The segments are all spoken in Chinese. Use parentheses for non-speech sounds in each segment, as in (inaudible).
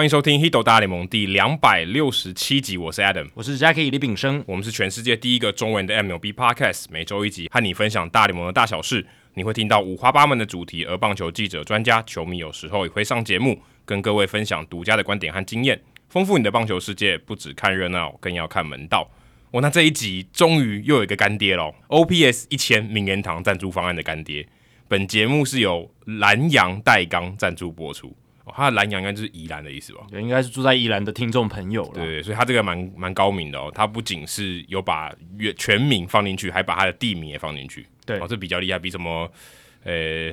欢迎收听《h i d o 大联盟》第两百六十七集，我是 Adam，我是 Jackie 李炳生，我们是全世界第一个中文的 MLB Podcast，每周一集，和你分享大联盟的大小事。你会听到五花八门的主题，而棒球记者、专家、球迷有时候也会上节目，跟各位分享独家的观点和经验，丰富你的棒球世界。不只看热闹，更要看门道。哦，那这一集终于又有一个干爹喽！OPS 一千名人堂赞助方案的干爹。本节目是由蓝洋代钢赞助播出。他的兰阳应该就是宜兰的意思吧？对，应该是住在宜兰的听众朋友了。对，所以他这个蛮蛮高明的哦。他不仅是有把全名放进去，还把他的地名也放进去。对，哦，这比较厉害，比什么呃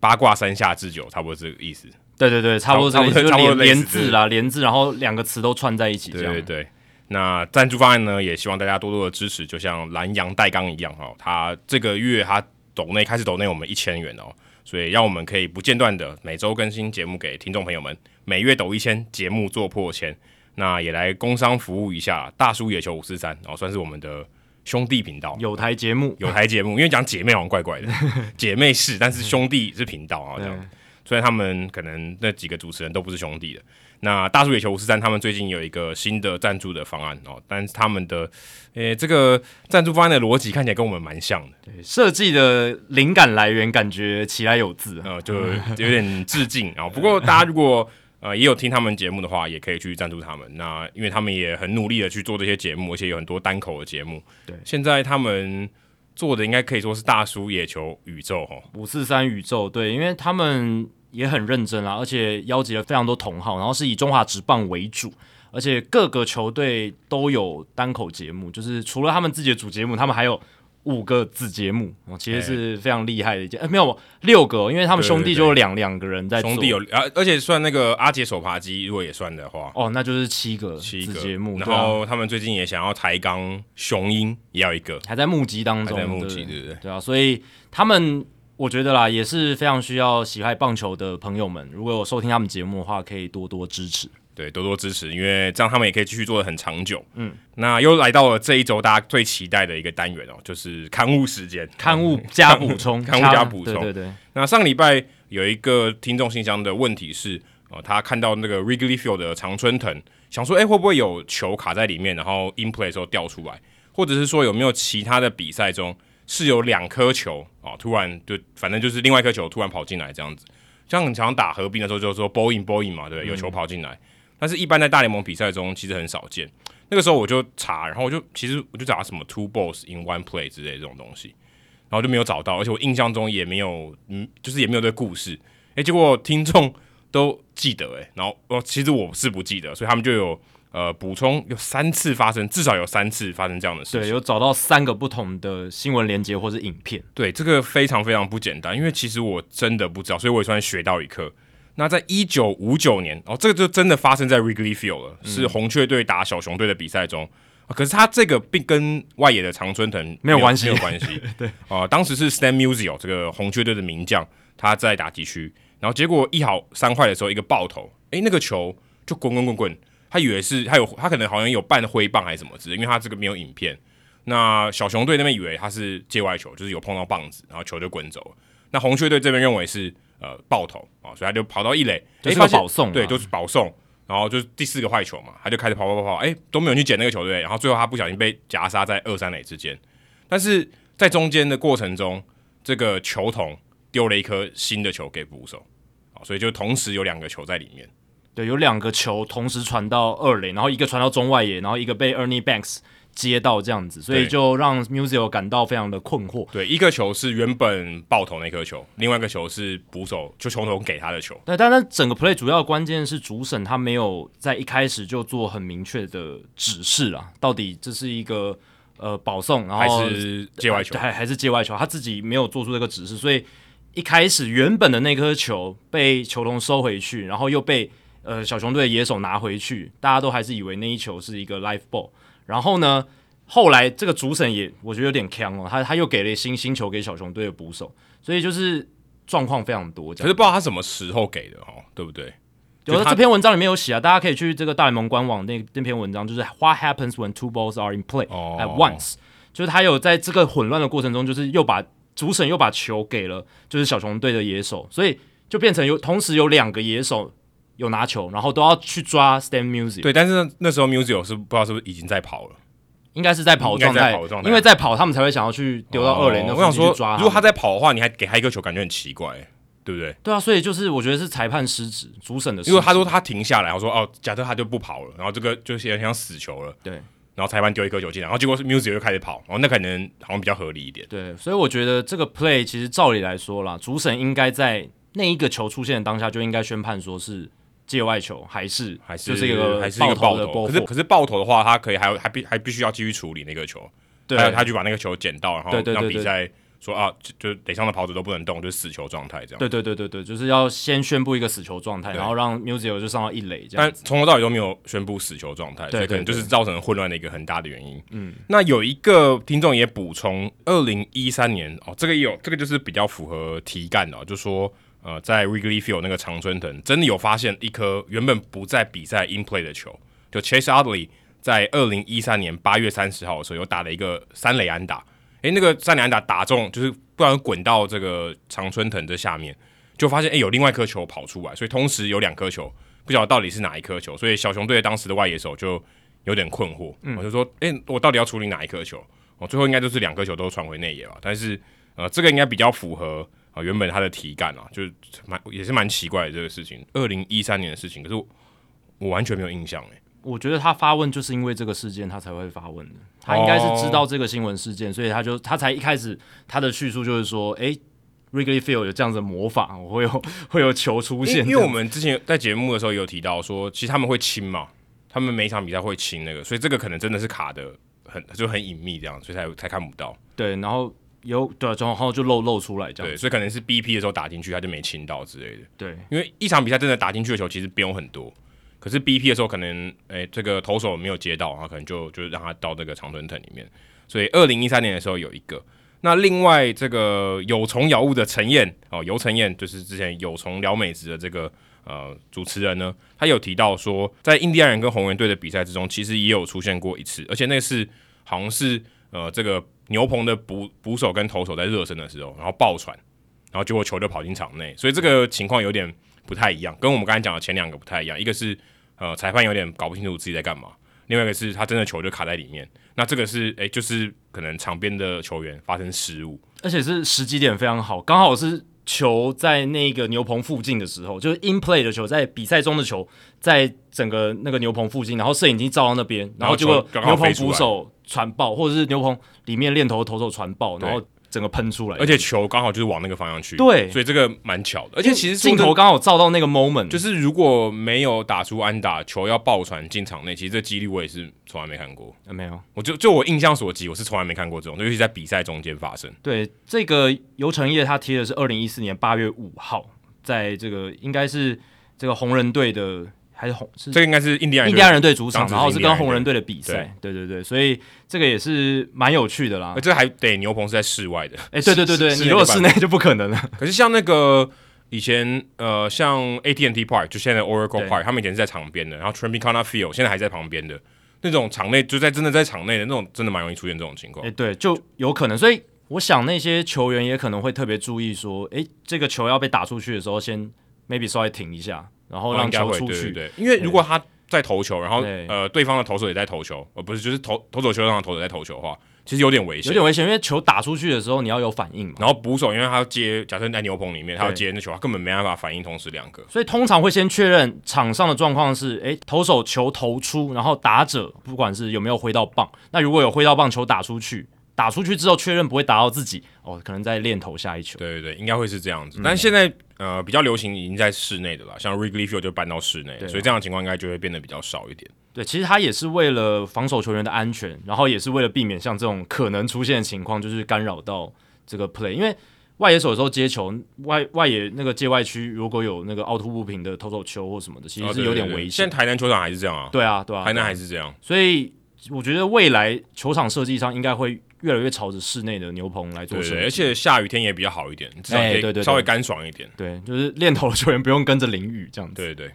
八卦山下智久差不多这个意思。对对对，差不多这个意思，差不多连字啦，连字，然后两个词都串在一起。对对对。那赞助方案呢，也希望大家多多的支持，就像南阳代钢一样哈。他这个月他抖内开始抖内我们一千元哦。所以，让我们可以不间断的每周更新节目给听众朋友们，每月抖一千，节目做破千。那也来工商服务一下，大叔野球五四三，然后算是我们的兄弟频道，有台节目，有台节目，因为讲姐妹好像怪怪的，(laughs) 姐妹是，但是兄弟是频道啊，这样。虽然他们可能那几个主持人都不是兄弟的。那大叔野球五四三他们最近有一个新的赞助的方案哦，但是他们的诶、欸、这个赞助方案的逻辑看起来跟我们蛮像的，对，设计的灵感来源感觉其来有字，呃，就有点致敬啊。不过大家如果呃也有听他们节目的话，也可以去赞助他们。那因为他们也很努力的去做这些节目，而且有很多单口的节目。对，现在他们做的应该可以说是大叔野球宇宙哦，五四三宇宙，对，因为他们。也很认真啊，而且邀集了非常多同好，然后是以中华职棒为主，而且各个球队都有单口节目，就是除了他们自己的主节目，他们还有五个子节目，哦，其实是非常厉害的一件。欸欸、没有六个，因为他们兄弟就有两两个人在做，兄弟有，而而且算那个阿杰手扒鸡，如果也算的话，哦，那就是七个七个节目。然后他们最近也想要抬杠雄鹰也要一个，还在募集当中，还在募集，对不对？对啊，所以他们。我觉得啦，也是非常需要喜爱棒球的朋友们，如果有收听他们节目的话，可以多多支持。对，多多支持，因为这样他们也可以继续做的很长久。嗯，那又来到了这一周大家最期待的一个单元哦，就是刊物时间，刊物加补充，刊物加补充。对对对。那上个礼拜有一个听众信箱的问题是，呃，他看到那个 Wrigley Field 的常春藤，想说，哎，会不会有球卡在里面，然后 in play 的时候掉出来，或者是说有没有其他的比赛中？是有两颗球啊，突然就反正就是另外一颗球突然跑进来这样子，像很常常打合并的时候就是说 ball in ball in 嘛，对不对？有球跑进来，嗯、但是一般在大联盟比赛中其实很少见。那个时候我就查，然后我就其实我就找什么 two balls in one play 之类的这种东西，然后就没有找到，而且我印象中也没有，嗯，就是也没有这个故事。诶，结果听众都记得诶，然后哦，其实我是不记得，所以他们就有。呃，补充有三次发生，至少有三次发生这样的事情。对，有找到三个不同的新闻连接或是影片。对，这个非常非常不简单，因为其实我真的不知道，所以我也算学到一课。那在一九五九年，哦，这个就真的发生在 Wrigley Field 了，嗯、是红雀队打小熊队的比赛中。啊、可是他这个并跟外野的常春藤没有关系，没有关系。(laughs) 对，啊、呃，当时是 Stan Musial 这个红雀队的名将，他在打击区，然后结果一好三坏的时候，一个爆头，诶，那个球就滚滚滚滚。他以为是，他有他可能好像有半挥棒还是什么之类，因为他这个没有影片。那小熊队那边以为他是界外球，就是有碰到棒子，然后球就滚走了。那红雀队这边认为是呃爆头啊，所以他就跑到一垒，就是保送，对，就是保送，然后就是第四个坏球嘛，他就开始跑跑跑跑，哎，都没有去捡那个球队，然后最后他不小心被夹杀在二三垒之间。但是在中间的过程中，这个球童丢了一颗新的球给捕手，啊，所以就同时有两个球在里面。对，有两个球同时传到二垒，然后一个传到中外野，然后一个被 Ernie Banks 接到这样子，所以就让 Musial 感到非常的困惑。对，一个球是原本爆头那颗球，另外一个球是捕手就球童给他的球。对，但是整个 play 主要的关键是主审他没有在一开始就做很明确的指示啊，到底这是一个呃保送，然后还是界外球，还还是界外球，他自己没有做出这个指示，所以一开始原本的那颗球被球童收回去，然后又被。呃，小熊队的野手拿回去，大家都还是以为那一球是一个 live ball。然后呢，后来这个主审也我觉得有点强哦，他他又给了新新球给小熊队的捕手，所以就是状况非常多。可是不知道他什么时候给的哦，对不对？有的这篇文章里面有写啊，大家可以去这个大联盟官网那那篇文章，就是 What happens when two balls are in play at once？、哦、就是他有在这个混乱的过程中，就是又把主审又把球给了就是小熊队的野手，所以就变成有同时有两个野手。有拿球，然后都要去抓 Stan Musial。对，但是那，时候 Musial 是不知道是不是已经在跑了，应该是在跑状态，因为在跑，他们才会想要去丢到二垒那、哦。我想说，如果他在跑的话，你还给他一个球，感觉很奇怪，对不对？对啊，所以就是我觉得是裁判失职，主审的失职。因为他说他停下来，我说哦，假设他就不跑了，然后这个就有点像死球了。对。然后裁判丢一颗球进来，然后结果是 Musial 就开始跑，然后那可能好像比较合理一点。对，所以我觉得这个 play 其实照理来说啦，主审应该在那一个球出现的当下就应该宣判说是界外球，还是还是就是一个还是一个爆头。可是可是爆头的话，他可以还有还必还必须要继续处理那个球，对，他去把那个球捡到，然后让比赛。说啊，就就垒上的跑者都不能动，就是死球状态这样。对对对对对，就是要先宣布一个死球状态，然后让 Musial 就上到一垒这样。但从头到尾都没有宣布死球状态，所以可能就是造成混乱的一个很大的原因。嗯，那有一个听众也补充，二零一三年哦，这个也有这个就是比较符合题干的，哦，就说呃，在 Wrigley Field 那个常春藤真的有发现一颗原本不在比赛 in play 的球，就 Chase Utley 在二零一三年八月三十号的时候有打了一个三垒安打。诶，那个三垒安打打中，就是不然滚到这个常春藤这下面，就发现诶有另外一颗球跑出来，所以同时有两颗球，不晓得到底是哪一颗球，所以小熊队当时的外野手就有点困惑，嗯、我就说，诶，我到底要处理哪一颗球？哦，最后应该就是两颗球都传回内野吧，但是呃，这个应该比较符合原本他的体感啊，就是蛮也是蛮奇怪的这个事情，二零一三年的事情，可是我，我完全没有印象诶。我觉得他发问就是因为这个事件，他才会发问的。他应该是知道这个新闻事件，所以他就他才一开始他的叙述就是说，哎，Wrigley Field 有这样子的魔法，我会有会有球出现。因为我们之前在节目的时候有提到说，其实他们会亲嘛，他们每一场比赛会亲那个，所以这个可能真的是卡的很就很隐秘这样，所以才才看不到。对，然后有对，然后就露露出来这样。对，所以可能是 BP 的时候打进去，他就没清到之类的。对，因为一场比赛真的打进去的球其实不用很多。可是 BP 的时候，可能诶、欸，这个投手没有接到，然后可能就就让他到这个长春藤里面。所以二零一三年的时候有一个。那另外这个有虫咬物的陈燕哦，尤陈燕就是之前有虫聊美子的这个呃主持人呢，他有提到说，在印第安人跟红人队的比赛之中，其实也有出现过一次，而且那是好像是呃这个牛棚的捕捕手跟投手在热身的时候，然后爆传，然后结果球就跑进场内，所以这个情况有点。不太一样，跟我们刚才讲的前两个不太一样。一个是呃裁判有点搞不清楚自己在干嘛，另外一个是他真的球就卡在里面。那这个是诶、欸，就是可能场边的球员发生失误，而且是时机点非常好，刚好是球在那个牛棚附近的时候，就是 in play 的球，在比赛中的球，在整个那个牛棚附近，然后摄影机照到那边，然后结果牛棚捕手传爆，或者是牛棚里面练头的投手传爆，然后。整个喷出来，而且球刚好就是往那个方向去，对，所以这个蛮巧的。而且其实镜头刚好照到那个 moment，就是如果没有打出安打，球要爆传进场内，其实这几率我也是从来没看过。没有，我就就我印象所及，我是从来没看过这种，尤其在比赛中间发生。对，这个尤成业他贴的是二零一四年八月五号，在这个应该是这个红人队的。还是红，是这个应该是印第安人，印第安人队主场，然后是跟红人队的比赛，对对对，所以这个也是蛮有趣的啦。这还得牛棚是在室外的，哎，对对对对，你如果室内就不可能了。可是像那个以前呃，像 AT&T Park，就现在 Oracle Park，他们以前是在场边的，然后 Tropicana Field 现在还在旁边的那种场内，就在真的在场内的那种，真的蛮容易出现这种情况。哎，对，就有可能。所以我想那些球员也可能会特别注意说，哎，这个球要被打出去的时候，先 maybe 稍微停一下。然后让球出去，对，对，对，因为如果他在投球，然后呃对方的投手也在投球，而不是就是投投手球上的投手在投球的话，其实有点危险，有点危险，因为球打出去的时候你要有反应嘛。然后捕手因为他要接，假设在牛棚里面，他要接那球，他根本没办法反应同时两个，所以通常会先确认场上的状况是，诶，投手球投出，然后打者不管是有没有挥到棒，那如果有挥到棒，球打出去。打出去之后确认不会打到自己哦，可能在练投下一球。对对对，应该会是这样子。嗯、但现在呃比较流行已经在室内的了，像 Wrigley Field 就搬到室内，啊，所以这样的情况应该就会变得比较少一点。对，其实他也是为了防守球员的安全，然后也是为了避免像这种可能出现的情况，就是干扰到这个 play。因为外野手有时候接球，外外野那个界外区如果有那个凹凸不平的投手球或什么的，其实是有点危险。哦、对对对，现在台南球场还是这样啊？对啊，对啊，台南还是这样。所以我觉得未来球场设计上应该会。越来越朝着室内的牛棚来做设计，而且下雨天也比较好一点，至少可以稍微干爽一点。对，就是练头的球员不用跟着淋雨这样子。对对。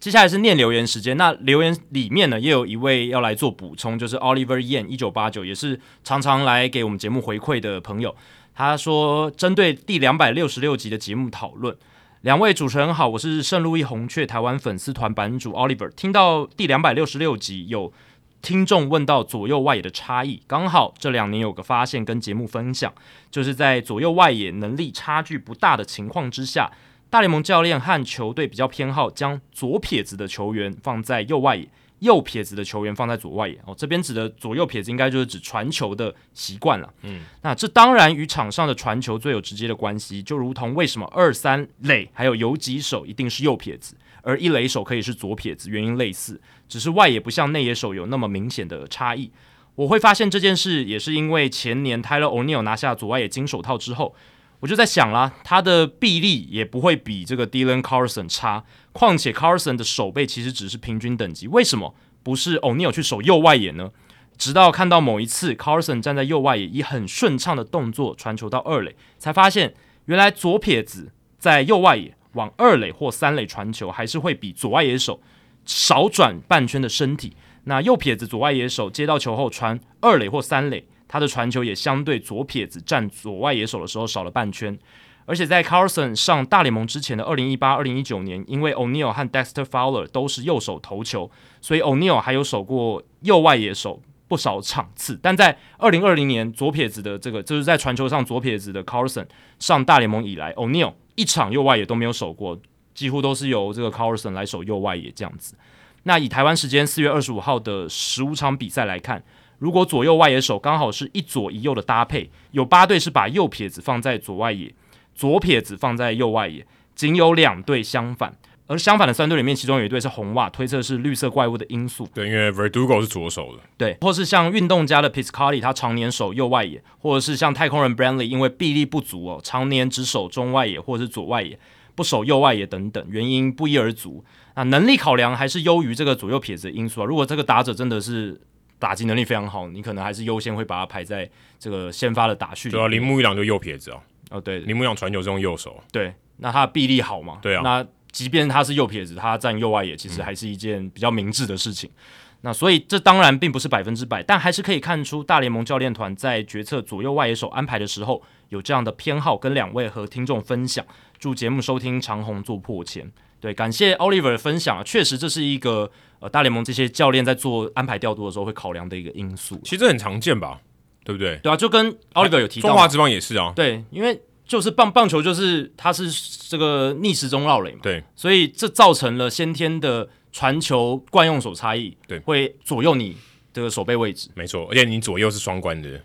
接下来是念留言时间，那留言里面呢也有一位要来做补充，就是 Oliver Yan 一九八九，也是常常来给我们节目回馈的朋友。他说，针对第两百六十六集的节目讨论，两位主持人好，我是圣路易红雀台湾粉丝团版主 Oliver。听到第两百六十六集有听众问到左右外野的差异，刚好这两年有个发现跟节目分享，就是在左右外野能力差距不大的情况之下，大联盟教练和球队比较偏好将左撇子的球员放在右外野。右撇子的球员放在左外野哦，这边指的左右撇子应该就是指传球的习惯了。嗯，那这当然与场上的传球最有直接的关系，就如同为什么二三垒还有游击手一定是右撇子，而一垒手可以是左撇子，原因类似，只是外野不像内野手有那么明显的差异。我会发现这件事也是因为前年 Tyler O'Neill 拿下左外野金手套之后。我就在想啦，他的臂力也不会比这个 Dylan Carlson 差，况且 Carlson 的手背其实只是平均等级，为什么不是 O'Neill 去守右外野呢？直到看到某一次 Carlson 站在右外野，以很顺畅的动作传球到二垒，才发现原来左撇子在右外野往二垒或三垒传球，还是会比左外野手少转半圈的身体。那右撇子左外野手接到球后传二垒或三垒。他的传球也相对左撇子站左外野手的时候少了半圈，而且在 Carlson 上大联盟之前的二零一八、二零一九年，因为 O'Neill 和 Dexter Fowler 都是右手投球，所以 O'Neill 还有守过右外野手不少场次。但在二零二零年，左撇子的这个就是在传球上左撇子的 Carlson 上大联盟以来，O'Neill 一场右外野都没有守过，几乎都是由这个 Carlson 来守右外野这样子。那以台湾时间四月二十五号的十五场比赛来看。如果左右外野手刚好是一左一右的搭配，有八队是把右撇子放在左外野，左撇子放在右外野，仅有两队相反。而相反的三队里面，其中有一队是红袜，推测是绿色怪物的因素。对，因为 Verdugo 是左手的。对，或是像运动家的 Piscotty，他常年守右外野，或者是像太空人 Brantley，因为臂力不足哦，常年只守中外野或者是左外野，不守右外野等等，原因不一而足。那能力考量还是优于这个左右撇子的因素啊。如果这个打者真的是。打击能力非常好，你可能还是优先会把它排在这个先发的打序。对啊，铃木一朗就右撇子哦。哦，对，铃木一朗传球是用右手。对，那他的臂力好嘛？对啊。那即便他是右撇子，他站右外野其实还是一件比较明智的事情。嗯、那所以这当然并不是百分之百，但还是可以看出大联盟教练团在决策左右外野手安排的时候有这样的偏好，跟两位和听众分享。祝节目收听长虹做破千。对，感谢 Oliver 的分享，确实这是一个呃大联盟这些教练在做安排调度的时候会考量的一个因素。其实这很常见吧，对不对？对啊，就跟 Oliver 有提到，中华职棒也是啊。对，因为就是棒棒球就是它是这个逆时钟绕垒嘛，对，所以这造成了先天的传球惯用手差异，对，会左右你这个守备位置。没错，而且你左右是双关的。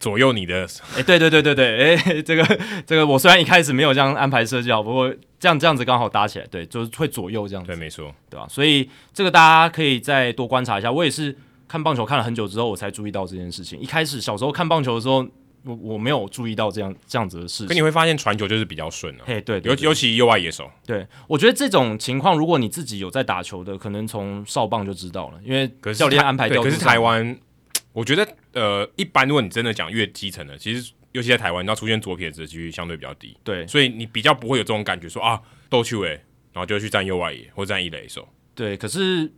左右你的，哎，对对对对对，哎，(laughs) 这个这个，我虽然一开始没有这样安排设计好，不过这样这样子刚好搭起来，对，就是会左右这样子，对，没错，对吧？所以这个大家可以再多观察一下。我也是看棒球看了很久之后，我才注意到这件事情。一开始小时候看棒球的时候，我我没有注意到这样这样子的事情。可你会发现传球就是比较顺啊，嘿，对，尤尤其右外野手，对，我觉得这种情况，如果你自己有在打球的，可能从少棒就知道了，因为教练安排掉。可是台湾。我觉得，呃，一般如果你真的讲越基层的，其实尤其在台湾，你要出现左撇子的几率相对比较低。对，所以你比较不会有这种感觉说，啊，斗趣味，然后就去站右外野或站一垒手。对，可是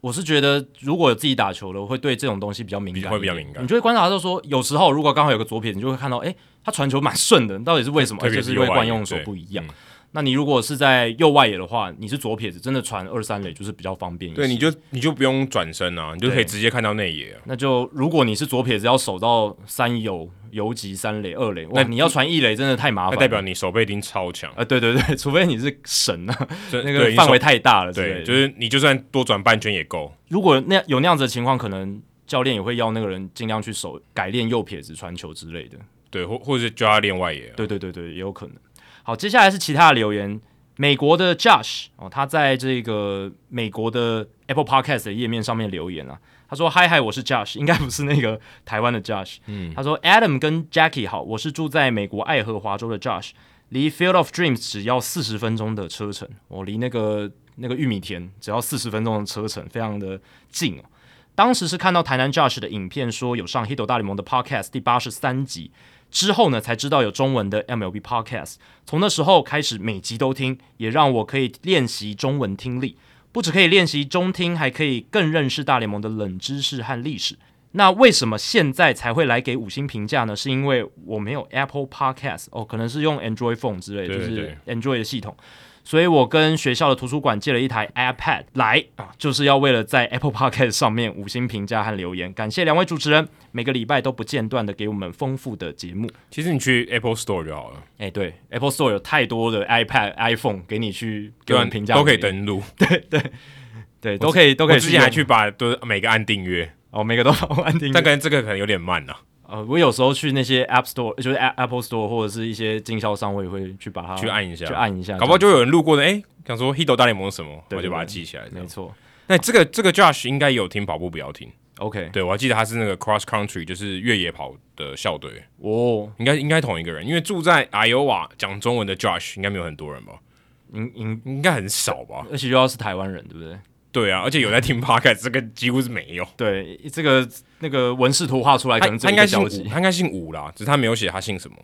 我是觉得，如果有自己打球的，我会对这种东西比较敏感，会比较敏感。你就会观察到说，有时候如果刚好有个左撇子，你就会看到，哎，他传球蛮顺的，到底是为什么？而且是因为惯用手不一样。那你如果是在右外野的话，你是左撇子，真的传二三垒就是比较方便一些。对，你就你就不用转身啊，你就可以直接看到内野啊。那就如果你是左撇子，要守到三游游击三垒二垒，那你要传一垒真的太麻烦。那代表你守备一定超强啊！对对对，(laughs) 除非你是神啊，那个范围太大了。对，就是你就算多转半圈也够。如果那有那样子的情况，可能教练也会要那个人尽量去守，改练右撇子传球之类的。对，或或者是叫他练外野。对对对对，也有可能。好，接下来是其他的留言。美国的 Josh 哦，他在这个美国的 Apple Podcast 的页面上面留言啊，他说：“嗨嗨，我是 Josh，应该不是那个台湾的 Josh。”嗯，他说：“Adam 跟 Jackie 好，我是住在美国爱荷华州的 Josh，离 Field of Dreams 只要四十分钟的车程，我离那个那个玉米田只要四十分钟的车程，非常的近哦。当时是看到台南 Josh 的影片，说有上 Hito 大联盟的 Podcast 第八十三集。”之后呢，才知道有中文的 MLB Podcast。从那时候开始，每集都听，也让我可以练习中文听力。不只可以练习中听，还可以更认识大联盟的冷知识和历史。那为什么现在才会来给五星评价呢？是因为我没有 Apple Podcast 哦，可能是用 Android Phone 之类的，就是 Android 的系统。所以我跟学校的图书馆借了一台 iPad 来啊，就是要为了在 Apple (laughs) Podcast 上面五星评价和留言。感谢两位主持人，每个礼拜都不间断的给我们丰富的节目。其实你去 Apple Store 就好了。哎、欸，对，Apple Store 有太多的 iPad、iPhone 给你去给我们评价，都可以登录。(laughs) 对对对，都可以都可以。之前还去把都每个按订阅哦，每个都按订阅，但可能这个可能有点慢啊。呃，我有时候去那些 App Store，就是 Apple Store 或者是一些经销商，我也会去把它去按一下，去按一下，搞不好就有人路过的，哎、欸，想说 Hito 大联盟什么，我就把它记起来。没错，那这个这个 Josh 应该有听跑步不要停，OK，对我还记得他是那个 Cross Country，就是越野跑的校队。哦，应该应该同一个人，因为住在 Iowa 讲中文的 Josh 应该没有很多人吧，应应应该很少吧，而且又要是台湾人，对不对？对啊，而且有在听 Podcast，这个几乎是没有。对，这个那个纹饰图画出来，可能他应该姓吴，他应该姓吴啦，只是他没有写他姓什么。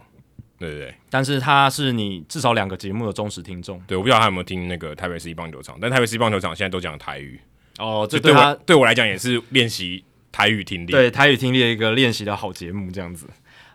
对对对，但是他是你至少两个节目的忠实听众。对，我不知道他有没有听那个台北市一棒球场，但台北市一棒球场现在都讲台语。哦，这对他对我对我来讲也是练习台语听力。对，台语听力的一个练习的好节目，这样子。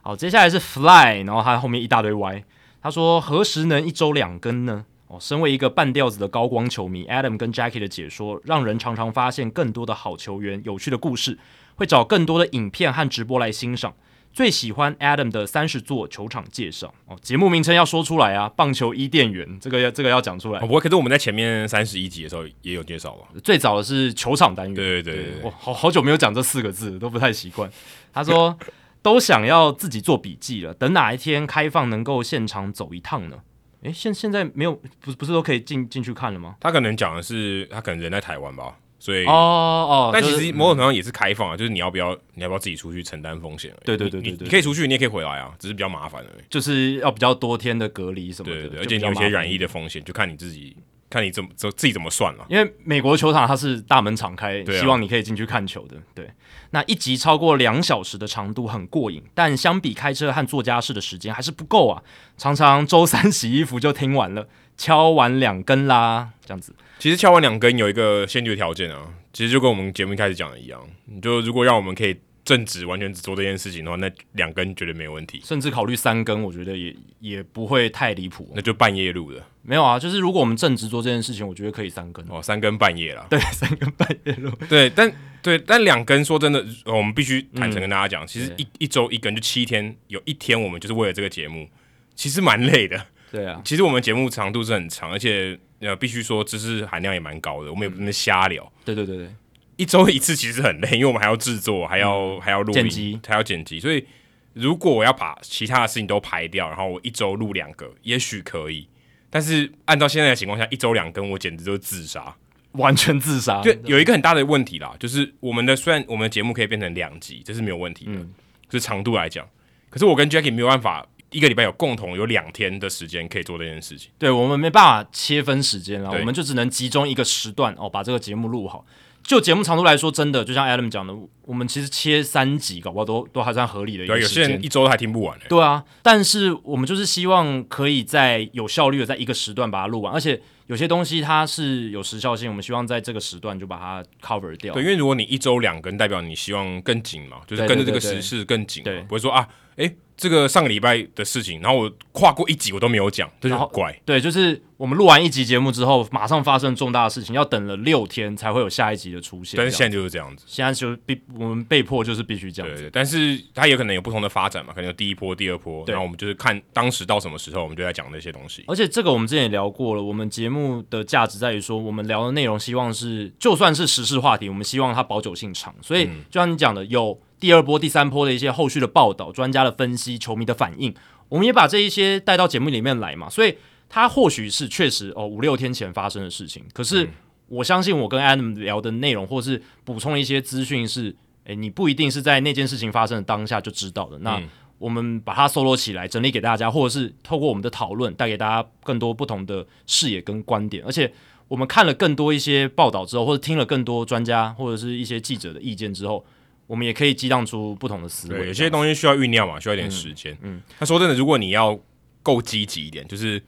好，接下来是 Fly，然后他后面一大堆 Y，他说何时能一周两更呢？哦，身为一个半吊子的高光球迷，Adam 跟 Jackie 的解说，让人常常发现更多的好球员、有趣的故事，会找更多的影片和直播来欣赏。最喜欢 Adam 的三十座球场介绍哦，节目名称要说出来啊，棒球伊甸园，这个要这个要讲出来。不过，可是我们在前面三十一集的时候也有介绍吧，最早的是球场单元。对对对，对，哇，好好久没有讲这四个字，都不太习惯。他说 (laughs) 都想要自己做笔记了，等哪一天开放能够现场走一趟呢？诶，现现在没有，不不是都可以进进去看了吗？他可能讲的是他可能人在台湾吧，所以哦哦，但其实某种程度上也是开放啊，就是你要不要你要不要自己出去承担风险？对对对对，你可以出去，你也可以回来啊，只是比较麻烦而已，就是要比较多天的隔离什么的，对对对，而且你有些染疫的风险，就看你自己。看你怎么怎自己怎么算了，因为美国球场它是大门敞开，啊、希望你可以进去看球的。对，那一集超过两小时的长度很过瘾，但相比开车和做家事的时间还是不够啊。常常周三洗衣服就听完了，敲完两根啦，这样子。其实敲完两根有一个先决条件啊，其实就跟我们节目一开始讲的一样，就如果让我们可以。正职完全只做这件事情的话，那两根绝对没有问题，甚至考虑三根，我觉得也也不会太离谱。那就半夜录的，没有啊，就是如果我们正职做这件事情，我觉得可以三根哦，三更半夜了，(laughs) 对，三更半夜录，对，但对，但两根说真的，我们必须坦诚跟大家讲，嗯、其实一一周一根就七天，有一天我们就是为了这个节目，其实蛮累的。对啊，其实我们节目长度是很长，而且呃，必须说知识含量也蛮高的，我们也不能瞎聊。对对对对。一周一次其实很累，因为我们还要制作，还要、嗯、还要录剪辑，还要剪辑。所以如果我要把其他的事情都排掉，然后我一周录两个，也许可以。但是按照现在的情况下，一周两更，我简直就是自杀，完全自杀。对，有一个很大的问题啦，就是我们的虽然我们的节目可以变成两集，这是没有问题的，嗯、就是长度来讲。可是我跟 Jackie 没有办法一个礼拜有共同有两天的时间可以做这件事情。对，我们没办法切分时间了，我们就只能集中一个时段哦，把这个节目录好。就节目长度来说，真的就像 Adam 讲的，我们其实切三集，搞不好都都还算合理的一个。对，有些人一周都还听不完嘞。对啊，但是我们就是希望可以在有效率的在一个时段把它录完，而且有些东西它是有时效性，我们希望在这个时段就把它 cover 掉。对，因为如果你一周两更，代表你希望更紧嘛，就是跟着这个时事更紧，对，不会说啊，诶。这个上个礼拜的事情，然后我跨过一集我都没有讲，这就很怪。对，就是我们录完一集节目之后，马上发生重大的事情，要等了六天才会有下一集的出现。但是现在就是这样子，现在就必我们被迫就是必须这样子。对，对，但是它也可能有不同的发展嘛，可能有第一波、第二波，然后我们就是看当时到什么时候，我们就在讲那些东西。而且这个我们之前也聊过了，我们节目的价值在于说，我们聊的内容希望是就算是时事话题，我们希望它保久性长。所以就像你讲的，有。第二波、第三波的一些后续的报道、专家的分析、球迷的反应，我们也把这一些带到节目里面来嘛。所以，它或许是确实哦，五六天前发生的事情。可是，我相信我跟 Adam 聊的内容，或是补充一些资讯，是诶，你不一定是在那件事情发生的当下就知道的。那我们把它搜罗起来，整理给大家，或者是透过我们的讨论，带给大家更多不同的视野跟观点。而且，我们看了更多一些报道之后，或者听了更多专家或者是一些记者的意见之后。我们也可以激荡出不同的思维，有些东西需要酝酿嘛，需要一点时间。嗯，他、嗯、说真的，如果你要够积极一点，就是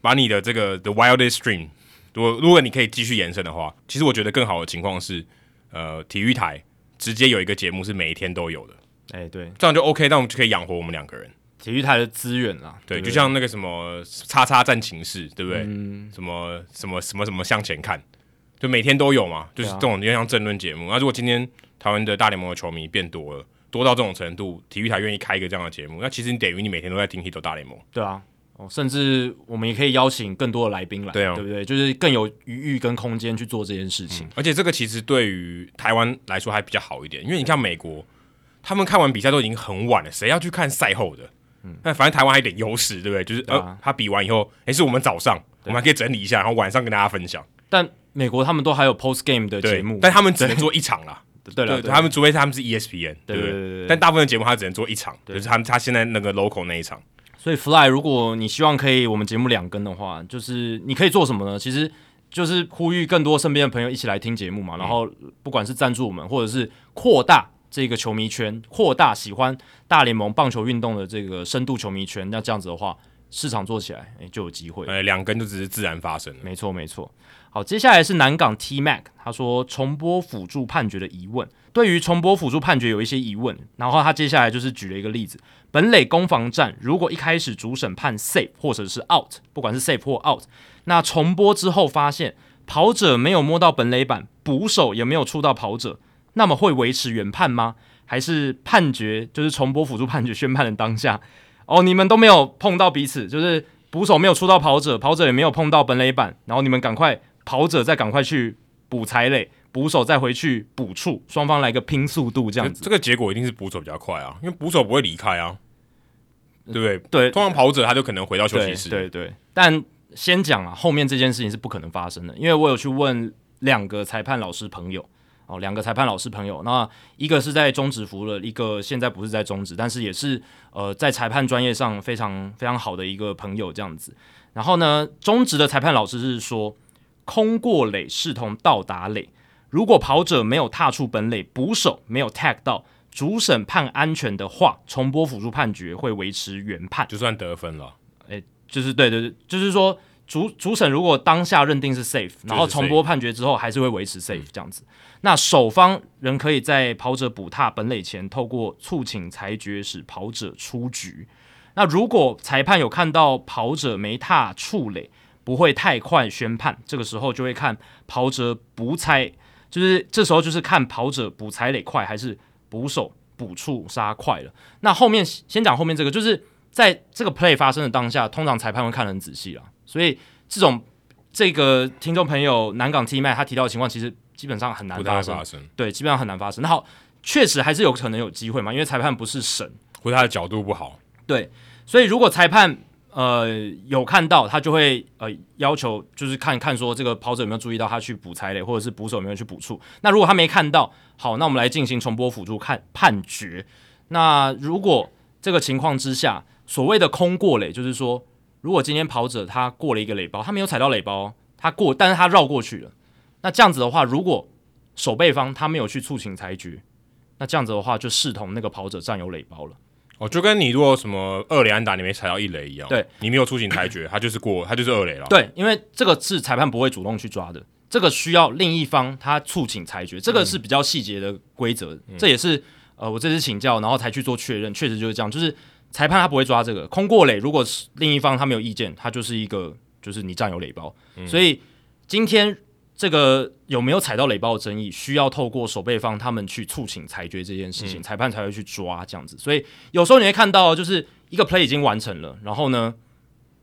把你的这个 The Wildest Dream，如果如果你可以继续延伸的话，其实我觉得更好的情况是，呃，体育台直接有一个节目是每一天都有的。哎、欸，对，这样就 OK，那我们就可以养活我们两个人。体育台的资源啦，对，对对就像那个什么叉叉战情室，对不对？嗯、什么什么什么什么向前看，就每天都有嘛，就是这种就像政论节目。那、啊、如果今天台湾的大联盟的球迷变多了，多到这种程度，体育台愿意开一个这样的节目，那其实你等于你每天都在听 Hito 大联盟。对啊，哦，甚至我们也可以邀请更多的来宾来，对啊，对不对？就是更有余裕跟空间去做这件事情。嗯、而且这个其实对于台湾来说还比较好一点，因为你看美国，他们看完比赛都已经很晚了，谁要去看赛后的？嗯，那反正台湾还有点优势，对不对？就是、啊、呃，他比完以后，诶，是我们早上，我们还可以整理一下，然后晚上跟大家分享。但美国他们都还有 post game 的节目，但他们只能做一场啦。(laughs) 对了，他们除非他们是 ESPN，对不对，对，对，但大部分节目他只能做一场，就是他们他现在那个 local 那一场。所以 Fly，如果你希望可以我们节目两更的话，就是你可以做什么呢？其实就是呼吁更多身边的朋友一起来听节目嘛。然后不管是赞助我们，或者是扩大。这个球迷圈扩大，喜欢大联盟棒球运动的这个深度球迷圈，那这样子的话，市场做起来，诶就有机会。诶，两根就只是自然发生。没错，没错。好，接下来是南港 T Mac，他说重播辅助判决的疑问，对于重播辅助判决有一些疑问。然后他接下来就是举了一个例子：本垒攻防战，如果一开始主审判 safe 或者是 out，不管是 safe 或 out，那重播之后发现跑者没有摸到本垒板，捕手也没有触到跑者。那么会维持原判吗？还是判决就是重播辅助判决宣判的当下？哦，你们都没有碰到彼此，就是捕手没有触到跑者，跑者也没有碰到本垒板，然后你们赶快跑者再赶快去补踩垒，捕手再回去补触，双方来个拼速度这样子。这个结果一定是捕手比较快啊，因为捕手不会离开啊，对不对？对，通常跑者他就可能回到休息室。对对，对，但先讲啊，后面这件事情是不可能发生的，因为我有去问两个裁判老师朋友。哦，两个裁判老师朋友，那一个是在中职服了，一个现在不是在中职，但是也是呃在裁判专业上非常非常好的一个朋友这样子。然后呢，中职的裁判老师是说，空过垒视同到达垒，如果跑者没有踏出本垒，捕手没有 tag 到，主审判安全的话，重播辅助判决会维持原判，就算得分了。诶，就是对对对，就是说。主主审如果当下认定是 safe，然后重播判决之后还是会维持 safe 这样子。那守方仍可以在跑者补踏本垒前，透过促请裁决使跑者出局。那如果裁判有看到跑者没踏触垒，不会太快宣判，这个时候就会看跑者补踩，就是这时候就是看跑者补踩垒快还是捕手补触杀快了。那后面先讲后面这个，就是在这个 play 发生的当下，通常裁判会看得很仔细了。所以这种这个听众朋友南港 T 麦他提到的情况，其实基本上很难发生。发生对，基本上很难发生。那好，确实还是有可能有机会嘛，因为裁判不是神，或者他的角度不好。对，所以如果裁判呃有看到，他就会呃要求就是看看说这个跑者有没有注意到他去补踩垒，或者是捕手有没有去补触。那如果他没看到，好，那我们来进行重播辅助看判决。那如果这个情况之下，所谓的空过垒，就是说。如果今天跑者他过了一个垒包，他没有踩到垒包，他过，但是他绕过去了。那这样子的话，如果守备方他没有去促请裁决，那这样子的话就视同那个跑者占有垒包了。哦，就跟你如果什么二垒安打你没踩到一垒一样，对，你没有出警裁决，他就是过，他就是二垒了。对，因为这个是裁判不会主动去抓的，这个需要另一方他促请裁决，这个是比较细节的规则，嗯、这也是呃我这次请教，然后才去做确认，确实就是这样，就是。裁判他不会抓这个空过垒，如果是另一方他没有意见，他就是一个就是你占有垒包。嗯、所以今天这个有没有踩到雷包的争议，需要透过守备方他们去促请裁决这件事情，嗯、裁判才会去抓这样子。所以有时候你会看到，就是一个 play 已经完成了，然后呢，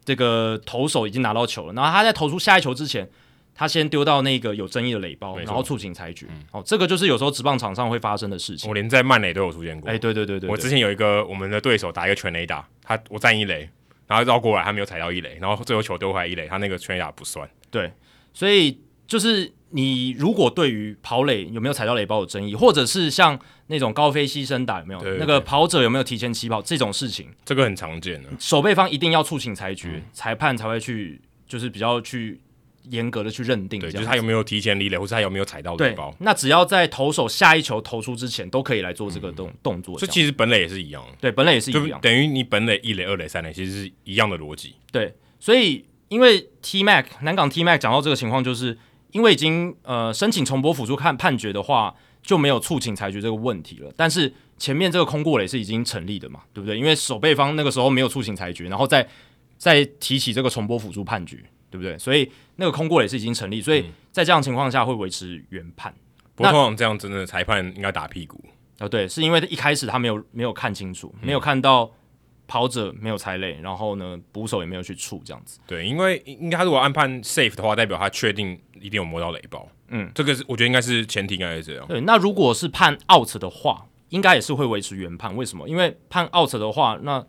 这个投手已经拿到球了，然后他在投出下一球之前。他先丢到那个有争议的雷包，然后促请裁决。嗯、哦，这个就是有时候职棒场上会发生的事情。我连在曼雷都有出现过。哎、欸，对对对对，对，我之前有一个我们的对手打一个全雷打，他我站一雷，然后绕过来，他没有踩到一雷，然后最后球丢回来一雷，他那个全垒打不算。对，所以就是你如果对于跑垒有没有踩到垒包有争议，或者是像那种高飞牺牲打有没有那个跑者有没有提前起跑这种事情，这个很常见的。守备方一定要促请裁决，嗯、裁判才会去，就是比较去。严格的去认定，对，就是他有没有提前离垒，或者他有没有踩到垒包。那只要在投手下一球投出之前，都可以来做这个动动作。所以其实本垒也是一样，对，本垒也是一样，等于你本垒一垒、二垒、三垒，其实是一样的逻辑。对，所以因为 T Mac 南港 T Mac 讲到这个情况，就是因为已经呃申请重播辅助看判决的话，就没有促请裁决这个问题了。但是前面这个空过垒是已经成立的嘛，对不对？因为守备方那个时候没有促请裁决，然后再再提起这个重播辅助判决，对不对？所以那个空过垒是已经成立，所以在这样情况下会维持原判。不过通常这样真的裁判应该打屁股。啊，对，是因为一开始他没有没有看清楚，没有看到跑者没有踩垒，然后呢，捕手也没有去触这样子。对，因为应该他如果按判 safe 的话，代表他确定一定有摸到雷包。嗯，这个是我觉得应该是前提，应该是这样。对，那如果是判 out 的话，应该也是会维持原判。为什么？因为判 out 的话，那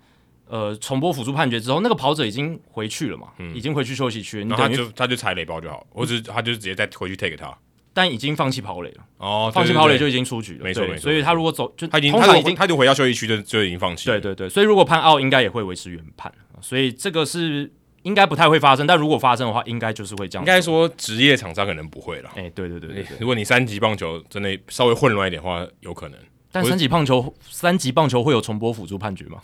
呃重播辅助判决之后，那个跑者已经回去了嘛，嗯、已经回去休息区，那他就他就踩雷包就好，或者他就直接再回去 take 他。但已经放弃跑垒了哦，放弃跑垒就已经出局了，没错没错。所以他如果走，就他已经通常已经他就回到休息区就就已经放弃。对对对，所以如果判 out，应该也会维持原判。所以这个是应该不太会发生，但如果发生的话，应该就是会这样。应该说职业厂商可能不会了。哎，对对对对，如果你三级棒球真的稍微混乱一点的话，有可能。但三级棒球三级棒球会有重播辅助判决吗？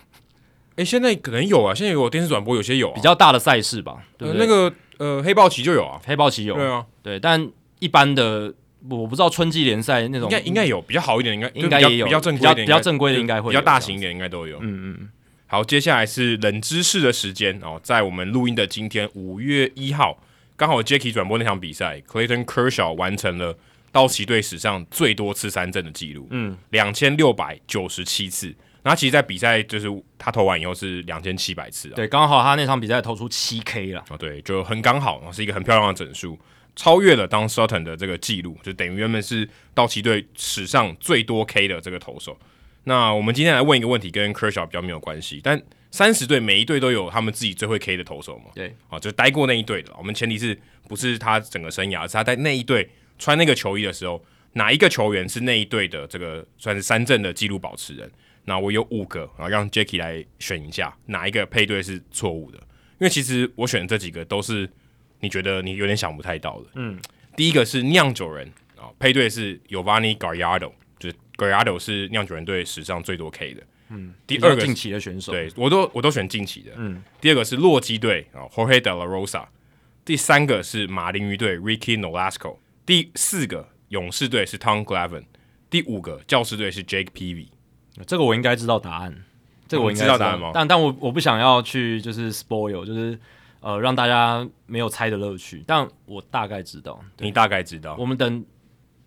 哎，现在可能有啊，现在有电视转播，有些有比较大的赛事吧。对，那个呃黑豹旗就有啊，黑豹旗有。对啊，对，但一般的。我不知道春季联赛那种应该应该有比较好一点，应该应该也有比较正规比较正规的应该会比较大型一点应该都有。嗯嗯。好，接下来是冷知识的时间哦，在我们录音的今天五月一号，刚好 Jacky 转播那场比赛，Clayton Kershaw 完成了道奇队史上最多次三振的记录，嗯，两千六百九十七次。那其实，在比赛就是他投完以后是两千七百次，对，刚好他那场比赛投出七 K 了，哦，对，就很刚好，是一个很漂亮的整数。超越了 Don Sutton 的这个记录，就等于原本是道奇队史上最多 K 的这个投手。那我们今天来问一个问题，跟 Kershaw 比较没有关系，但三十队每一队都有他们自己最会 K 的投手嘛？对，啊，就待过那一队的。我们前提是不是他整个生涯，是他在那一队穿那个球衣的时候，哪一个球员是那一队的这个算是三振的记录保持人？那我有五个啊，让 Jacky 来选一下哪一个配对是错误的，因为其实我选的这几个都是。你觉得你有点想不太到的，嗯，第一个是酿酒人啊，配对是 Yovani Gallardo，就是 Gallardo 是酿酒人队史上最多 K 的，嗯，第二个近期的选手，对我都我都选近期的，嗯，第二个是洛基队啊，Jorge De La Rosa，第三个是马林鱼队 Ricky Nolasco，第四个勇士队是 Tom Glavine，第五个教士队是 Jake Peavy，这个我应该知道答案，这个我应该知道答案吗？但但我我不想要去就是 spoil，就是。呃，让大家没有猜的乐趣，但我大概知道，你大概知道，我们等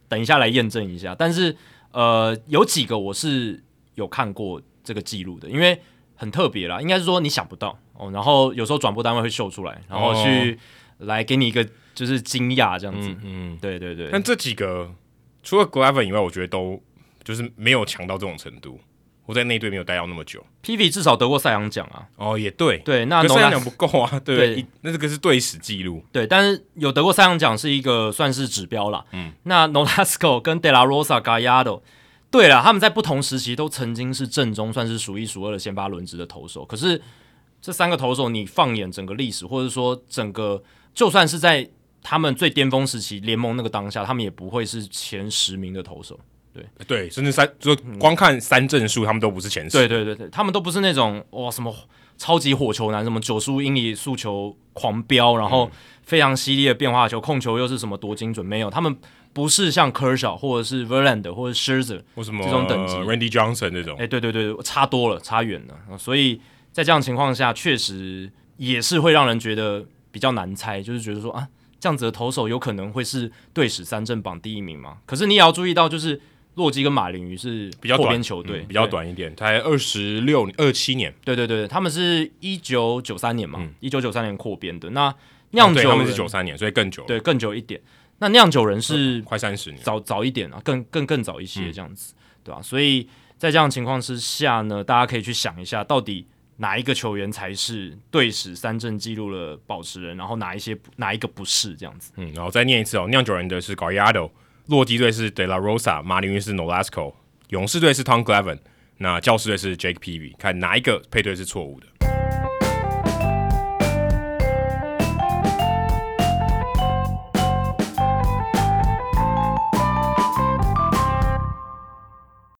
等一下来验证一下。但是，呃，有几个我是有看过这个记录的，因为很特别啦，应该是说你想不到哦。然后有时候转播单位会秀出来，然后去来给你一个就是惊讶这样子。嗯，嗯，对对对。但这几个除了 Glavine 以外，我觉得都就是没有强到这种程度。我在那队没有待到那么久，Peavy 至少得过赛扬奖啊。哦，也对，对，那赛扬奖不够啊。(laughs) 对，对那这个是队史记录。对，但是有得过赛扬奖是一个算是指标啦。嗯，那 Nolasco 跟 De La Rosa Gallardo，对了，他们在不同时期都曾经是正中算是数一数二的先发轮值的投手。可是这三个投手，你放眼整个历史，或者说整个，就算是在他们最巅峰时期联盟那个当下，他们也不会是前十名的投手。对对，甚至三就光看三振数，他们都不是前十。对对对对，他们都不是那种哇什么超级火球男，什么九十五英里速球狂飙，然后非常犀利的变化球，控球又是什么多精准？没有，他们不是像 Kershaw 或者是 Verlander 或者 Scherzer 或什么这种等级，Randy Johnson 这种。哎，对对对，差多了，差远了。所以在这样情况下，确实也是会让人觉得比较难猜，就是觉得说啊，这样子的投手有可能会是队史三振榜第一名吗？可是你也要注意到，就是。洛基跟马林鱼是比较短球队，比较短一点，才二十六二七年。对对对，他们是一九九三年嘛，一九九三年扩编的。那酿酒他们是九三年，所以更久，对，更久一点。那酿酒人是快三十年，早早一点啊，更更更早一些这样子，嗯、对吧、啊？所以在这样情况之下呢，大家可以去想一下，到底哪一个球员才是队史三振记录的保持人，然后哪一些哪一个不是这样子？嗯，然后再念一次哦，酿酒人的是 Gallardo。洛基队是 De La Rosa，马林鱼是 Nolasco，勇士队是 Tom Glavine，那教士队是 Jake Peavy，看哪一个配对是错误的。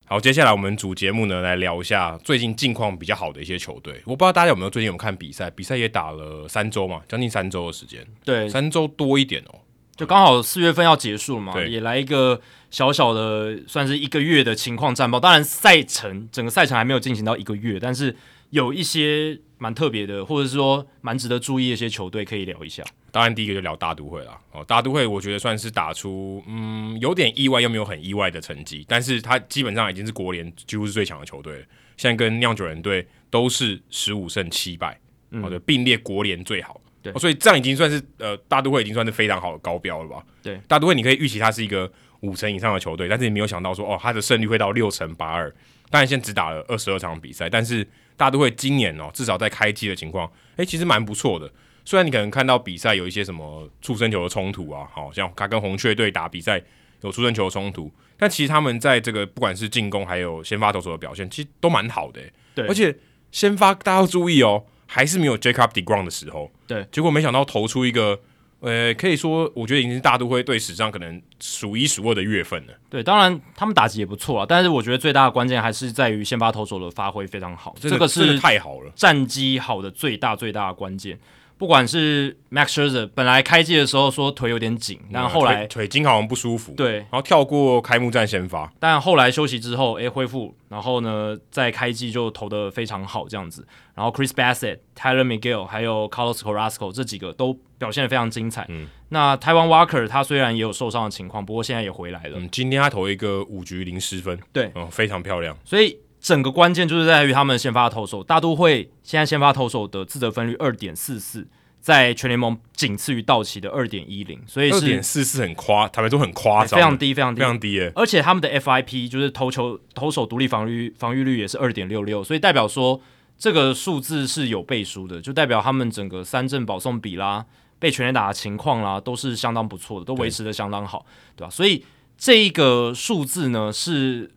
好，接下来我们主节目呢，来聊一下最近近况比较好的一些球队。我不知道大家有没有最近有看比赛，比赛也打了三周嘛，将近三周的时间，对，三周多一点哦。就刚好四月份要结束了嘛，也来一个小小的算是一个月的情况战报。当然赛程整个赛程还没有进行到一个月，但是有一些蛮特别的，或者是说蛮值得注意的一些球队可以聊一下。当然第一个就聊大都会啦。哦，大都会我觉得算是打出嗯有点意外又没有很意外的成绩，但是他基本上已经是国联几乎是最强的球队了，现在跟酿酒人队都是十五胜七败，好的、嗯、并列国联最好。对、哦，所以这样已经算是呃大都会已经算是非常好的高标了吧？对，大都会你可以预期它是一个五成以上的球队，但是你没有想到说哦，它的胜率会到六成八二。当然现在只打了二十二场比赛，但是大都会今年哦，至少在开季的情况，诶、欸，其实蛮不错的。虽然你可能看到比赛有一些什么触身球的冲突啊，好像他跟红雀队打比赛有触身球的冲突，但其实他们在这个不管是进攻还有先发投手的表现，其实都蛮好的、欸。对，而且先发大家要注意哦。还是没有 Jacob deGrom 的时候，对，结果没想到投出一个，呃，可以说我觉得已经是大都会队史上可能数一数二的月份了。对，当然他们打击也不错啊，但是我觉得最大的关键还是在于先发投手的发挥非常好，的这个是太好了，战绩好的最大最大的关键。不管是 Max Scherzer 本来开季的时候说腿有点紧，但后来腿筋好像不舒服，对，然后跳过开幕战先发，但后来休息之后，诶恢复，然后呢，在开季就投的非常好这样子。然后 Chris Bassett、Tyler Megill 还有 Carlos Carrasco 这几个都表现的非常精彩。嗯，那 Taijuan Walker 他虽然也有受伤的情况，不过现在也回来了。嗯，今天他投一个五局零失分，对，嗯，非常漂亮。所以整个关键就是在于他们先发投手，大都会现在先发投手的自责分率二点四四。在全联盟仅次于道奇的二点一零，所以二点四四很夸，坦白说很夸张，非常低，非常低，非常低耶。而且他们的 FIP 就是投球投手独立防御防御率也是二点六六，所以代表说这个数字是有背书的，就代表他们整个三振保送比啦、被全垒打的情况啦，都是相当不错的，都维持的相当好，对吧？对所以这一个数字呢是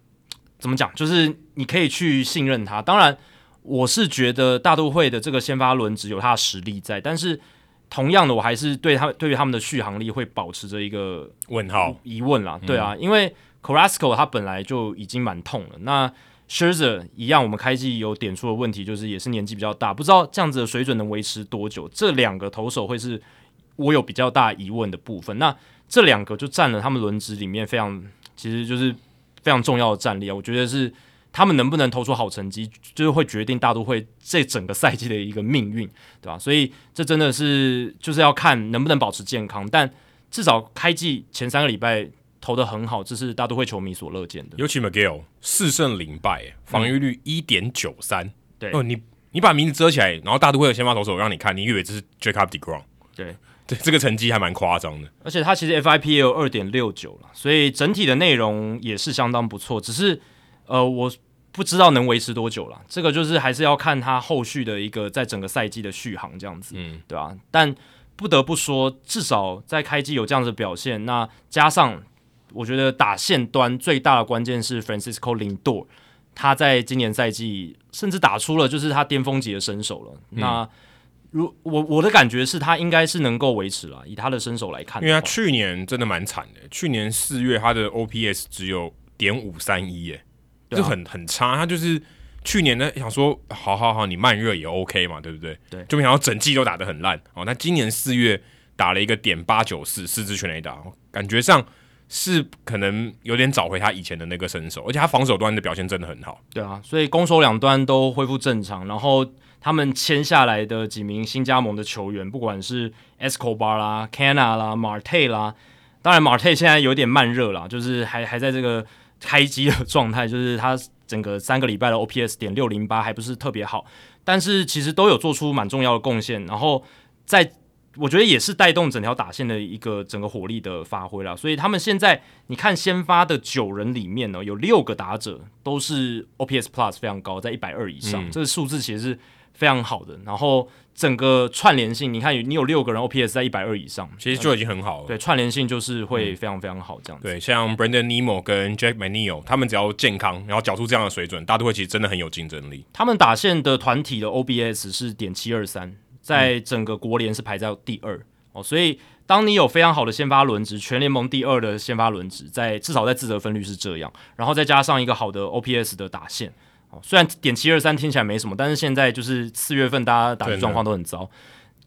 怎么讲？就是你可以去信任他，当然。我是觉得大都会的这个先发轮值有他的实力在，但是同样的，我还是对他对于他们的续航力会保持着一个问号疑问啦。对啊，嗯、因为 Carrasco 他本来就已经蛮痛了，那 Scherzer 一样，我们开季有点出的问题，就是也是年纪比较大，不知道这样子的水准能维持多久。这两个投手会是我有比较大疑问的部分。那这两个就占了他们轮值里面非常，其实就是非常重要的战力啊，我觉得是。他们能不能投出好成绩，就是会决定大都会这整个赛季的一个命运，对吧？所以这真的是就是要看能不能保持健康，但至少开季前三个礼拜投的很好，这是大都会球迷所乐见的。尤其 McGill 四胜零败，防御率一点九三。对哦，你你把名字遮起来，然后大都会的先发投手让你看，你以为这是 Jacob deGrom？对对，这个成绩还蛮夸张的。而且他其实 FIP 也有二点六九了，所以整体的内容也是相当不错，只是。呃，我不知道能维持多久了，这个就是还是要看他后续的一个在整个赛季的续航这样子，嗯，对吧？但不得不说，至少在开机有这样子的表现，那加上我觉得打线端最大的关键是 Francisco Lindor，他在今年赛季甚至打出了就是他巅峰级的身手了。嗯、那如我我的感觉是他应该是能够维持了，以他的身手来看，因为他去年真的蛮惨的，去年四月他的 OPS 只有点五三一耶。就很很差，他就是去年呢想说，好好好，你慢热也 OK 嘛，对不对？对，就没想到整季都打得很烂哦。那今年四月打了一个点八九四，四支全垒打，感觉上是可能有点找回他以前的那个身手，而且他防守端的表现真的很好。对啊，所以攻守两端都恢复正常，然后他们签下来的几名新加盟的球员，不管是 Escobar 啦、Canha 啦、Marte 啦，当然 Marte 现在有点慢热啦，就是还还在这个。开机的状态就是他整个三个礼拜的 OPS 点六零八还不是特别好，但是其实都有做出蛮重要的贡献，然后在我觉得也是带动整条打线的一个整个火力的发挥啦。所以他们现在你看先发的九人里面呢，有六个打者都是 OPS Plus 非常高，在一百二以上，嗯、这个数字其实是非常好的。然后整个串联性，你看你有六个人 OPS 在一百二以上，其实就已经很好了。对，串联性就是会非常非常好这样子。对，像 Brandon Nimmo 跟 Jack McNeil，他们只要健康，然后缴出这样的水准，大都会其实真的很有竞争力。他们打线的团体的 OBS 是点七二三，在整个国联是排在第二、嗯、哦。所以当你有非常好的先发轮值，全联盟第二的先发轮值，在至少在自责分率是这样，然后再加上一个好的 OPS 的打线。虽然点七二三听起来没什么，但是现在就是四月份大家打的状况都很糟，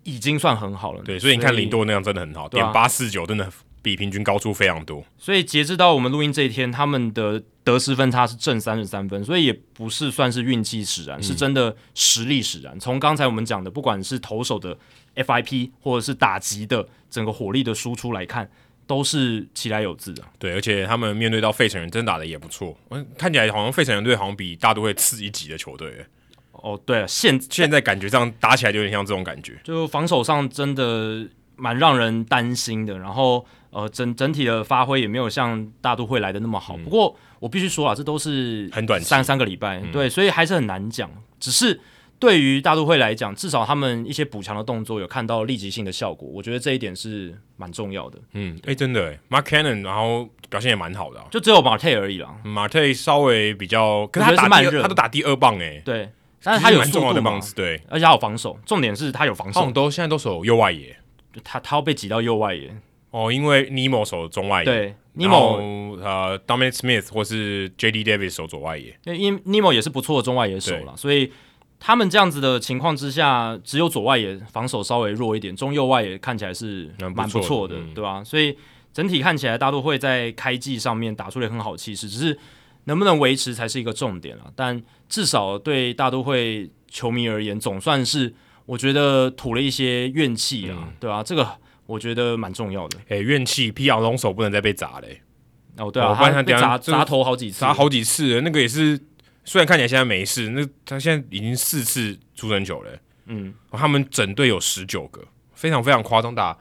已经算很好了。对，所以你看林多那样真的很好，点八四九真的比平均高出非常多。所以截至到我们录音这一天，他们的得失分差是正三十三分，所以也不是算是运气使然，嗯、是真的实力使然。从刚才我们讲的，不管是投手的 FIP 或者是打击的整个火力的输出来看。都是其来有自的，对，而且他们面对到费城人，真打的也不错。嗯，看起来好像费城人队好像比大都会次一级的球队。哦，对啊，现现在感觉上打起来就有点像这种感觉，就防守上真的蛮让人担心的。然后，呃，整整体的发挥也没有像大都会来的那么好。嗯、不过我必须说啊，这都是很短三三个礼拜，嗯、对，所以还是很难讲。只是。对于大都会来讲，至少他们一些补强的动作有看到立即性的效果，我觉得这一点是蛮重要的。嗯，哎，真的，Mark Cannon 然后表现也蛮好的，啊，就只有 Marte 而已啦。Marte 稍微比较，可是他打他都打第二棒哎。对，但是他有蛮重要的棒子，对，而且他有防守，重点是他有防守。都现在都守右外野，他他要被挤到右外野哦，因为 Nemo 守中外野，对，Nemo 呃 Dominic Smith 或是 JD Davis 守左外野，因为 Nemo 也是不错的中外野手了，所以。他们这样子的情况之下，只有左外野防守稍微弱一点，中右外野看起来是蛮不错的，对吧？所以整体看起来，大都会在开季上面打出了很好气势，只是能不能维持才是一个重点了。但至少对大都会球迷而言，总算是我觉得吐了一些怨气啊，嗯、对吧？这个我觉得蛮重要的。哎、欸，怨气，皮奥龙手不能再被砸嘞、欸！哦，对啊，他被砸砸头好几次，砸好几次，那个也是。虽然看起来现在没事，那他现在已经四次出生球了。嗯，他们整队有十九个，非常非常夸张。打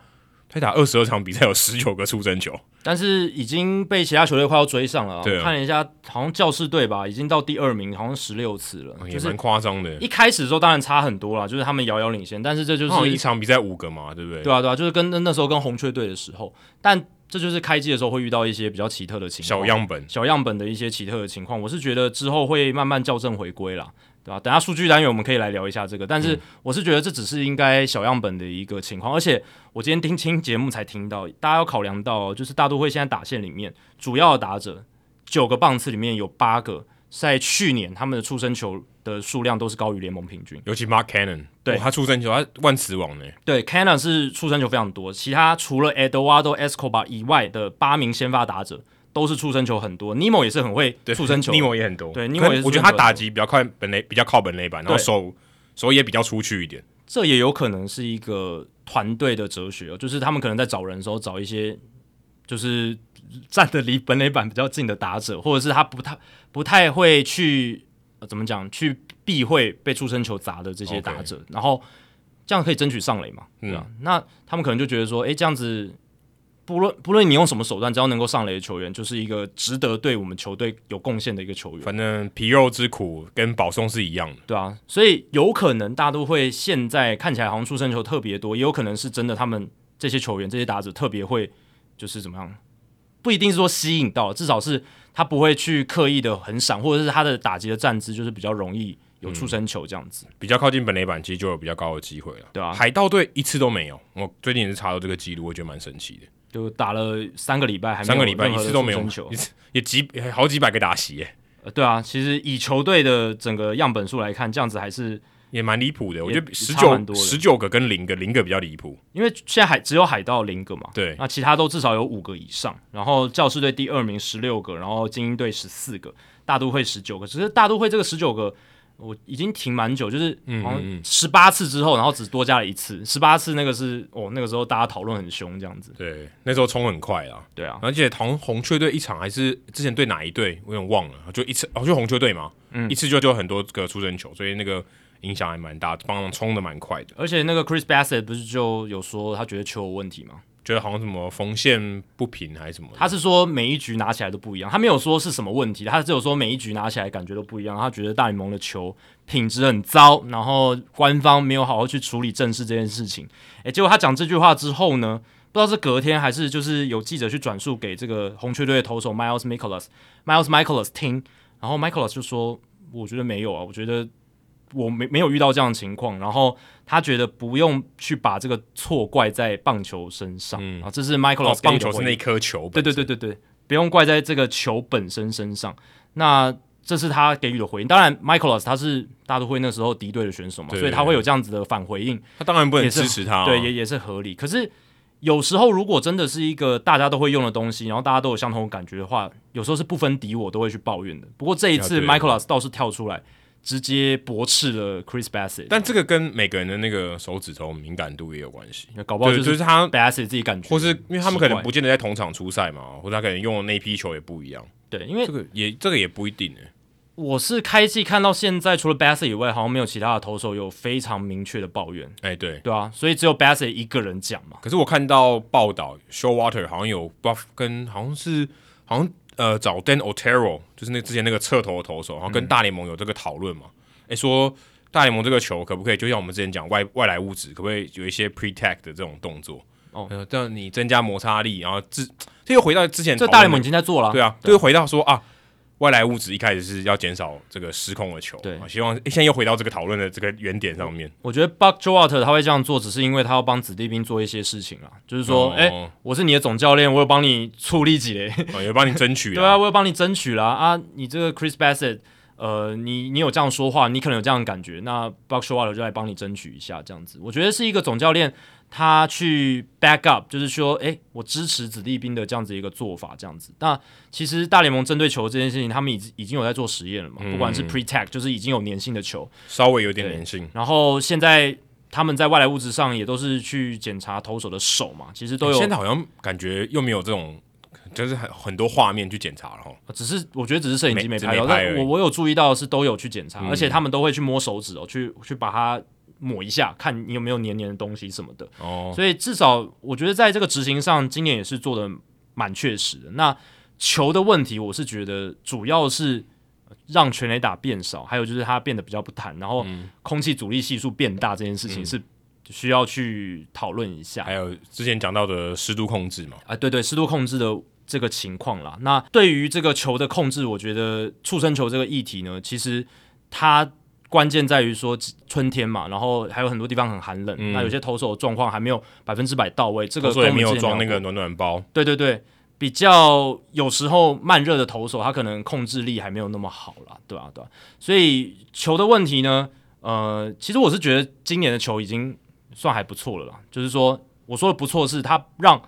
他打二十二场比赛有十九个出生球，但是已经被其他球队快要追上了。对、啊，我看了一下，好像教士队吧，已经到第二名，好像十六次了，也蛮夸张的。一开始的时候当然差很多了，就是他们遥遥领先，但是这就是一场比赛五个嘛，对不对？对啊，对啊，就是跟那那时候跟红雀队的时候，但。这就是开机的时候会遇到一些比较奇特的情况，小样本、小样本的一些奇特的情况。我是觉得之后会慢慢校正回归啦，对吧？等下数据单元我们可以来聊一下这个。但是我是觉得这只是应该小样本的一个情况，而且我今天听听节目才听到，大家要考量到，就是大都会现在打线里面主要的打者九个棒次里面有八个。在去年，他们的出生球的数量都是高于联盟平均，尤其 Mark Cannon，对、哦、他出生球，他万磁王呢。对，Cannon 是出生球非常多，其他除了 Eduardo Escobar 以外的八名先发打者都是出生球很多。Nemo 也是很会出生球，Nemo 也很多。对，Nemo 也是。我觉得他打击比较靠本垒，比较靠本垒板，然后手手也比较出去一点。这也有可能是一个团队的哲学，就是他们可能在找人的时候找一些，就是。站的离本垒板比较近的打者，或者是他不太不太会去、呃、怎么讲去避讳被出生球砸的这些打者.然后这样可以争取上垒嘛？对啊，嗯、那他们可能就觉得说，诶，这样子不论不论你用什么手段，只要能够上垒的球员，就是一个值得对我们球队有贡献的一个球员。反正皮肉之苦跟保送是一样的，对啊，所以有可能大都会现在看起来好像出生球特别多，也有可能是真的，他们这些球员这些打者特别会就是怎么样。不一定是说吸引到，至少是他不会去刻意的很闪，或者是他的打击的站姿就是比较容易有触身球这样子，嗯、比较靠近本垒板，其实就有比较高的机会了。对啊，海盗队一次都没有，我最近也是查到这个记录，我觉得蛮神奇的。就打了三个礼拜，还三个礼拜一次都没有球，也几好几百个打席耶。呃，对啊，其实以球队的整个样本数来看，这样子还是。也蛮离谱的，我觉得十九十九个跟零个，零个比较离谱，因为现在海只有海盗零个嘛，对，那其他都至少有五个以上，然后教士队第二名十六个，然后精英队十四个，大都会十九个，只是大都会这个十九个我已经停蛮久，就是好像十八次之后，然后只多加了一次，十八次那个是哦那个时候大家讨论很凶这样子，对，那时候冲很快啊，对啊，而且同红雀队一场还是之前对哪一队我有点忘了，就一次哦就红雀队嘛，嗯，一次就就很多个出生球，所以那个。影响还蛮大，帮忙冲的蛮快的。而且那个 Chris Bassett 不是就有说他觉得球有问题吗？觉得好像什么缝线不平还是什么？他是说每一局拿起来都不一样，他没有说是什么问题，他只有说每一局拿起来感觉都不一样。他觉得大联盟的球品质很糟，然后官方没有好好去处理正视这件事情。诶，结果他讲这句话之后呢，不知道是隔天还是就是有记者去转述给这个红雀队的投手 Miles Mikolas，Miles Michaelis 听，然后 Michaelis 就说：“我觉得没有啊，我觉得。”我没没有遇到这样的情况，然后他觉得不用去把这个错怪在棒球身上、嗯、啊，这是 Michael、哦、棒球是那颗球，对对对对对，不用怪在这个球本身身上。那这是他给予的回应。当然，Michaelis 他是大都会那时候敌对的选手嘛，所以他会有这样子的反回应。他当然不能支持他，对，也也是合理。可是有时候，如果真的是一个大家都会用的东西，然后大家都有相同的感觉的话，有时候是不分敌我都会去抱怨的。不过这一次，Michaelis 倒是跳出来。直接驳斥了 Chris Bassett 但这个跟每个人的那个手指头敏感度也有关系。那搞不好就是他 Bassett 自己感觉，或是因为他们可能不见得在同场出赛嘛，或者他可能用的那批球也不一样。对，因为这个也这个也不一定诶。我是开季看到现在，除了 Bassett 以外，好像没有其他的投手有非常明确的抱怨。哎，对对啊，所以只有 Bassett 一个人讲嘛。可是我看到报道，Showalter 好像有 Buff 跟好像是好像呃找 Dan Otero，就是那之前那个侧投的投手，然后跟大联盟有这个讨论嘛。嗯诶，说大联盟这个球可不可以，就像我们之前讲外外来物质，可不可以有一些 protect 的这种动作？哦，这样你增加摩擦力，然后这这又回到之前，这大联盟已经在做了，对啊，这又回到说啊，外来物质一开始是要减少这个失控的球，对，希望现在又回到这个讨论的这个原点上面。我觉得 Buck Showalter 他会这样做，只是因为他要帮子弟兵做一些事情啊，就是说，哎、哦，我是你的总教练，我有帮你出力几嘞，哦，有帮你争取，(laughs) 对啊，我有帮你争取啦啊，你这个 Chris Bassett，。呃，你你有这样说话，你可能有这样的感觉，那 Buck Showalter 就来帮你争取一下，这样子，我觉得是一个总教练他去 back up，就是说，诶，我支持子弟兵的这样子一个做法，这样子。那其实大联盟针对球这件事情，他们已已经有在做实验了嘛，不管是 pre-tag，就是已经有粘性的球，稍微有点粘性。然后现在他们在外来物质上也都是去检查投手的手嘛，其实都有。现在好像感觉又没有这种。就是很很多画面去检查了哈，只是我觉得只是摄影机没拍到，但我我有注意到是都有去检查，嗯、而且他们都会去摸手指哦，去去把它抹一下，看你有没有黏黏的东西什么的。哦，所以至少我觉得在这个执行上，今年也是做的蛮确实的。那球的问题，我是觉得主要是让全垒打变少，还有就是它变得比较不弹，然后空气阻力系数变大这件事情是需要去讨论一下。还有之前讲到的湿度控制嘛，啊，对对，湿度控制的。这个情况啦，那对于这个球的控制，我觉得触身球这个议题呢，其实它关键在于说春天嘛，然后还有很多地方很寒冷，嗯、那有些投手的状况还没有百分之百到位，这个所以没有装那个暖暖包。对对对，比较有时候慢热的投手，他可能控制力还没有那么好啦，对吧、啊？对？所以球的问题呢，呃，其实我是觉得今年的球已经算还不错了啦，就是说我说的不错是它让。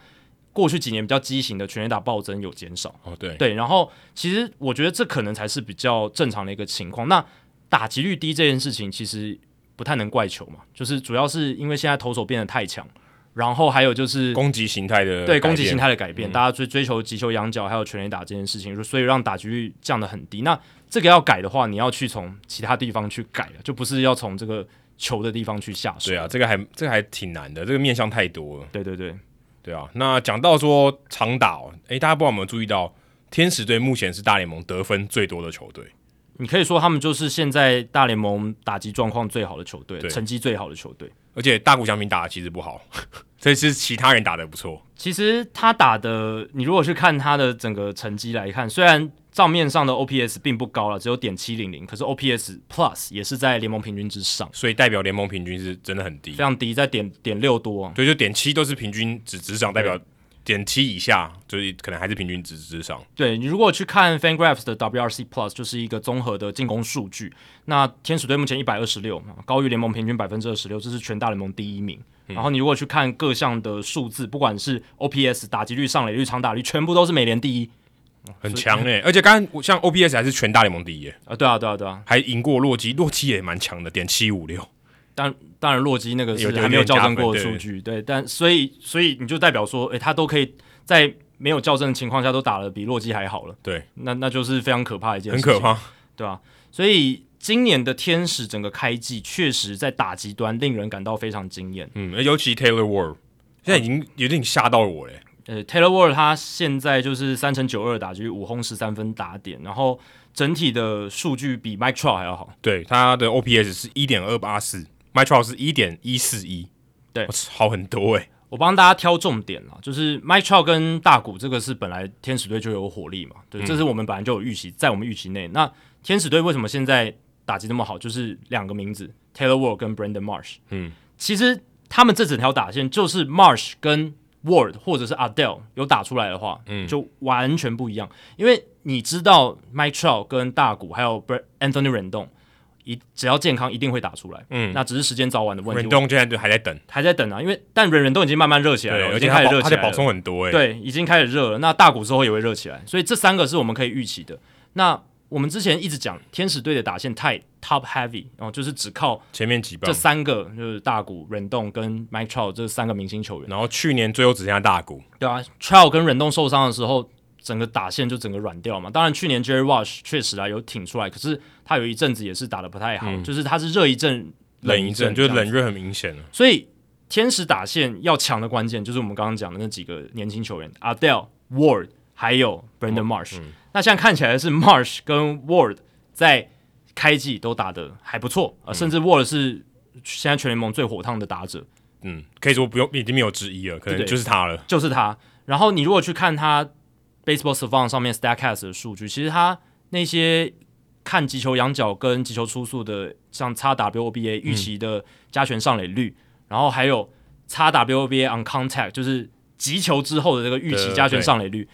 过去几年比较畸形的全垒打暴增有减少哦，对对，然后其实我觉得这可能才是比较正常的一个情况。那打击率低这件事情其实不太能怪球嘛，就是主要是因为现在投手变得太强，然后还有就是攻击形态的对攻击形态的改变，嗯、大家追追求击球仰角还有全垒打这件事情，所以让打击率降得很低。那这个要改的话，你要去从其他地方去改了，就不是要从这个球的地方去下手。对啊，这个还这个还挺难的，这个面向太多了。对对对。对啊，那讲到说长打，诶，大家不知道有没有注意到，天使队目前是大联盟得分最多的球队。你可以说他们就是现在大联盟打击状况最好的球队，成绩最好的球队。而且大谷翔平打的其实不好，(laughs) 这是其他人打的不错。其实他打的，你如果去看他的整个成绩来看，虽然。账面上的 OPS 并不高了，只有点七零零，可是 OPS Plus 也是在联盟平均之上，所以代表联盟平均是真的很低，非常低，在点点六多，对，就点七都是平均值之上，代表点七以下就是可能还是平均值之上。对，你如果去看 FanGraphs 的 WRC Plus，就是一个综合的进攻数据，那天使队目前一百二十六，高于联盟平均百分之二十六，这是全大联盟第一名。嗯、然后你如果去看各项的数字，不管是 OPS、打击率、上垒率、长打率，全部都是美联第一。很强诶、欸，而且刚刚像 OPS 还是全大联盟第一啊对啊对啊对啊，还赢过洛基，洛基也蛮强的，点七五六。当当然洛基那个是还没有校正过的数据，对，但所以所以你就代表说，诶、欸，他都可以在没有校正的情况下都打得比洛基还好了，对，那那就是非常可怕的一件事情，很可怕，对啊，所以今年的天使整个开季确实在打击端令人感到非常惊艳，嗯，尤其 Taylor Ward 现在已经有点吓到我嘞、欸。呃，Taylor Ward 他现在就是三成九二打击，五轰十三分打点，然后整体的数据比 Mike Trout 还要好。对，他的 OPS 是一点二八四，Mike Trout 是一点一四一，对，好很多诶、欸。我帮大家挑重点了，就是 Mike Trout 跟大谷这个是本来天使队就有火力嘛，对，这是我们本来就有预期，在我们预期内。那天使队为什么现在打击那么好？就是两个名字，Taylor Ward 跟 Brandon Marsh。嗯，其实他们这整条打线就是 Marsh 跟 Ward 或者是 Adele 有打出来的话，嗯，就完全不一样。因为你知道 Mike Trout 跟大谷还有 Anthony Rendon 一只要健康一定会打出来，嗯，那只是时间早晚的问题。Rendon 现在就还在等，还在等啊，因为但 Rendon 已经慢慢热起来了，已经开始热起来了，保送很多哎、欸，对，已经开始热了。那大谷之后也会热起来，所以这三个是我们可以预期的。那我们之前一直讲天使队的打线太 top heavy，然后就是只靠前面几棒这三个，就是大谷、Rendon 跟 Mike Trout 这三个明星球员。然后去年最后只剩下大谷，对啊，Trout 跟 Rendon 受伤的时候，整个打线就整个软掉嘛。当然去年 Jerry Walsh 确实啊有挺出来，可是他有一阵子也是打的不太好，嗯、就是他是热一阵冷一阵，就是冷热很明显了。所以天使打线要强的关键就是我们刚刚讲的那几个年轻球员，Adele、Ward 还有 Brandon Marsh、哦。嗯那现在看起来是 Marsh 跟 Ward 在开季都打的还不错甚至 Ward 是现在全联盟最火烫的打者。嗯，可以说不用，已经没有之一了，可能就是他了，就是他。然后你如果去看他 Baseball Savant 上面 Statcast 的数据，其实他那些看击球仰角跟击球出速的，像 xWOBA 预期的加权上垒率、嗯，然后还有 xWOBA on contact，就是击球之后的这个预期加权上垒率。对对对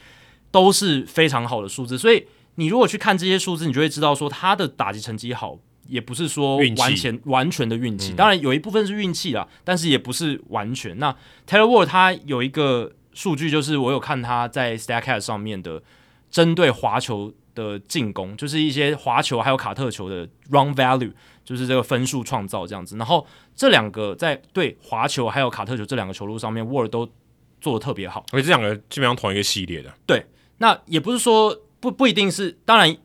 都是非常好的数字，所以你如果去看这些数字，你就会知道说他的打击成绩好，也不是说完全完全的运气，当然有一部分是运气啦，但是也不是完全。那 Taylor Ward 他有一个数据，就是我有看他在 Statcast 上面的针对滑球的进攻，就是一些滑球还有卡特球的 Run Value，就是这个分数创造这样子。然后这两个在对滑球还有卡特球这两个球路上面，Word 都做的特别好，而且这两个基本上同一个系列的，对。那也不是说不不一定是，当然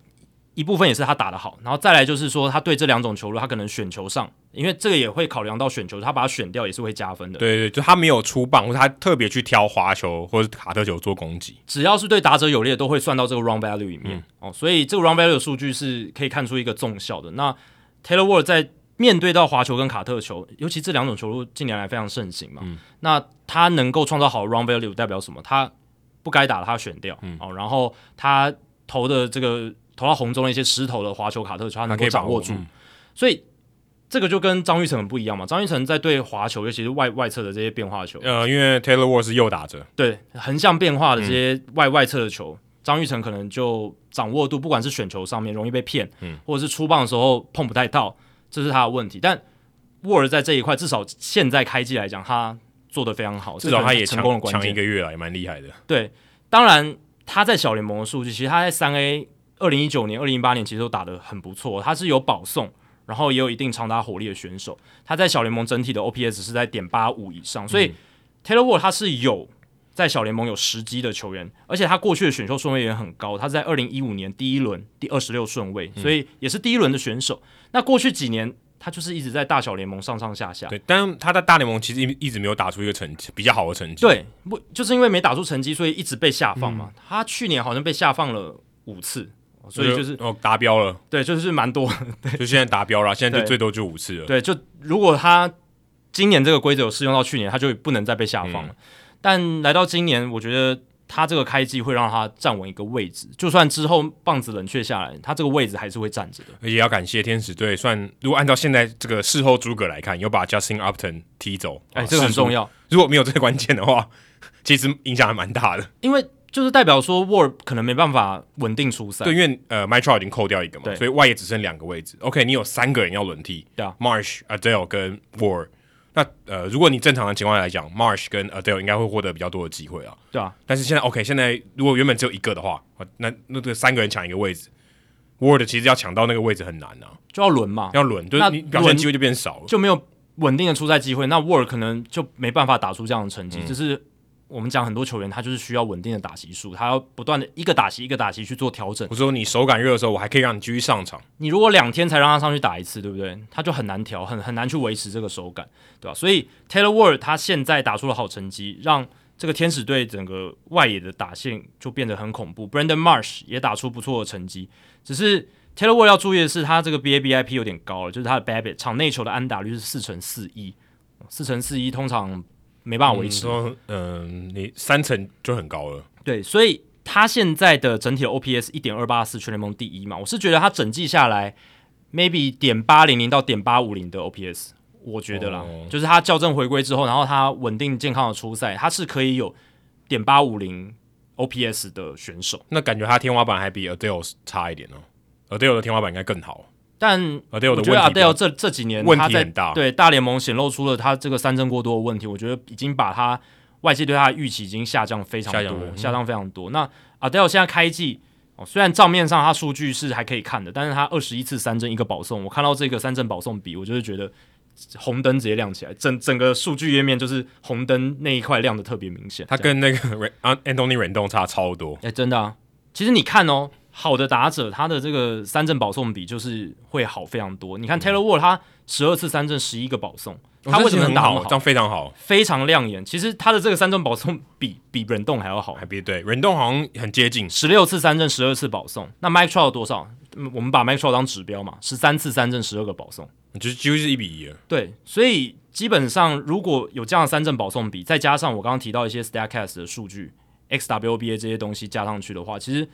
一部分也是他打得好，然后再来就是说他对这两种球路，他可能选球上，因为这个也会考量到选球，他把它选掉也是会加分的。对对，就他没有出棒，或者他特别去挑滑球或者卡特球做攻击，只要是对打者有利的，都会算到这个 run value 里面、嗯、哦。所以这个 run value 的数据是可以看出一个综效的。那 Taylor Ward 在面对到滑球跟卡特球，尤其这两种球路近年来非常盛行嘛，嗯、那他能够创造好的 run value 代表什么？他不该打的他选掉、嗯，哦，然后他投的这个投到红中的一些石头的滑球卡特球，他能够掌握住、嗯，所以这个就跟张玉成很不一样嘛。张玉成在对滑球，尤其是外外侧的这些变化球，呃，因为 Taylor Ward 是右打者，对横向变化的这些外外侧的球，张、嗯、育成可能就掌握度，不管是选球上面容易被骗、嗯，或者是出棒的时候碰不太到，这是他的问题。但 Ward 在这一块，至少现在开季来讲，他做的非常好，至少他也成功了关键一个月了，也蛮厉害的。对，当然他在小联盟的数据，其实他在三 A 二零一九年、二零一八年其实都打得很不错。他是有保送，然后也有一定长打火力的选手。他在小联盟整体的 OPS 是在点八五以上，所以、嗯、Taylor Ward 他是有在小联盟有时机的球员，而且他过去的选秀顺位也很高。他在二零一五年第一轮第二十六顺位，所以也是第一轮的选手。那过去几年。他就是一直在大小联盟上上下下，对，但他在大联盟其实一一直没有打出一个成绩比较好的成绩，对，不就是因为没打出成绩，所以一直被下放嘛、嗯。他去年好像被下放了五次，所以就是哦达标了，对，就是蛮多，对，(laughs) 就现在达标了，现在就最多就五次了，对，就如果他今年这个规则有适用到去年，他就不能再被下放了。嗯、但来到今年，我觉得。他这个开季会让他站稳一个位置，就算之后棒子冷却下来，他这个位置还是会站着的。而且要感谢天使队，算如果按照现在这个事后诸葛来看，有把 Justin Upton 踢走，哎、欸，这个很重要。如果没有这个关键的话，其实影响还蛮大的。因为就是代表说 Ward 可能没办法稳定出赛。对，因为呃 Mike Trout 已经扣掉一个嘛，所以外野只剩两个位置。OK，你有三个人要轮替，对啊，Marsh、Adele 跟 Ward。那呃，如果你正常的情况来讲，Marsh 跟 Adele 应该会获得比较多的机会啊。对啊，但是现在 OK，现在如果原本只有一个的话，那那这三个人抢一个位置，Ward 其实要抢到那个位置很难啊，就要轮嘛，要轮，就是你表现机会就变少了，就没有稳定的出赛机会，那 Ward 可能就没办法打出这样的成绩，就、嗯、是。我们讲很多球员，他就是需要稳定的打席数，他要不断的一个打席一个打席去做调整。我说你手感热的时候，我还可以让你继续上场。你如果两天才让他上去打一次，对不对？他就很难调，很很难去维持这个手感，对吧？所以 Taylor Ward 他现在打出了好成绩，让这个天使队整个外野的打线就变得很恐怖。Brandon Marsh 也打出不错的成绩，只是 Taylor Ward 要注意的是，他这个 BABIP 有点高了，就是他的 BABIP 场内球的安打率是四成四一，四成四一通常。没办法维持，嗯、呃，你三成就很高了。对，所以他现在的整体的 OPS 一点二八四，全联盟第一嘛。我是觉得他整季下来，maybe 点八零零到点八五零的 OPS，我觉得啦，哦、就是他校正回归之后，然后他稳定健康的出赛，他是可以有点八五零 OPS 的选手。那感觉他天花板还比 Adele 差一点哦，Adele 的天花板应该更好。但 Adele 我觉得 Adele 这这几年问题很大，对大联盟显露出了他这个三振过多的问题。我觉得已经把他外界对他的预期已经下降非常多，下降，非常多。那 Adele 现在开季哦，虽然账面上他数据是还可以看的，但是他二十一次三振一个保送，我看到这个三振保送比，我就是觉得红灯直接亮起来，整整个数据页面就是红灯那一块亮的特别明显。他跟那个 Anthony Rendon 差超多，哎、欸，真的啊。其实你看哦。好的打者，他的这个三振保送比就是会好非常多。你看 Taylor Ward，他十二次三振，十一个保送，他为什么能打好？这样非常好，非常亮眼。其实他的这个三振保送比比 Rendon 还要好，还比对 Rendon 好像很接近，十六次三振，十二次保送。那 Mike Trout 多少？我们把 Mike Trout 当指标嘛，十三次三振，十二个保送，就几乎是一比一了。对，所以基本上如果有这样的三振保送比，再加上我刚刚提到一些 Statcast 的数据，XWOBA 这些东西加上去的话，其实。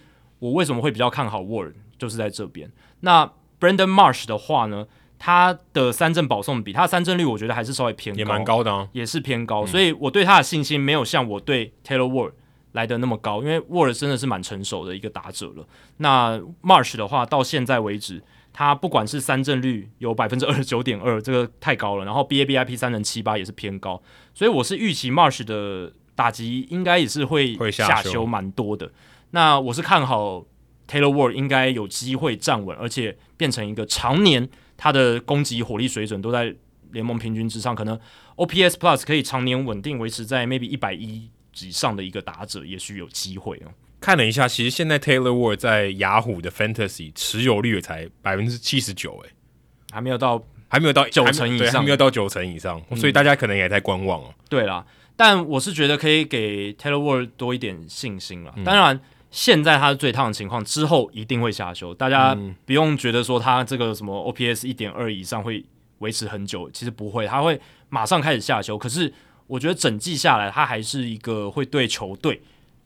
我为什么会比较看好 Ward，就是在这边。那 Brandon Marsh 的话呢，他的三振保送比，他的三振率我觉得还是稍微偏高，也蛮高的啊，也是偏高。嗯、所以我对他的信心没有像我对 Taylor Ward 来的那么高，因为 Ward 真的是蛮成熟的一个打者了。那 Marsh 的话，到现在为止，他不管是三振率有百分之二十九点二，这个太高了。然后 BABIP 三成七八也是偏高，所以我是预期 Marsh 的打击应该也是会下修蛮多的。那我是看好 Taylor Ward 应该有机会站稳，而且变成一个常年他的攻击火力水准都在联盟平均之上，可能 OPS Plus 可以常年稳定维持在 maybe 一百一以上的一个打者，也许有机会哦。看了一下，其实现在 Taylor Ward 在雅虎的 Fantasy 持有率才百分之七十九，哎，还没有到，还没有到九成以上，还没有到九成以上，所以大家可能也在观望哦。嗯、对啦，但我是觉得可以给 Taylor Ward 多一点信心了，当然。现在他是最烫的情况，之后一定会下修。大家不用觉得说他这个什么 OPS 一点二以上会维持很久，其实不会，他会马上开始下修。可是我觉得整季下来，他还是一个会对球队，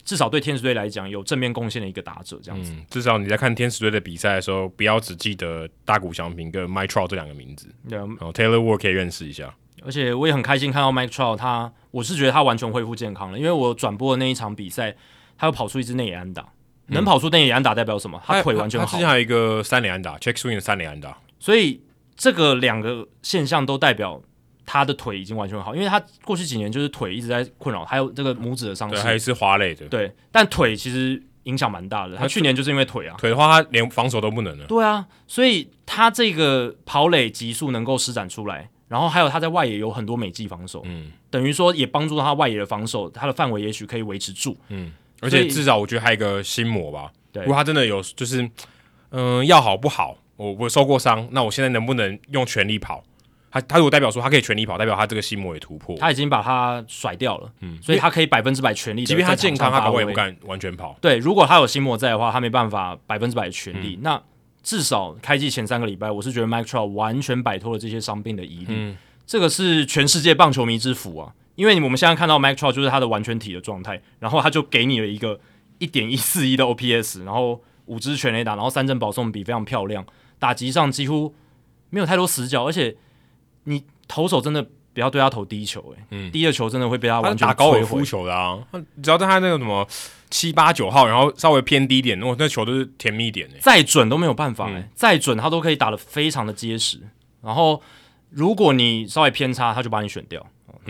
至少对天使队来讲有正面贡献的一个打者。这样子，嗯，至少你在看天使队的比赛的时候，不要只记得大谷翔平跟 Mike Trout 这两个名字，然后 Taylor Ward 可以认识一下。而且我也很开心看到 Mike Trout，他我是觉得他完全恢复健康了，因为我转播的那一场比赛。他又跑出一支内野安打，能跑出内野安打代表什么？他腿完全好。他之前还有一个三连安打，check swing 的三连安打。所以这个两个现象都代表他的腿已经完全好，因为他过去几年就是腿一直在困扰，还有这个拇指的伤势，对，还是滑垒的。对，但腿其实影响蛮大的。他去年就是因为腿啊，腿的话他连防守都不能了。对啊，所以他这个跑垒极速能够施展出来，然后还有他在外野有很多美技防守，嗯，等于说也帮助他外野的防守，他的范围也许可以维持住，嗯。而且至少我觉得还有一个心魔吧。对，如果他真的有，就是嗯、呃，要好不好？我我受过伤，那我现在能不能用全力跑？他他如果代表说他可以全力跑，代表他这个心魔也突破。他已经把他甩掉了，嗯，所以他可以百分之百全力。即便他健康，他可能也不敢完全跑。对，如果他有心魔在的话，他没办法百分之百全力。嗯、那至少开季前三个礼拜，我是觉得 Mike Trout 完全摆脱了这些伤病的疑虑。嗯，这个是全世界棒球迷之福啊！因为我们现在看到 Mike Trout 就是他的完全体的状态，然后他就给你了一个。一点一四一的 OPS，然后五支全垒打，然后三振保送比非常漂亮，打击上几乎没有太多死角，而且你投手真的不要对他投低球，诶，嗯，低的球真的会被他完全他打高尔夫球的啊，只要在他那个什么七八九号，然后稍微偏低一点，哦，那球都是甜蜜点，再准都没有办法，嗯，再准他都可以打得非常的结实，然后如果你稍微偏差，他就把你选掉，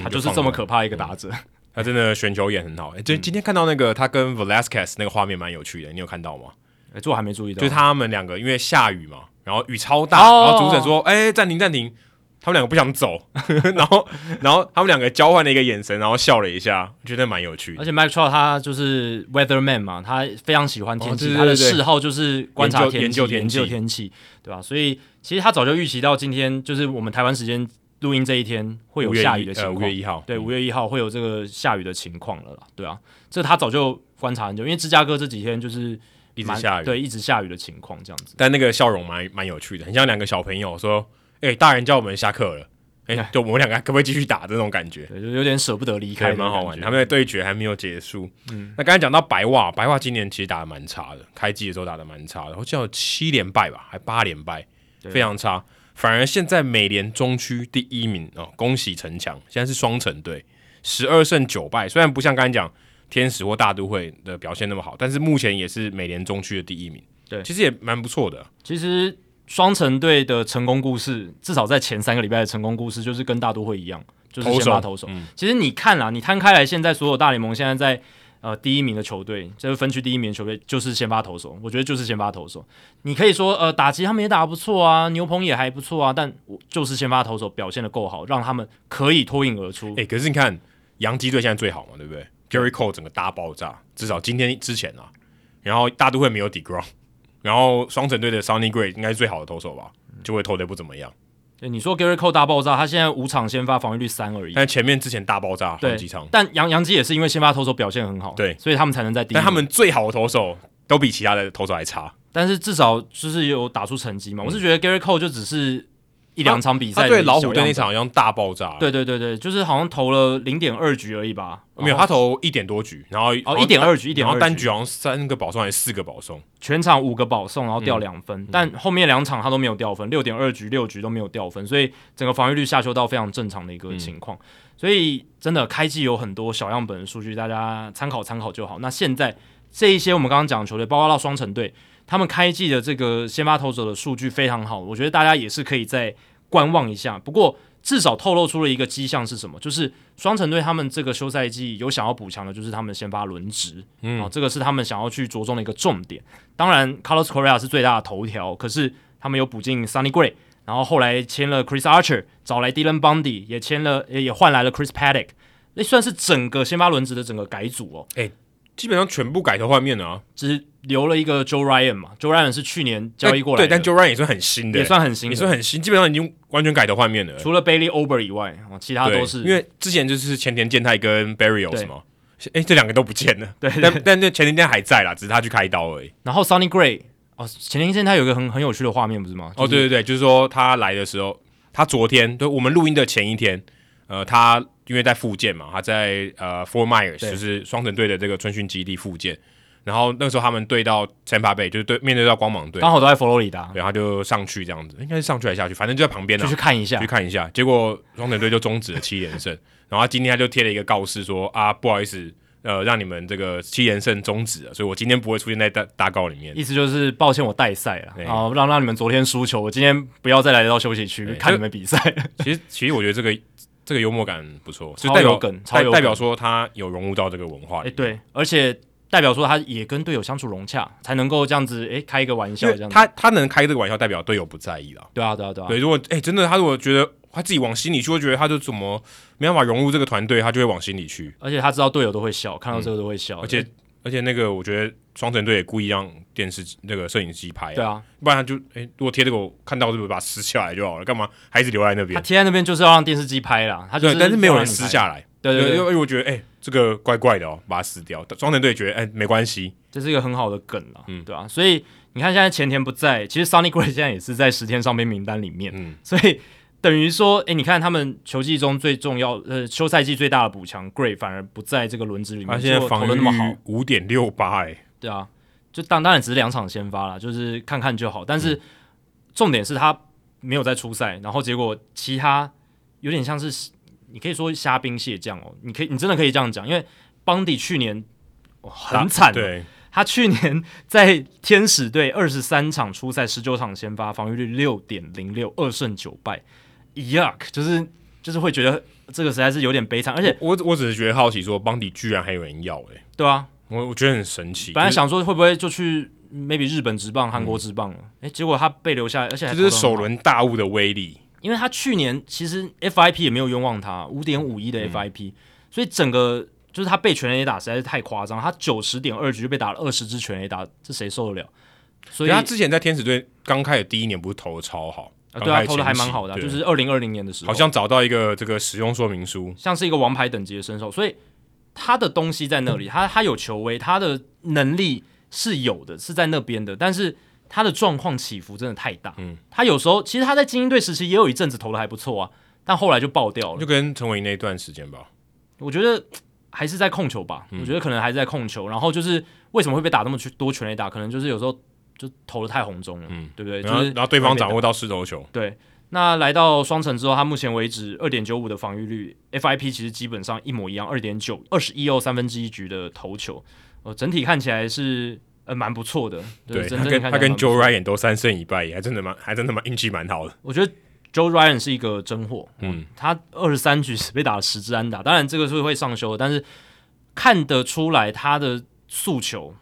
他就是这么可怕一个打者。嗯他真的选球眼很好，就今天看到那个他跟 Velasquez 那个画面蛮有趣的，你有看到吗？哎、欸，这我还没注意到。就是他们两个因为下雨嘛，然后雨超大，哦、然后主审说：“哎、欸，暂停，暂停。”他们两个不想走，(laughs) 然后，然后他们两个交换了一个眼神，然后笑了一下，觉得蛮有趣的。而且 Mike Trout 他就是 Weatherman 嘛，他非常喜欢天气，哦、对对对，他的嗜好就是观察天气、研究天气，天气，对吧？所以其实他早就预期到今天，就是我们台湾时间。录音这一天会有下雨的情况，五月一号，对，五月一号会有这个下雨的情况了啦，对啊，这他早就观察很久，因为芝加哥这几天就是一直下雨，对，一直下雨的情况这样子。但那个笑容蛮蛮有趣的，很像两个小朋友说：“哎、欸，大人叫我们下课了，哎、欸，(laughs) 就我们两个可不可以继续打？”这种感觉，对，就有点舍不得离开，蛮好玩。他们的对决还没有结束。嗯，那刚才讲到白袜，白袜今年其实打的蛮差的，开季的时候打的蛮差的，好像有七连败吧，还八连败，非常差。反而现在美联中区第一名哦，恭喜城墙，现在是双城队，十二胜九败。虽然不像刚才讲天使或大都会的表现那么好，但是目前也是美联中区的第一名。对，其实也蛮不错的。其实双城队的成功故事，至少在前三个礼拜的成功故事，就是跟大都会一样，就是先发投手。嗯、其实你看啦，你摊开来，现在所有大联盟现在在呃第一名的球队，就是分区第一名的球队，就是先发投手。我觉得就是先发投手。你可以说呃打击他们也打得不错啊，牛棚也还不错啊，但我就是先发投手表现得够好，让他们可以脱颖而出。哎、欸，可是你看洋基队现在最好嘛，对不对？Gary Cole 整个大爆炸，至少今天之前啊，然后大都会没有 d e g r o 然后双城队的 Sonny Gray 应该是最好的投手吧，就会投的不怎么样。对，你说 Gerrit Cole 大爆炸，他现在五场先发防御率三而已，但前面之前大爆炸好几场。但杨杨基也是因为先发投手表现很好，对，所以他们才能在第一。但他们最好的投手都比其他的投手还差，但是至少就是有打出成绩嘛。嗯、我是觉得 Gerrit Cole 就只是。一两场比赛，他对老虎队那场好像大爆炸。对对对对，就是好像投了零点二局而已吧。没有，他投一点多局，然后哦一点二局，一点二局，然后单局好像三个保送还是四个保送，全场五个保送，然后掉两分。嗯、但后面两场他都没有掉分，六点二局六局都没有掉分，所以整个防御率下修到非常正常的一个情况。嗯、所以真的开季有很多小样本的数据，大家参考参考就好。那现在这一些我们刚刚讲的球队，包括到双城队，他们开季的这个先发投手的数据非常好，我觉得大家也是可以再。观望一下，不过至少透露出了一个迹象是什么？就是双城队他们这个休赛季有想要补强的，就是他们先发轮值，嗯，啊，这个是他们想要去着重的一个重点。当然，Carlos Correa 是最大的头条，可是他们有补进 Sunny Gray，然后后来签了 Chris Archer，找来 Dylan Bundy，也签了也也换来了 Chris Paddock，那算是整个先发轮值的整个改组哦。诶、欸。基本上全部改头换面了啊，只是留了一个 Joe Ryan 嘛，Joe Ryan 是去年交易过来的，对，但 Joe Ryan 也算很新的，也算很新，也算很新，基本上已经完全改头换面了。除了 Bailey Ober 以外，其他都是因为之前就是前田健太跟 Berrios 嘛，哎，这两个都不见了，(laughs) 对，但但那前田健太还在啦，只是他去开刀而已。然后 Sonny Gray 哦，前田健太有一个很很有趣的画面不是吗？哦，对对对，就是说他来的时候，他昨天对我们录音的前一天，呃，他。因为在复健嘛，他在呃 Fort Myers 就是双城队的这个春训基地复健，然后那个时候他们对到 Tampa Bay 就是对面对到光芒队，刚好都在佛罗里达，然后就上去这样子，应该是上去还是下去，反正就在旁边，就去看一下，去看一下。结果双城队就终止了七连胜，(laughs) 然后他今天他就贴了一个告示说啊，不好意思，呃，让你们这个七连胜终止了，所以我今天不会出现在大大告里面。意思就是抱歉，我代赛了，然后让让你们昨天输球，我今天不要再来到休息区看你们比赛。(laughs) 其实其实我觉得这个。这个幽默感不错，超有梗，超有梗，代表说他有融入到这个文化里。哎，对，而且代表说他也跟队友相处融洽，才能够这样子，哎，开一个玩笑这样子。他他能开这个玩笑，代表队友不在意了。对啊，对啊，对啊。对，如果哎真的他如果觉得他自己往心里去，会觉得他就怎么没办法融入这个团队，他就会往心里去。而且他知道队友都会笑，看到这个都会笑。嗯、而且而且那个我觉得双城队也故意让电视那个摄影机拍、啊，对啊，不然他就哎如果贴这个我看到是不是把它撕下来就好了？干嘛还一直留在那边？他贴在那边就是要让电视机拍啦，他就是但是没有人撕下来。对对，因为我觉得哎、欸，这个怪怪的哦，把它撕掉。双城队觉得哎、欸，没关系，这是一个很好的梗了，嗯，对啊。所以你看现在前田不在，其实 Sonny Gray 现在也是在十天伤兵名单里面，嗯，所以。等于说，哎，你看他们球季中最重要，呃，休赛季最大的补强，Gray 反而不在这个轮值里面。他现在防御那么好，五点六八，哎，对啊，就当当然只是两场先发了，就是看看就好。但是、嗯、重点是他没有在出赛，然后结果其他有点像是你可以说虾兵蟹将哦，你可以你真的可以这样讲，因为邦迪去年很惨，对，他去年在天使队二十三场出赛，十九场先发，防御率六点零六，二胜九败。Yuck，就是就是会觉得这个实在是有点悲惨，而且我我只是觉得好奇，说邦迪居然还有人要哎、欸，对啊，我我觉得很神奇。本来想说会不会就去 maybe 日本职棒、韩国职棒了，诶、嗯欸，结果他被留下来，而且还这是首轮大物的威力，因为他去年其实 FIP 也没有冤枉他，五点五一的 FIP，、嗯、所以整个就是他被全 A 打实在是太夸张，他九十点二局就被打了二十支全 A 打，这谁受得了？所以他之前在天使队刚开始第一年不是投的超好。啊，对啊，投的还蛮好的，啊，就是二零二零年的时候，好像找到一个这个使用说明书，像是一个王牌等级的身手，所以他的东西在那里，他他有球威，他的能力是有的，是在那边的，但是他的状况起伏真的太大，嗯，他有时候其实他在精英队时期也有一阵子投的还不错啊，但后来就爆掉了，就跟陈伟那一段时间吧，我觉得还是在控球吧，嗯，我觉得可能还是在控球，然后就是为什么会被打那么多全垒打，可能就是有时候。就投的太红中了，嗯，对不对？然后、就是、然后对方掌握到势头球，对。那来到双城之后，他目前为止二点九五的防御率，FIP 其实基本上一模一样，二点九，二十一又三分之一局的投球，呃，整体看起来是呃蛮不错的。对，他跟他跟 Joe Ryan 都三胜一败，还真的蛮还真的蛮运气蛮好的。我觉得 Joe Ryan 是一个真货，嗯，他二十三局 (laughs) 被打了十支安打，当然这个是会上修的，但是看得出来他的诉求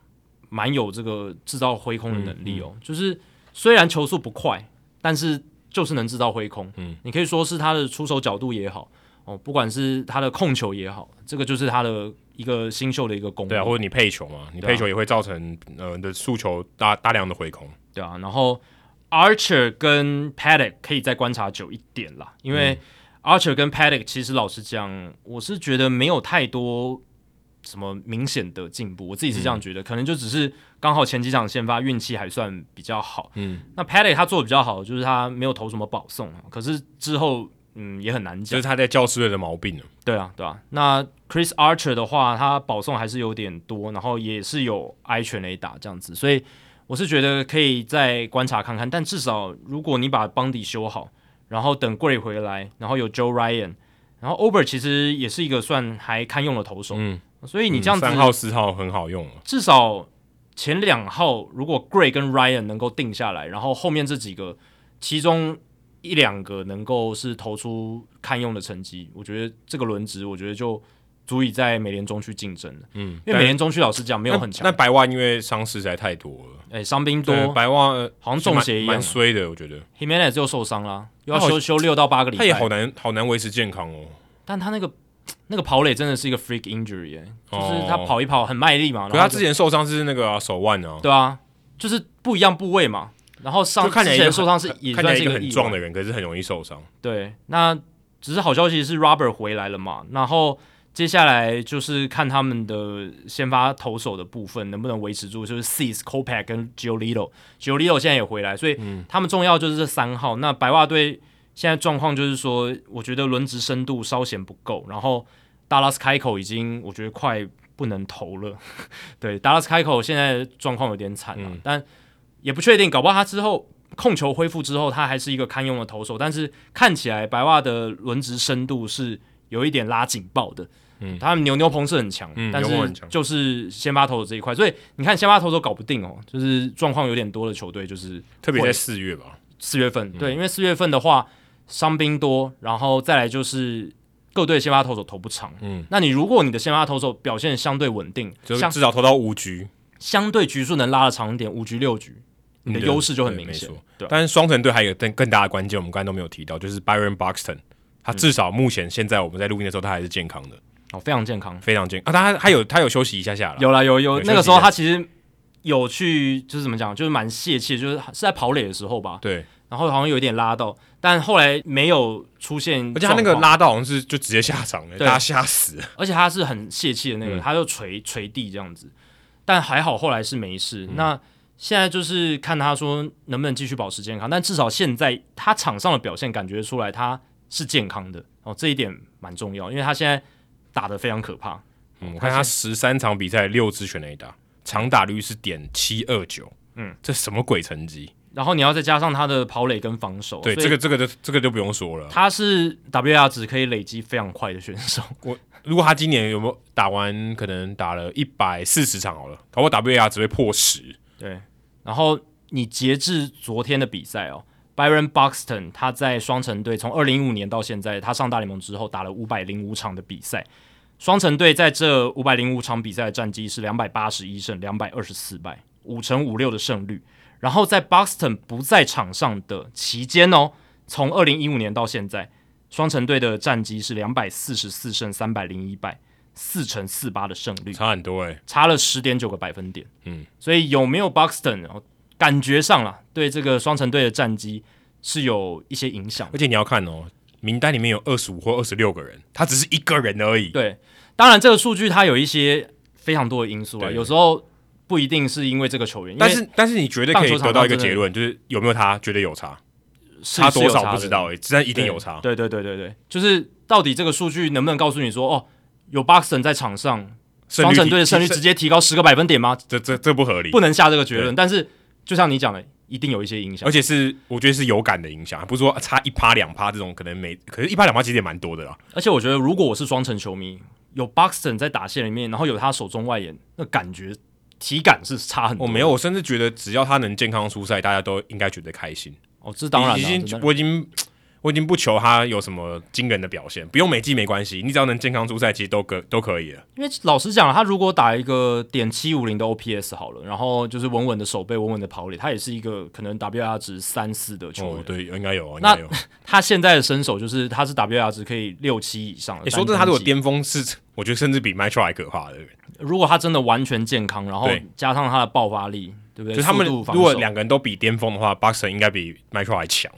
蛮有这个制造挥空的能力哦，嗯嗯、就是虽然球速不快，但是。就是能制造挥空，嗯，你可以说是他的出手角度也好，哦，不管是他的控球也好，这个就是他的一个新秀的一个功。对啊，或者你配球嘛，你配球也会造成呃你的诉求大大量的回空。对啊，然后 Archer 跟 Paddock 可以再观察久一点啦，因为 Archer 跟 Paddock 其实老实讲，我是觉得没有太多。什么明显的进步？我自己是这样觉得，嗯、可能就只是刚好前几场先发运气还算比较好。嗯，那 Paddock 他做的比较好，就是他没有投什么保送，可是之后嗯也很难讲，就是他在教士队的毛病。对啊，对啊。那 Chris Archer 的话，他保送还是有点多，然后也是有挨全垒打这样子，所以我是觉得可以再观察看看。但至少如果你把邦迪修好，然后等 Gray 回来，然后有 Joe Ryan，然后 Ober 其实也是一个算还堪用的投手。嗯。所以你这样子，三号四号很好用，至少前两号如果 Gray 跟 Ryan 能够定下来，然后后面这几个其中一两个能够是投出堪用的成绩，我觉得这个轮值我觉得就足以在美联中去竞争了。嗯，因为美联中区老实讲没有很强。那白袜因为伤势实在太多了，哎、欸，伤兵多，白袜好像中邪一样，蛮衰的，我觉得。Jimenez 又受伤了，又要休休六到八个礼拜，他也好难好难维持健康哦。但他那个。那个跑垒真的是一个 freak injury，哎，就是他跑一跑很卖力嘛。可他之前受伤是那个、啊、手腕哦、啊。对啊，就是不一样部位嘛。然后上看起来受伤是也算是一个很壮的人，可是很容易受伤。对，那只是好消息是 Robert 回来了嘛。然后接下来就是看他们的先发投手的部分能不能维持住，就是 Cease、Kopech 跟。Giolito 现在也回来，所以他们重要就是这三号。那白袜队。现在状况就是说，我觉得轮值深度稍显不够，然后达拉斯开口已经我觉得快不能投了。(laughs) 对，达拉斯开口现在状况有点惨了，嗯、但也不确定，搞不好他之后控球恢复之后，他还是一个堪用的投手。但是看起来白袜的轮值深度是有一点拉警报的。嗯，他们牛牛棚是很强，嗯、但是就是先发投手这一块，所以你看先发投手搞不定哦，就是状况有点多的球队，就是特别在四月吧，四月份对，因为四月份的话。伤兵多，然后再来就是各队先发投手投不长。嗯，那你如果你的先发投手表现相对稳定，就至少投到五局，相对局数能拉的长一点，五局六局，你的优势就很明显。对，但是双城队还有更更大的关键，我们刚才都没有提到，就是 Byron Buxton，他至少目前现在我们在录音的时候，他还是健康的，哦，非常健康，非常健康啊。他他有他有休息一下下了，有啦有有，那个时候他其实有去，就是怎么讲，就是蛮泄气，就是是在跑垒的时候吧，对。然后好像有点拉到，但后来没有出现，而且他那个拉到好像是就直接下场了，对大家吓死了。而且他是很泄气的那个，嗯、他就捶捶地这样子，但还好后来是没事。嗯、那现在就是看他说能不能继续保持健康，但至少现在他场上的表现感觉出来他是健康的哦，这一点蛮重要，因为他现在打得非常可怕。嗯，我看他十三场比赛六支全垒打，长打率是点七二九，嗯，这什么鬼成绩？然后你要再加上他的跑垒跟防守，对，这个这个就这个就不用说了。他是 WAR 值可以累积非常快的选手。我 (laughs) 如果他今年有没有打完，可能打了一百四十场好了，搞不好 WAR 值会破十。对，然后你截至昨天的比赛哦，Byron Buxton 他在双城队从二零一五年到现在，他上大联盟之后打了五百零五场的比赛，双城队在这五百零五场比赛的战绩是两百八十一胜两百二十四败，五成五六的胜率。然后在 Buxton 不在场上的期间哦，从二零一五年到现在，双城队的战绩是两百四十四胜三百零一败，四成四八的胜率，差很多诶、欸，差了十点九个百分点。嗯，所以有没有 Buxton，感觉上啦，对这个双城队的战绩是有一些影响。而且你要看哦，名单里面有二十五或二十六个人，他只是一个人而已。对，当然这个数据它有一些非常多的因素啊，有时候。不一定是因为这个球员，但是但是你绝对可以得到一个结论，就是有没有他绝对有差，差多少不知道诶、欸，但一定有差。对对对对对，就是到底这个数据能不能告诉你说，哦，有 Buxton 在场上，双城队的胜率直接提高十个百分点吗？这这这不合理，不能下这个结论。但是就像你讲的，一定有一些影响，而且是我觉得是有感的影响，不是说差一趴两趴这种可能没，可是一趴两趴其实也蛮多的啦。而且我觉得如果我是双城球迷，有 Buxton 在打线里面，然后有他手中外延，那感觉体感是差很多。我、哦、没有，我甚至觉得只要他能健康出赛，大家都应该觉得开心。哦，这当然，已经我已经。我已经不求他有什么惊人的表现，不用每季没关系，你只要能健康出赛，其实都可都可以了。因为老实讲，他如果打一个点七五零的 OPS 好了，然后就是稳稳的守备，稳稳的跑垒，他也是一个可能 WAR 值三四的球员。哦，对，应该有，应该有。(laughs) 他现在的身手就是他是 WAR 值可以六七以上的。你、欸、说这他如果巅峰是，我觉得甚至比 Trout 还可怕的。如果他真的完全健康，然后加上他的爆发力，对不对？就他们如果两个人都比巅峰的话，Buxton 应该比 Trout 还强。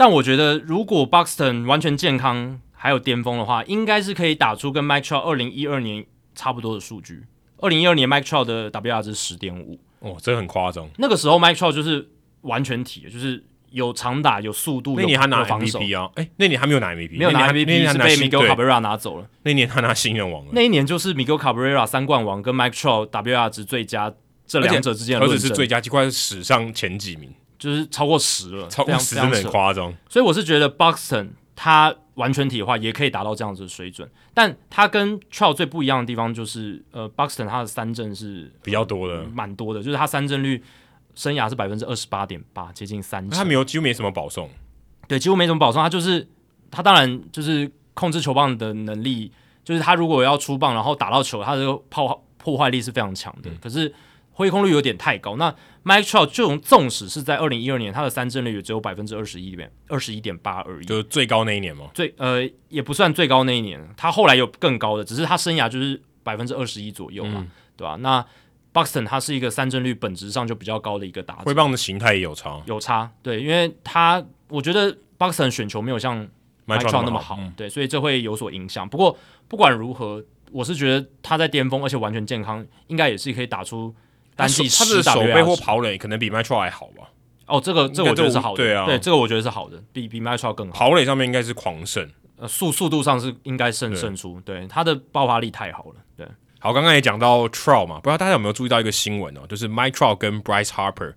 但我觉得，如果 Buxton 完全健康还有巅峰的话，应该是可以打出跟 Mike Trout 二零一二年差不多的数据。二零一二年 Mike Trout 的 WR 值十点五，哦，这很夸张。那个时候 Mike Trout 就是完全体，就是有长打、有速度。那年他拿 MVP 啊？哎、欸，那年他没有拿 MVP，没有拿 MVP 是被 Miguel Cabrera 拿走了。那年他拿新人王了。那一年就是 Miguel Cabrera 三冠王跟 Mike Trout WR 值最佳这两者之间的论证，是最佳，几乎是史上前几名。就是超过十了，超过十真的很夸张。所以我是觉得 Buxton 他完全体的话也可以达到这样子的水准，但他跟 Trout 最不一样的地方就是，呃，Buxton 他的三振是比较多的，蛮、呃、多的，就是他三振率生涯是百分之二十八点八，接近三成。他没有几乎没什么保送，对，几乎没什么保送。他就是他当然就是控制球棒的能力，就是他如果要出棒然后打到球，他的破破坏力是非常强的，嗯、可是。挥空率有点太高。那 Mike Trout 这种纵使是在二零一二年，他的三振率也只有百分之二十一点二十一点八而已，就是最高那一年吗？最呃也不算最高那一年，他后来有更高的，只是他生涯就是百分之二十一左右嘛，嗯、对吧？那 Buxton 他是一个三振率本质上就比较高的一个打者，挥棒的形态也有差，有差，对，因为他我觉得 Buxton 选球没有像 Mike Trout 那么好，嗯、对，所以这会有所影响。不过不管如何，我是觉得他在巅峰而且完全健康，应该也是可以打出。单季他的守备或跑垒可能比 Mike Trout 还好吧？哦，这个这个我觉得是好的，对啊，对，这个我觉得是好的，比比 Mike Trout 更好。跑垒上面应该是狂胜，呃，速速度上是应该胜胜出，对，他的爆发力太好了，对。好，刚刚也讲到 Trout 嘛，不知道大家有没有注意到一个新闻哦，就是 Mike Trout 跟 Bryce Harper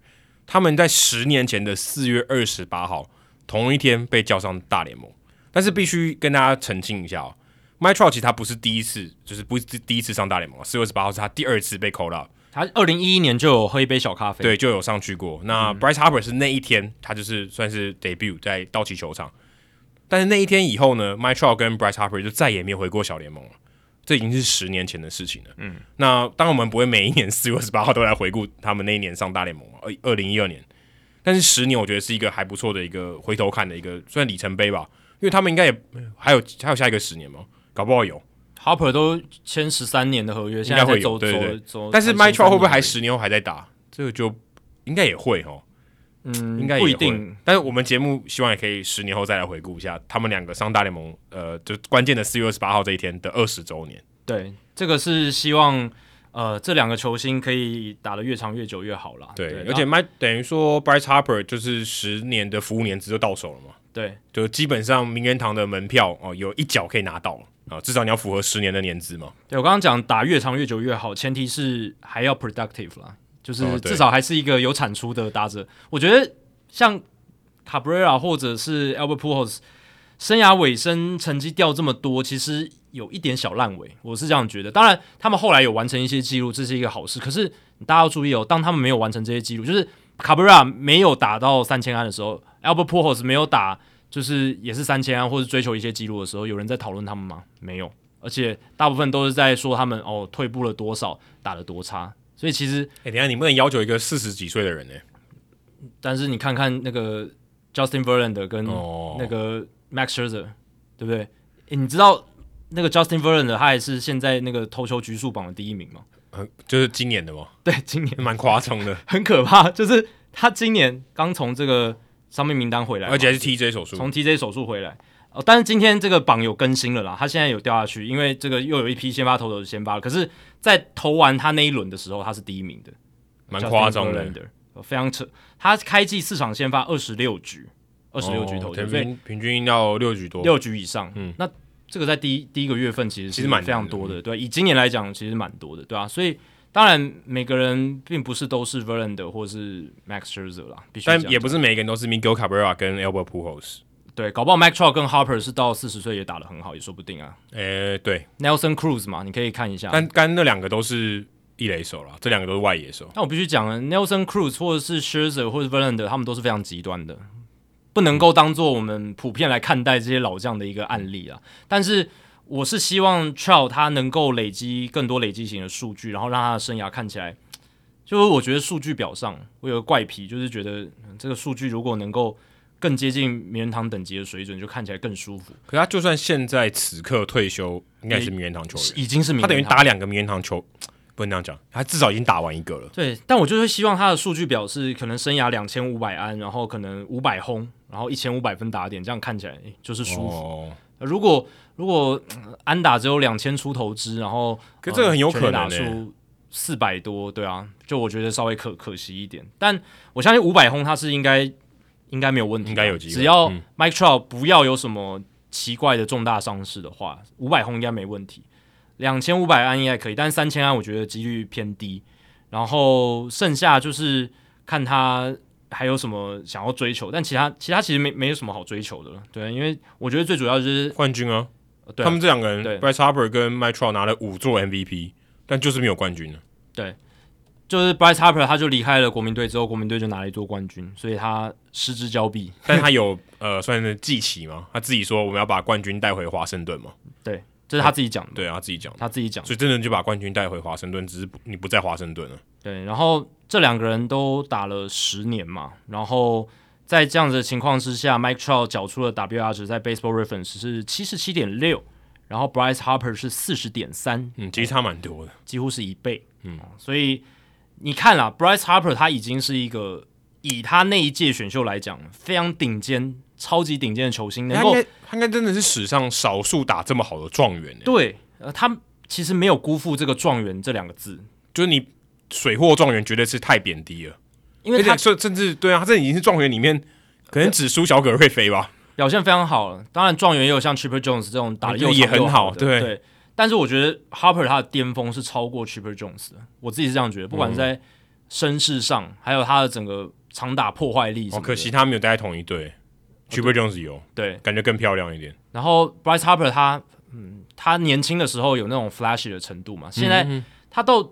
他们在十年前的四月二十八号同一天被叫上大联盟，但是必须跟大家澄清一下哦，Mike Trout 其实他不是第一次，就是不是第一次上大联盟，四月二十八号是他第二次被 call up。他二零一一年就有喝一杯小咖啡，对，就有上去过。那 Bryce Harper 是那一天，他就是算是 debut 在道奇球场。但是那一天以后呢，Mike Trout 跟 Bryce Harper 就再也没有回过小联盟了。这已经是十年前的事情了。嗯，那当然我们不会每一年四月二十八号都来回顾他们那一年上大联盟嘛，二二零一二年。但是十年，我觉得是一个还不错的一个回头看的一个算里程碑吧，因为他们应该也还有还有下一个十年嘛，搞不好有。Harper 都签十三年的合约，现在会有，对对对。但是 Trout 会不会还十年后还在打？这个就应该也会哦。嗯，应该不一定。但是我们节目希望也可以十年后再来回顾一下他们两个上大联盟，呃，就关键的四月二十八号这一天的二十周年。对，这个是希望呃这两个球星可以打得越长越久越好啦。对，对而且 Mike 等于说 Bryce Harper 就是十年的服务年资就到手了嘛。对，就基本上名人堂的门票哦，有一角可以拿到了。啊，至少你要符合十年的年资嘛。对，我刚刚讲打越长越久越好，前提是还要 productive 啦，就是至少还是一个有产出的打者。哦、我觉得像 Cabrera 或者是 Albert Pujols 生涯尾声成绩掉这么多，其实有一点小烂尾，我是这样觉得。当然，他们后来有完成一些记录，这是一个好事。可是大家要注意哦，当他们没有完成这些记录，就是 Cabrera 没有打到三千安的时候，Albert Pujols 没有打。就是也是三千啊，或者追求一些记录的时候，有人在讨论他们吗？没有，而且大部分都是在说他们哦退步了多少，打了多差。所以其实，哎、欸，等下你不能要求一个四十几岁的人呢。但是你看看那个 Justin Verlander 跟那个 Max Scherzer，对不对？欸、你知道那个 Justin Verlander 他也是现在那个投球局数榜的第一名吗？呃，就是今年的吗？对，今年蛮夸张的，很可怕。就是他今年刚从这个。伤病名单回来，而且还是 TJ 手术，从 TJ 手术回来。哦，但是今天这个榜有更新了啦，他现在有掉下去，因为这个又有一批先发投手的先发了。可是，在投完他那一轮的时候，他是第一名的，蛮夸张的，非常扯。他开季四场先发二十六局，二十六局投球，所以平均要六局多，六局以上。嗯，那这个在第一第一个月份其实其实蛮非常多的，对，以今年来讲，其实蛮多的，对啊。所以当然每个人并不是都是 Verlander 或是 Max Scherzer 啦，必须，但也不是每个人都是 Miguel Cabrera 跟 Albert Pujols。对，搞不好 Mike Trout 跟 Harper 是到四十岁也打得很好，也说不定啊。诶、欸，对，Nelson Cruz 嘛，你可以看一下。但刚那两个都是一垒手了，这两个都是外野手。那我必须讲了，Nelson Cruz 或者是 Scherzer 或者 Verlander，他们都是非常极端的，不能够当做我们普遍来看待这些老将的一个案例啊。但是我是希望 Trout 他能够累积更多累积型的数据，然后让他的生涯看起来，就是我觉得数据表上我有个怪癖，就是觉得这个数据如果能够。更接近名人堂等级的水准，就看起来更舒服。可他就算现在此刻退休，应该是名人堂球员，已经是名人堂。他等于打两个名人堂球，不能这样讲，他至少已经打完一个了。对，但我就是希望他的数据表示可能生涯两千五百安，然后可能五百轰，然后一千五百分打点，这样看起来就是舒服。哦、如果如果、呃、安打只有两千出头支，然后可这个很有可能打出四百多，对啊，就我觉得稍微可可惜一点。但我相信五百轰他是应该。应该没有问题，应该有机会。只要 Mike Trout 不要有什么奇怪的重大伤势的话，五百轰应该没问题。两千五百安应该可以，但是三千安我觉得几率偏低。然后剩下就是看他还有什么想要追求，但其他其他其实没没有什么好追求的了。对，因为我觉得最主要就是冠军啊。对啊，他们这两个人对，Bryce Harper 跟 Mike Trout 拿了五座 MVP，但就是没有冠军呢。对。就是 Bryce Harper，他就离开了国民队之后，国民队就拿了一座冠军，所以他失之交臂。但他有 (laughs) 呃，算是记起吗？他自己说我们要把冠军带回华盛顿嘛？对，这是他自己讲的。对啊，他自己讲，他自己讲。所以真的就把冠军带回华盛顿，只是你不在华盛顿了。对，然后这两个人都打了十年嘛，然后在这样子的情况之下，Mike Trout 缴出了 WR 值在 Baseball Reference 是七十七点六，然后 Bryce Harper 是四十点三，嗯，其实差蛮多的，几乎是一倍。嗯，所以。你看啦，Bryce Harper 他已经是一个以他那一届选秀来讲非常顶尖、超级顶尖的球星，能够他应该真的是史上少数打这么好的状元。对，呃，他其实没有辜负这个状元这两个字，就是你水货状元绝对是太贬低了，因为他甚甚至对啊，他这已经是状元里面可能只输小葛瑞飞吧，表现非常好了。当然，状元也有像 Chipper Jones 这种打的又也很好，对。对但是我觉得 Harper 他的巅峰是超过 Chipper Jones 的，我自己是这样觉得。不管是在身势上，还有他的整个长打破坏力，哦，可惜他没有待在同一队。Chipper Jones 有，对，感觉更漂亮一点。然后 Bryce Harper 他，嗯，他年轻的时候有那种 flashy 的程度嘛，现在他到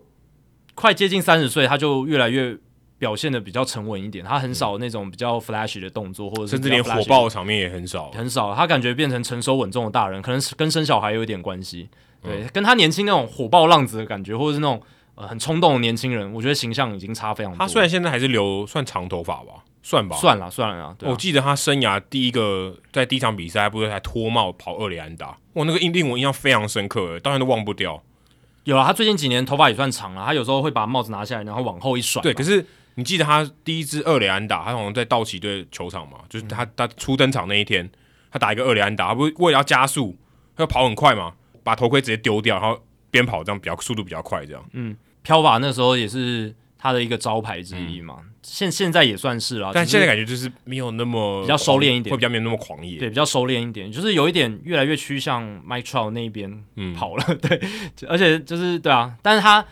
快接近三十岁，他就越来越表现的比较沉稳一点。他很少那种比较 flashy 的动作，或者甚至连火爆的场面也很少，很少。他感觉变成成熟稳重的大人，可能是跟生小孩有一点关系。对，跟他年轻那种火爆浪子的感觉，或者是那种呃很冲动的年轻人，我觉得形象已经差非常多。他虽然现在还是留算长头发吧，算吧，算了算了啊。我记得他生涯第一个在第一场比赛，还不是还脱帽跑二垒安打，哇，那个印令我印象非常深刻，当然都忘不掉。有啊，他最近几年头发也算长了，他有时候会把帽子拿下来，然后往后一甩。对，可是你记得他第一支二垒安打，他好像在道奇队球场嘛，就是他他初登场那一天，他打一个二垒安打，他不是为了要加速，他要跑很快嘛，把头盔直接丢掉，然后。边跑这样比较速度比较快，这样。嗯，飘法那时候也是他的一个招牌之一嘛。现、嗯、现在也算是啦，但现在感觉就是没有那么比较收敛一点，会比较没有那么狂野。对，比较收敛一点，就是有一点越来越趋向 Mike Trout 那边跑了。嗯、(laughs) 对，而且就是对啊，但是他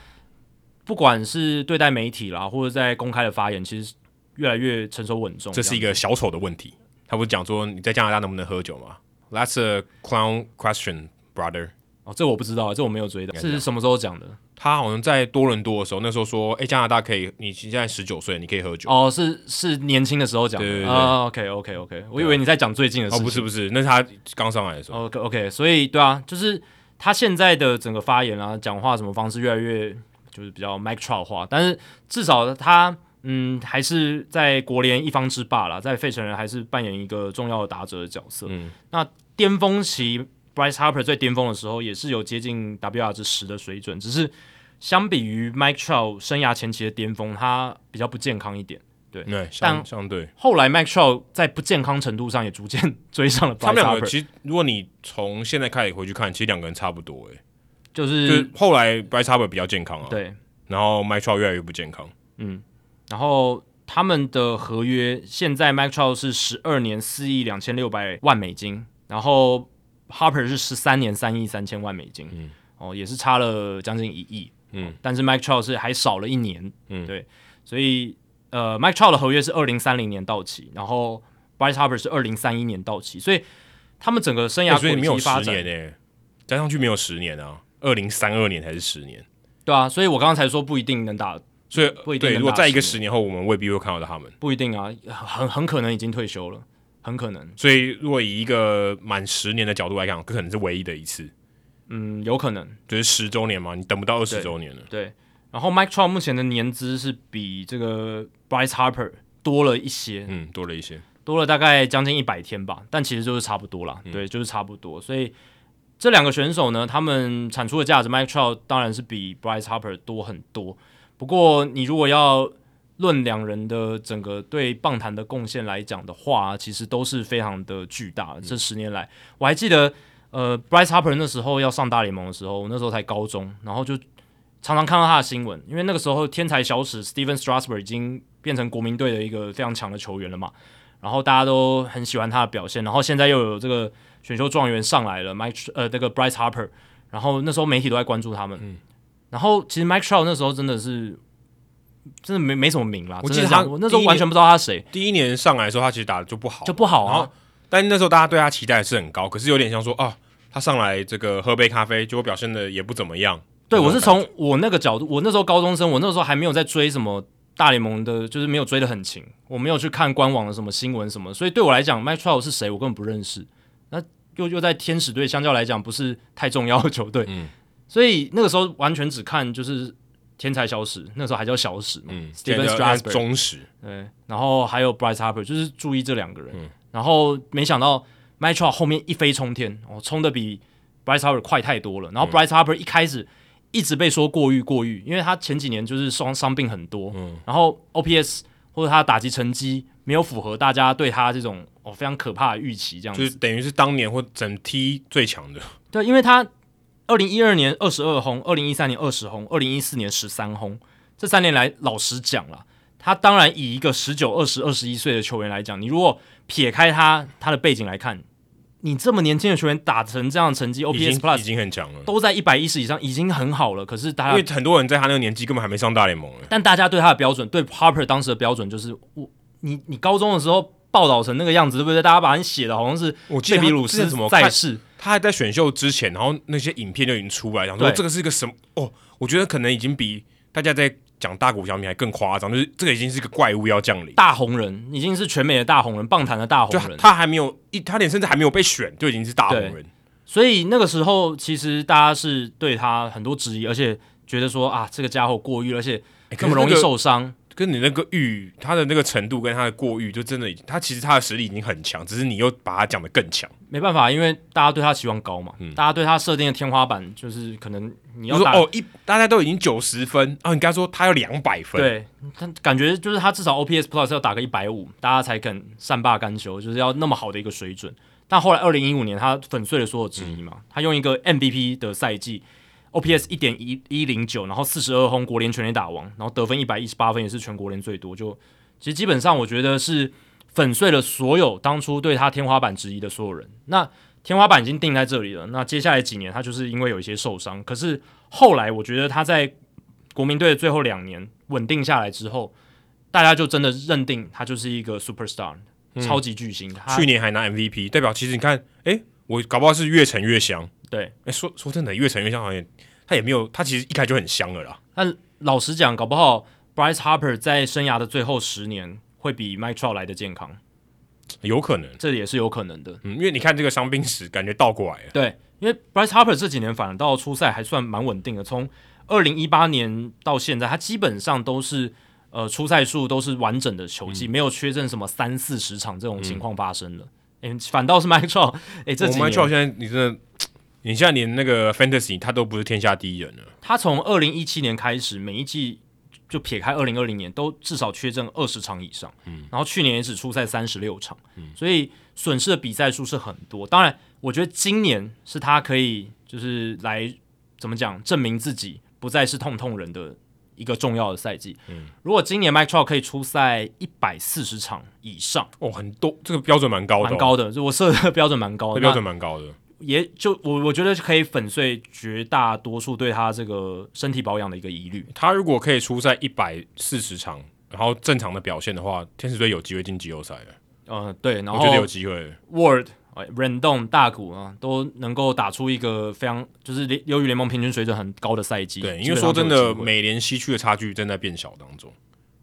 不管是对待媒体啦，或者在公开的发言，其实越来越成熟稳重。这是一个小丑的问题。他不是讲说你在加拿大能不能喝酒吗？That's a clown question, brother. 哦，这我不知道，这我没有追到。这是什么时候讲的？他好像在多伦多的时候，那时候说，哎，加拿大可以，你现在十九岁，你可以喝酒。哦，是是年轻的时候讲的。对对对。啊，OK OK OK，我以为你在讲最近的事情。哦，不是不是，那是他刚上来的时候。OK OK，所以对啊，就是他现在的整个发言啊，讲话什么方式越来越就是比较 Mike Trout 化，但是至少他嗯还是在国联一方之霸啦，在费城人还是扮演一个重要的打者的角色。嗯，那巅峰期。Bryce Harper 最巅峰的时候也是有接近 WR 值十的水准，只是相比于 Mike Trout 生涯前期的巅峰，他比较不健康一点。对，对，相相对。后来 Mike Trout 在不健康程度上也逐渐追上了 Bryce Harper。他们两个其实，如果你从现在开始回去看，其实两个人差不多诶，就是，就是后来 Bryce Harper 比较健康啊，对，然后 Mike Trout 越来越不健康。嗯，然后他们的合约现在 Mike Trout 是十二年四亿两千六百万美金，然后。Harper 是十三年三亿三千万美金，嗯，哦，也是差了将近一亿，嗯，但是 Mike Trout 是还少了一年，嗯，对，所以呃，Mike Trout 的合约是二零三零年到期，然后 Bryce Harper 是二零三一年到期，所以他们整个生涯轨迹发展，诶，加上去没有十年啊，二零三二年还是十年，对啊，所以我刚刚才说不一定能打，所以不一定。如果在一个十年后，我们未必会看到他们，不一定啊，很很可能已经退休了。很可能，所以如果以一个满十年的角度来讲，这可能是唯一的一次。嗯，有可能，就是十周年嘛，你等不到二十周年了。对。对，然后 Mike Trout 目前的年资是比这个 Bryce Harper 多了一些，嗯，多了一些，多了大概将近一百天吧，但其实就是差不多啦。嗯、对，就是差不多。所以这两个选手呢，他们产出的价值，Mike Trout 当然是比 Bryce Harper 多很多。不过你如果要论两人的整个对棒坛的贡献来讲的话，其实都是非常的巨大。这十年来，我还记得，呃，Bryce Harper 那时候要上大联盟的时候，我那时候才高中，然后就常常看到他的新闻，因为那个时候天才小史 Stephen Strasburg 已经变成国民队的一个非常强的球员了嘛，然后大家都很喜欢他的表现，然后现在又有这个选秀状元上来了，Mike 呃，那个 Bryce Harper，然后那时候媒体都在关注他们，嗯，然后其实 Mike Trout 那时候真的是。真的没没什么名啦，我记得他我那时候完全不知道他谁。第一年上来的时候，他其实打的就不好，就不好啊。但那时候大家对他期待是很高，可是有点像说啊，他上来这个喝杯咖啡，结果表现的也不怎么样。对，我是从我那个角度，我那时候高中生，我那时候还没有在追什么大联盟的，就是没有追得很勤，我没有去看官网的什么新闻什么，所以对我来讲，Mike Trout 是谁，我根本不认识。那又又在天使队，相较来讲不是太重要的球队，嗯，所以那个时候完全只看就是。天才小史，那时候还叫小史嘛，嗯中史，对，然后还有 Bryce Harper，就是注意这两个人，嗯、然后没想到 Trout 后面一飞冲天，哦，冲的比 Bryce Harper 快太多了。然后 Bryce Harper 一开始一直被说过誉过誉，因为他前几年就是伤伤病很多，嗯、然后 OPS 或者他的打击成绩没有符合大家对他这种哦非常可怕的预期，这样子，就是等于是当年或整梯最强的，对，因为他。二零一二年二十二轰，二零一三年二十轰，二零一四年十三轰。这三年来，老实讲了，他当然以一个十九、二十、二十一岁的球员来讲，你如果撇开他他的背景来看，你这么年轻的球员打成这样的成绩，OPS Plus 已经很强了，都在一百一十以上，已经很好了。可是大家因为很多人在他那个年纪根本还没上大联盟，但大家对他的标准，对 Harper 当时的标准就是我你你高中的时候报道成那个样子，对不对？大家把你写的好像是贝比鲁斯什么在世。他还在选秀之前，然后那些影片就已经出来，然后说这个是一个什么？哦，我觉得可能已经比大家在讲大谷小米还更夸张，就是这个已经是一个怪物要降临，大红人已经是全美的大红人，棒坛的大红人。他还没有一，他连甚至还没有被选，就已经是大红人。所以那个时候，其实大家是对他很多质疑，而且觉得说啊，这个家伙过誉，而且这么容易受伤。跟你那个誉，他的那个程度跟他的过誉，就真的已经，他其实他的实力已经很强，只是你又把他讲得更强。没办法，因为大家对他期望高嘛，嗯、大家对他设定的天花板就是可能你要哦一，大家都已经九十分啊，你刚才说他要两百分，对，他感觉就是他至少 OPS Plus 要打个一百五，大家才肯善罢甘休，就是要那么好的一个水准。但后来二零一五年他粉碎了所有质疑嘛，嗯、他用一个 MVP 的赛季。OPS 一点一一零九，然后四十二轰，国联全垒打王，然后得分一百一十八分，也是全国联最多。就其实基本上，我觉得是粉碎了所有当初对他天花板质疑的所有人。那天花板已经定在这里了。那接下来几年，他就是因为有一些受伤。可是后来，我觉得他在国民队的最后两年稳定下来之后，大家就真的认定他就是一个 superstar，超级巨星。嗯、去年还拿 MVP，代表其实你看，诶，我搞不好是越沉越香。对，哎，说说真的，越沉越香，好像他也没有，他其实一开始就很香了啦。但老实讲，搞不好 Bryce Harper 在生涯的最后十年会比 Mike Trout 来的健康，有可能，这也是有可能的。嗯，因为你看这个伤病史，感觉倒过来了。对，因为 Bryce Harper 这几年反而到初赛还算蛮稳定的，从二零一八年到现在，他基本上都是呃初赛数都是完整的球季，嗯、没有缺阵什么三四十场这种情况发生的。哎、嗯，反倒是 Mike Trout，哎，这几年 Mike Trout 现在你真的。你现在连那个 Fantasy 他都不是天下第一人了。他从二零一七年开始，每一季就撇开二零二零年，都至少缺阵二十场以上。嗯，然后去年也只出赛三十六场，嗯，所以损失的比赛数是很多。当然，我觉得今年是他可以就是来怎么讲证明自己不再是痛痛人的一个重要的赛季。嗯，如果今年 Mike Trout 可以出赛一百四十场以上，哦，很多，这个标准蛮高的，哦，蛮高的。就我设的 (laughs) 标准蛮高的，标准蛮高的。也就我我觉得可以粉碎绝大多数对他这个身体保养的一个疑虑。他如果可以出赛一百四十场，然后正常的表现的话，天使队有机会进季后赛的。呃，对，然后我觉得有机会。Word、Rendon、大谷啊，都能够打出一个非常就是由于联盟平均水准很高的赛季。对，因为说真的，美联西区的差距正在变小当中。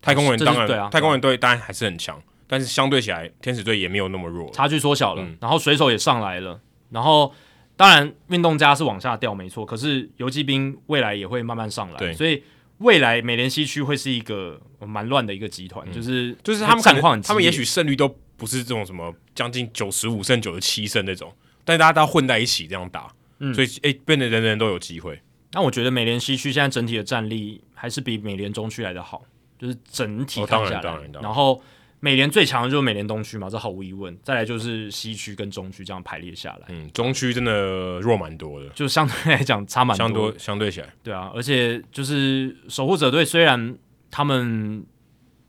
太空人当然对啊，太空人队当然还是很强，但是相对起来，天使队也没有那么弱，差距缩小了。嗯、然后水手也上来了，然后当然运动家是往下掉没错，可是游骑兵未来也会慢慢上来，对，所以未来美联西区会是一个蛮乱的一个集团，嗯、就是就是他们战况，他们也许胜率都不是这种什么将近九十五胜、九十七胜那种，但大家都要混在一起这样打，嗯、所以诶、欸，变得人人都有机会。那我觉得美联西区现在整体的战力还是比美联中区来的好。就是整体看下来，然后美联最强的就是美联东区嘛，这毫无疑问。再来就是西区跟中区这样排列下来，嗯，中区真的弱蛮多的，就相对来讲差蛮多，相，相对起来，对啊，而且就是守护者队虽然他们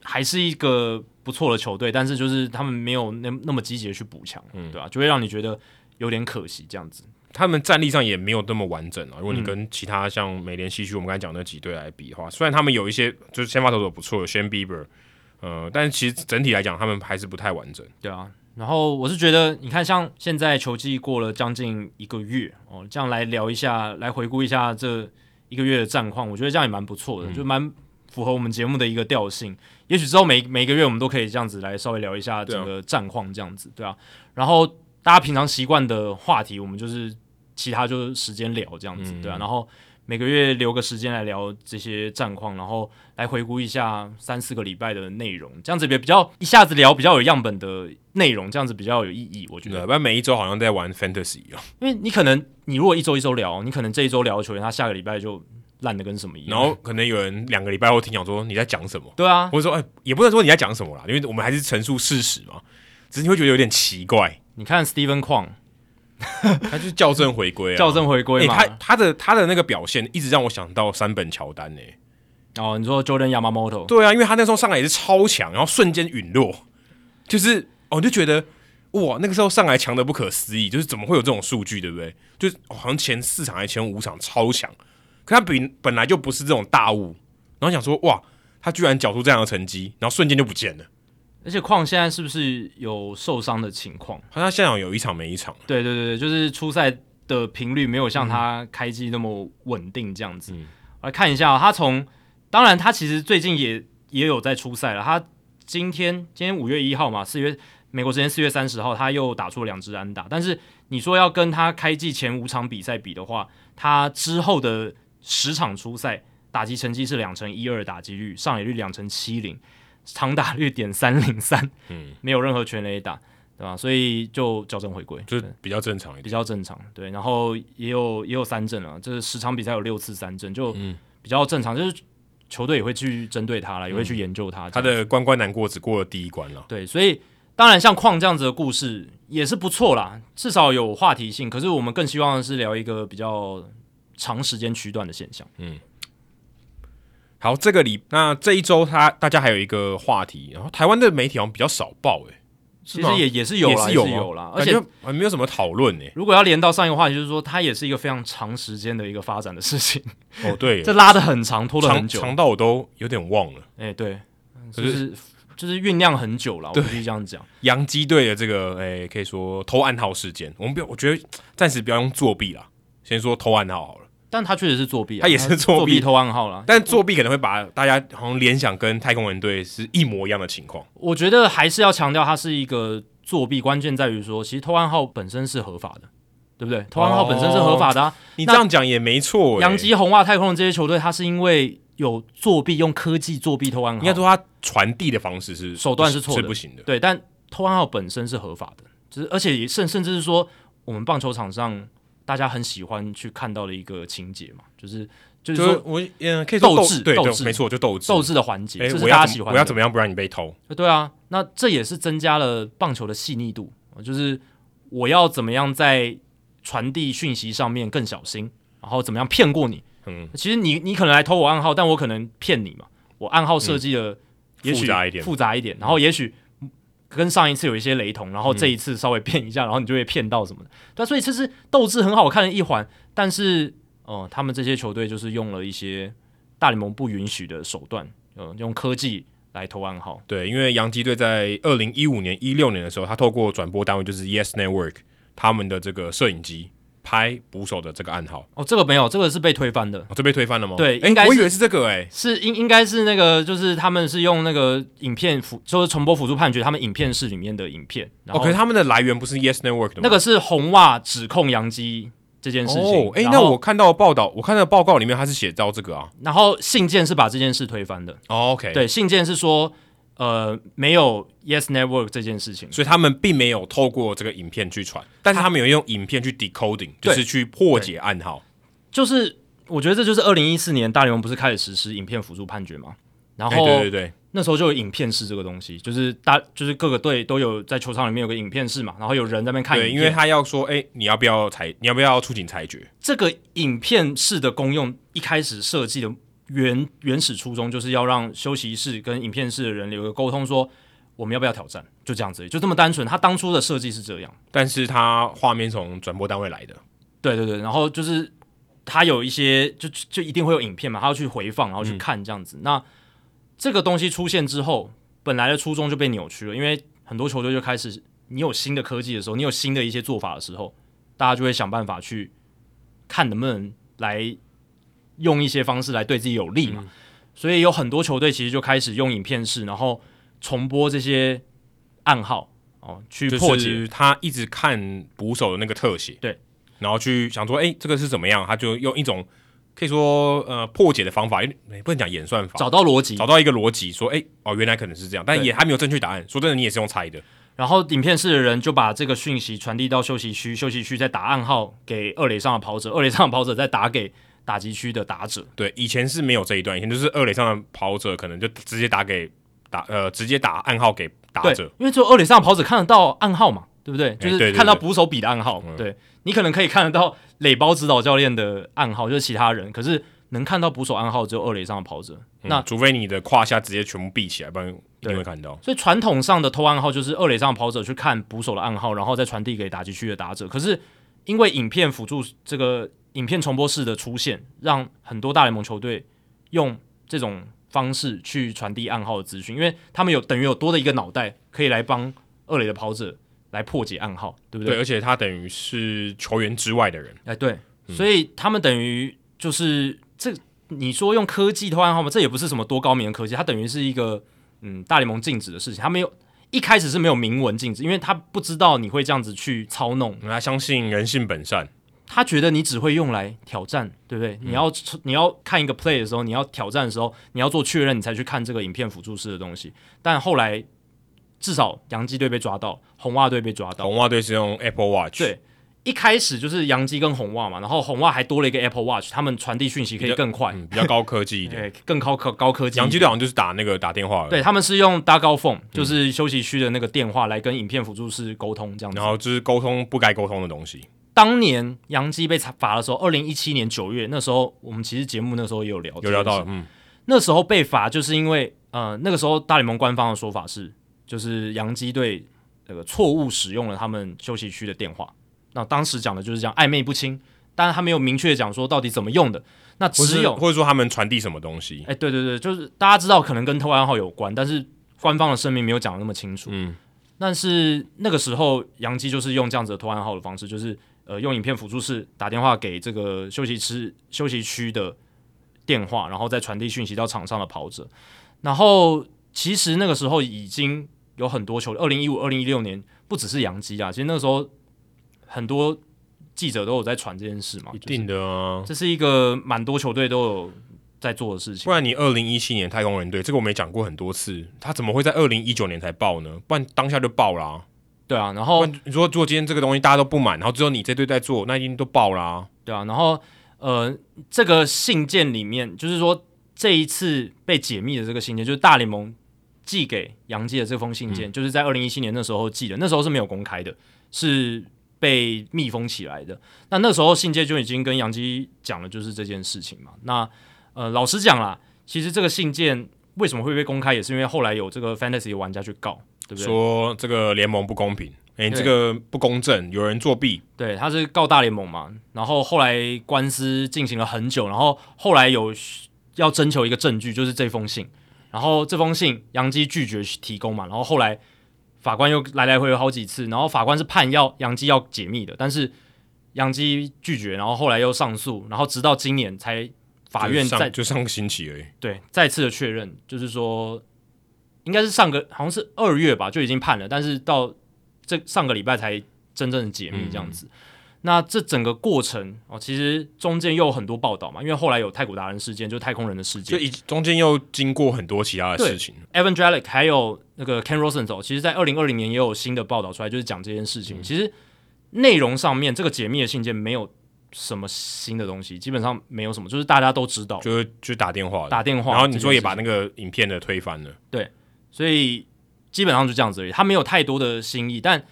还是一个不错的球队，但是就是他们没有那那么积极的去补强，嗯，对吧、啊？就会让你觉得有点可惜这样子。他们战力上也没有那么完整啊。如果你跟其他像美联西区我们刚才讲那几队来比的话，虽然他们有一些就是先发投手不错的 Shane Bieber，呃，但是其实整体来讲他们还是不太完整。对啊，然后我是觉得，你看像现在球季过了将近一个月哦，这样来聊一下，来回顾一下这一个月的战况，我觉得这样也蛮不错的，嗯、就蛮符合我们节目的一个调性。也许之后每每一个月我们都可以这样子来稍微聊一下整个战况，这样子对啊，然后大家平常习惯的话题，我们就是。其他就是时间聊这样子，嗯、对啊，然后每个月留个时间来聊这些战况，然后来回顾一下三四个礼拜的内容，这样子比较一下子聊比较有样本的内容，这样子比较有意义，我觉得。不然每一周好像在玩 fantasy 一样，因为你可能你如果一周一周聊，你可能这一周聊的球员，他下个礼拜就烂的跟什么一样，然后可能有人两个礼拜后听讲说你在讲什么，对啊，或者说哎、欸，也不能说你在讲什么啦，因为我们还是陈述事实嘛，只是你会觉得有点奇怪。你看 Steven Kwan。(laughs) 他就是校正回归啊，校正回归嘛。欸、他他的他的那个表现一直让我想到山本乔丹呢、欸。哦，你说 Jordan Yamamoto？对啊，因为他那时候上来也是超强，然后瞬间陨落，就是我、哦、就觉得哇，那个时候上来强的不可思议，就是怎么会有这种数据，对不对？就是、哦、好像前四场还是前五场超强，可他本本来就不是这种大物，然后想说哇，他居然缴出这样的成绩，然后瞬间就不见了。而且况现在是不是有受伤的情况？好像现场有一场没一场。对对对，就是出赛的频率没有像他开机那么稳定这样子。嗯、来看一下、喔，他从当然他其实最近也也有在出赛了。他今天今天五月一号嘛，四月美国时间四月三十号，他又打出了两支安打。但是你说要跟他开季前五场比赛比的话，他之后的十场出赛打击成绩是两成一二打击率，上垒率两成七零。长打率点三零三，嗯，没有任何全垒打，对吧？所以就矫正回归，就是比较正常一点，比较正常，对。然后也有也有三振了，就是十场比赛有六次三振，就比较正常。就是球队也会去针对他了，也会去研究他。他的关关难过，只过了第一关了。对，所以当然像矿这样子的故事也是不错啦，至少有话题性。可是我们更希望的是聊一个比较长时间区段的现象，嗯。好，这个礼那这一周，他大家还有一个话题，然后台湾的媒体好像比较少报，诶，其实也也是有，也是有，有啦，而且还没有什么讨论呢。如果要连到上一个话题，就是说它也是一个非常长时间的一个发展的事情。哦，对，(laughs) 这拉的很长，拖了很久，长到我都有点忘了。哎，对，就是就是酝酿很久了，我必须这样讲。洋基队的这个哎，可以说偷暗号事件，我们不要，我觉得暂时不要用作弊啦，先说偷暗号好了。但他确实是作弊，啊，他也是作弊偷暗号了。但作弊可能会把大家好像联想跟太空人队是一模一样的情况。我觉得还是要强调，他是一个作弊，关键在于说，其实偷暗号本身是合法的，对不对？偷暗号本身是合法的，啊哦。你这样讲也没错。洋基、红袜、太空人这些球队，他是因为有作弊，用科技作弊偷暗号。应该说他传递的方式是手段是错的，是不行的。对，但偷暗号本身是合法的，就是而且也甚甚至是说，我们棒球场上。大家很喜欢去看到的一个情节嘛，就是就是说我嗯，可以斗智，对，斗智，没错，就斗智，斗智的环节，欸、这是大家喜欢。我要怎么样不让你被偷？对啊，那这也是增加了棒球的细腻度，就是我要怎么样在传递讯息上面更小心，然后怎么样骗过你。嗯，其实你你可能来偷我暗号，但我可能骗你嘛，我暗号设计的也许复杂一点，复杂一点，然后也许。跟上一次有一些雷同，然后这一次稍微变一下，然后你就会骗到什么的。对，所以这是斗志很好看的一环，但是哦、呃，他们这些球队就是用了一些大联盟不允许的手段，呃，用科技来投暗号。对，因为洋基队在二零一五年、一六年的时候，他透过转播单位就是 Yes Network 他们的这个摄影机。拍捕手的这个暗号哦，这个没有，这个是被推翻的。哦，这被推翻了吗？对，应该我以为是这个哎、欸，是应应该是那个，就是他们是用那个影片辅，就是重播辅助判决，他们影片室里面的影片。哦，可是他们的来源不是 Yes Network 的吗？那个是红袜指控杨基这件事情。哦，哎，那我看到报道，我看到报告里面他是写到这个啊，然后信件是把这件事推翻的。哦，OK，对，信件是说。呃，没有 Yes Network 这件事情，所以他们并没有透过这个影片去传，但是他们有用影片去 decoding，就是去破解暗号。就是我觉得这就是二零一四年大联盟不是开始实施影片辅助判决吗？然后对对对，那时候就有影片室这个东西，就是大就是各个队都有在球场里面有个影片室嘛，然后有人在那边看。对，因为他要说，哎，你要不要裁？你要不要出警裁决？这个影片室的功用一开始设计的。原原始初衷就是要让休息室跟影片室的人有个沟通，说我们要不要挑战，就这样子，就这么单纯。他当初的设计是这样，但是他画面从转播单位来的，对对对，然后就是他有一些，就就一定会有影片嘛，他要去回放，然后去看这样子。嗯、那这个东西出现之后，本来的初衷就被扭曲了，因为很多球队就开始，你有新的科技的时候，你有新的一些做法的时候，大家就会想办法去看能不能来。用一些方式来对自己有利嘛，嗯、所以有很多球队其实就开始用影片式，然后重播这些暗号哦，去破解。他一直看捕手的那个特写，对，然后去想说，哎、欸，这个是怎么样？他就用一种可以说呃破解的方法，不能讲演算法，找到逻辑，找到一个逻辑，说，哎、欸，哦，原来可能是这样，但也还没有正确答案。说真的，你也是用猜的。然后影片室的人就把这个讯息传递到休息区，休息区再打暗号给二垒上的跑者，二垒上的跑者再打给。打击区的打者，对，以前是没有这一段，以前就是二垒上的跑者可能就直接打给打呃，直接打暗号给打者，因为只有二垒上的跑者看得到暗号嘛，对不对？就是看到捕手比的暗号，欸、对，你可能可以看得到垒包指导教练的暗号，就是其他人，可是能看到捕手暗号只有二垒上的跑者，嗯、那除非你的胯下直接全部闭起来，不然一定会看到。所以传统上的偷暗号就是二垒上的跑者去看捕手的暗号，然后再传递给打击区的打者，可是因为影片辅助这个。影片重播式的出现，让很多大联盟球队用这种方式去传递暗号的资讯，因为他们有等于有多的一个脑袋，可以来帮二垒的跑者来破解暗号，对不对？对，而且他等于是球员之外的人，哎，对，嗯、所以他们等于就是这，你说用科技偷暗号吗？这也不是什么多高明的科技，它等于是一个嗯大联盟禁止的事情，他没有一开始是没有明文禁止，因为他不知道你会这样子去操弄，他相信人性本善。他觉得你只会用来挑战，对不对？嗯、你要你要看一个 play 的时候，你要挑战的时候，你要做确认，你才去看这个影片辅助式的东西。但后来至少洋基队被抓到，红袜队被抓到。红袜队是用 Apple Watch。对，一开始就是洋基跟红袜嘛，然后红袜还多了一个 Apple Watch，他们传递讯息可以更快，比较，嗯、比较高科技一点，(laughs) 更高科高科技。洋基队好像就是打那个打电话了，对，他们是用 Dugout Phone，就是休息区的那个电话来跟影片辅助室沟通这样子，然后就是沟通不该沟通的东西。当年杨基被罚的时候，二零一七年九月，那时候我们其实节目那时候也有聊，有聊到，嗯，那时候被罚就是因为，呃，那个时候大联盟官方的说法是，就是杨基队那个错误使用了他们休息区的电话，那当时讲的就是这样暧昧不清，但是他没有明确讲说到底怎么用的，那只有或者说他们传递什么东西，哎，对对对，就是大家知道可能跟偷暗号有关，但是官方的声明没有讲的那么清楚，嗯，但是那个时候杨基就是用这样子的偷暗号的方式，就是。呃，用影片辅助室打电话给这个休息室休息区的电话，然后再传递讯息到场上的跑者。然后其实那个时候已经有很多球，二零一五、二零一六年不只是洋基啊，其实那个时候很多记者都有在传这件事嘛。一定的啊，这是一个蛮多球队都有在做的事情。不然你二零一七年太空人队这个我们也讲过很多次，他怎么会在二零一九年才爆呢？不然当下就爆了啊。对啊，然后你说做今天这个东西大家都不满，然后只有你这队在做，那一定都爆了啊。对啊，然后呃，这个信件里面就是说这一次被解密的这个信件，就是大联盟寄给杨基的这封信件，嗯、就是在二零一七年那时候寄的，那时候是没有公开的，是被密封起来的。那那时候信件就已经跟杨基讲了，就是这件事情嘛。那呃，老实讲啦，其实这个信件为什么会被公开，也是因为后来有这个 Fantasy 玩家去告。对不对？说这个联盟不公平，哎，这个不公正，有人作弊。对，他是告大联盟嘛，然后后来官司进行了很久，然后后来有要征求一个证据，就是这封信，然后这封信杨基拒绝提供嘛，然后后来法官又来来回回好几次，然后法官是判要杨基要解密的，但是杨基拒绝，然后后来又上诉，然后直到今年才。法院在就上个星期而已，对，再次的确认，就是说，应该是上个好像是二月吧，就已经判了，但是到这上个礼拜才真正的解密这样子。嗯、那这整个过程哦，其实中间又有很多报道嘛，因为后来有太古达人事件，就是太空人的事件，就中间又经过很多其他的事情。Evan Drellich 还有那个 Ken Rosenthal，其实在二零二零年也有新的报道出来，就是讲这件事情。嗯、其实内容上面，这个解密的信件没有。什么新的东西？基本上没有什么，就是大家都知道，就是就打电话，打电话，然后你说也把那个影片的推翻了，对，所以基本上就这样子而已。他没有太多的新意，但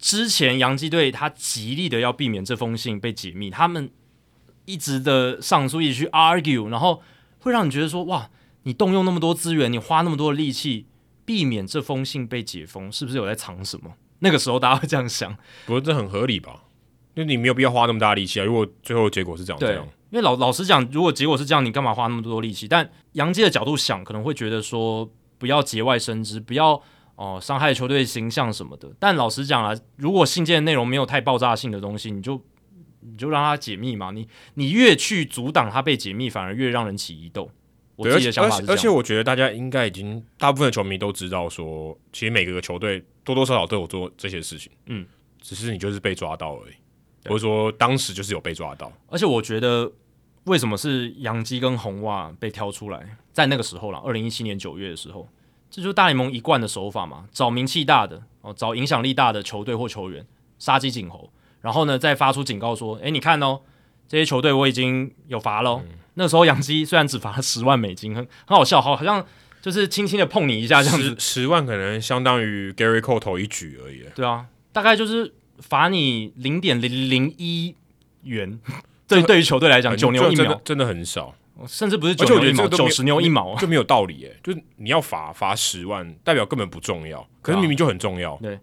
之前洋基队他极力的要避免这封信被解密，他们一直的上诉，一直去 argue，然后会让你觉得说，哇，你动用那么多资源，你花那么多的力气，避免这封信被解封，是不是有在藏什么？(laughs) 那个时候大家会这样想，不过这很合理吧？就你没有必要花那么大力气啊！如果最后结果是这样，对，因为老老实讲，如果结果是这样，你干嘛花那么多力气？但杨基的角度想，可能会觉得说，不要节外生枝，不要哦、呃、伤害球队形象什么的。但老实讲啊，如果信件内容没有太爆炸性的东西，你就你就让它解密嘛。你你越去阻挡它被解密，反而越让人起疑窦。我自己的想法是这样，而且我觉得大家应该已经大部分的球迷都知道说，说其实每个球队多多少少都有做这些事情，嗯，只是你就是被抓到而已。或者说当时就是有被抓到，而且我觉得为什么是杨基跟红袜被挑出来，在那个时候了，二零一七年九月的时候，这就是大联盟一贯的手法嘛，找名气大的哦，找影响力大的球队或球员杀鸡儆猴，然后呢再发出警告说，哎，你看哦，这些球队我已经有罚喽。嗯、那时候洋基虽然只罚了十万美金，很很好笑，好好像就是轻轻的碰你一下这样子，十万可能相当于 Gerrit Cole 投一局而已。对啊，大概就是。罚你零点零零一元，对，对于球队来讲，九牛一毛真的很少，甚至不是九牛一毛，九十牛一毛就没有道理诶。就是你要罚罚十万，代表根本不重要，可是明明就很重要。对，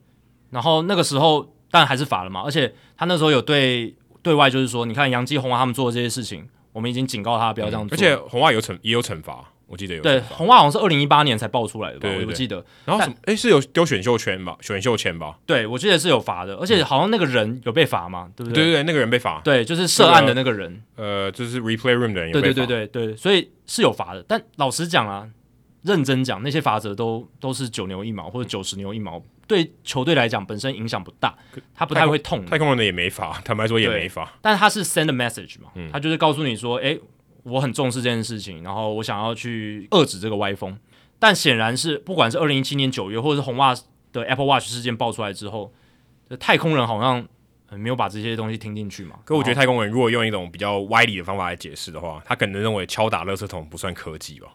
然后那个时候当然还是罚了嘛，而且他那时候有对对外就是说，你看杨继红啊他们做的这些事情，我们已经警告他不要这样做，而且红外有惩也有惩罚。我记得有对红袜好像是二零一八年才爆出来的吧，对对对，我不记得。然后什么？哎但，是有丢选秀权吧？选秀权吧？对，我记得是有罚的，而且好像那个人有被罚嘛，对不对？对对对，那个人被罚。对，就是涉案的那个人。这个、呃，就是 replay room 的人有被罚。对对对对对，所以是有罚的。但老实讲啊，认真讲，那些罚则都都是九牛一毛或者九十牛一毛，嗯、对球队来讲本身影响不大，他不太会痛。太空人的也没罚，坦白说也没罚。但他是 send a message 嘛，嗯、他就是告诉你说，哎。我很重视这件事情，然后我想要去遏制这个歪风，但显然是不管是二零一七年九月，或者是红袜的 Apple Watch 事件爆出来之后，太空人好像没有把这些东西听进去嘛。可我觉得太空人如果用一种比较歪理的方法来解释的话，他可能认为敲打垃圾桶不算科技吧？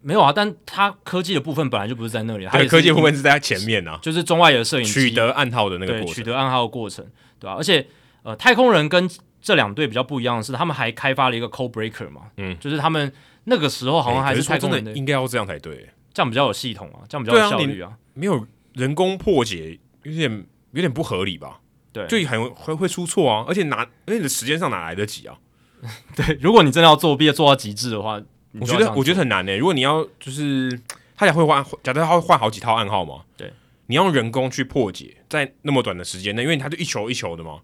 没有啊，但他科技的部分本来就不是在那里，他的科技部分是在他前面啊，就是中外的摄影取得暗号的那个过程，取得暗号的过程，对吧、啊？而且呃，太空人跟这两队比较不一样的是，他们还开发了一个 code breaker 嘛，嗯，就是他们那个时候好像还是太空人的，的应该要这样才对，这样比较有系统啊，这样比较有效率啊，啊没有人工破解有点有点不合理吧？对，就很会会出错啊，而且哪而且你的时间上哪来得及啊？(laughs) 对，如果你真的要作弊做到极致的话，我觉得我觉得很难呢、欸。如果你要就是他也会换，假设他会换好几套暗号嘛，对，你要用人工去破解，在那么短的时间内，因为他就一球一球的嘛。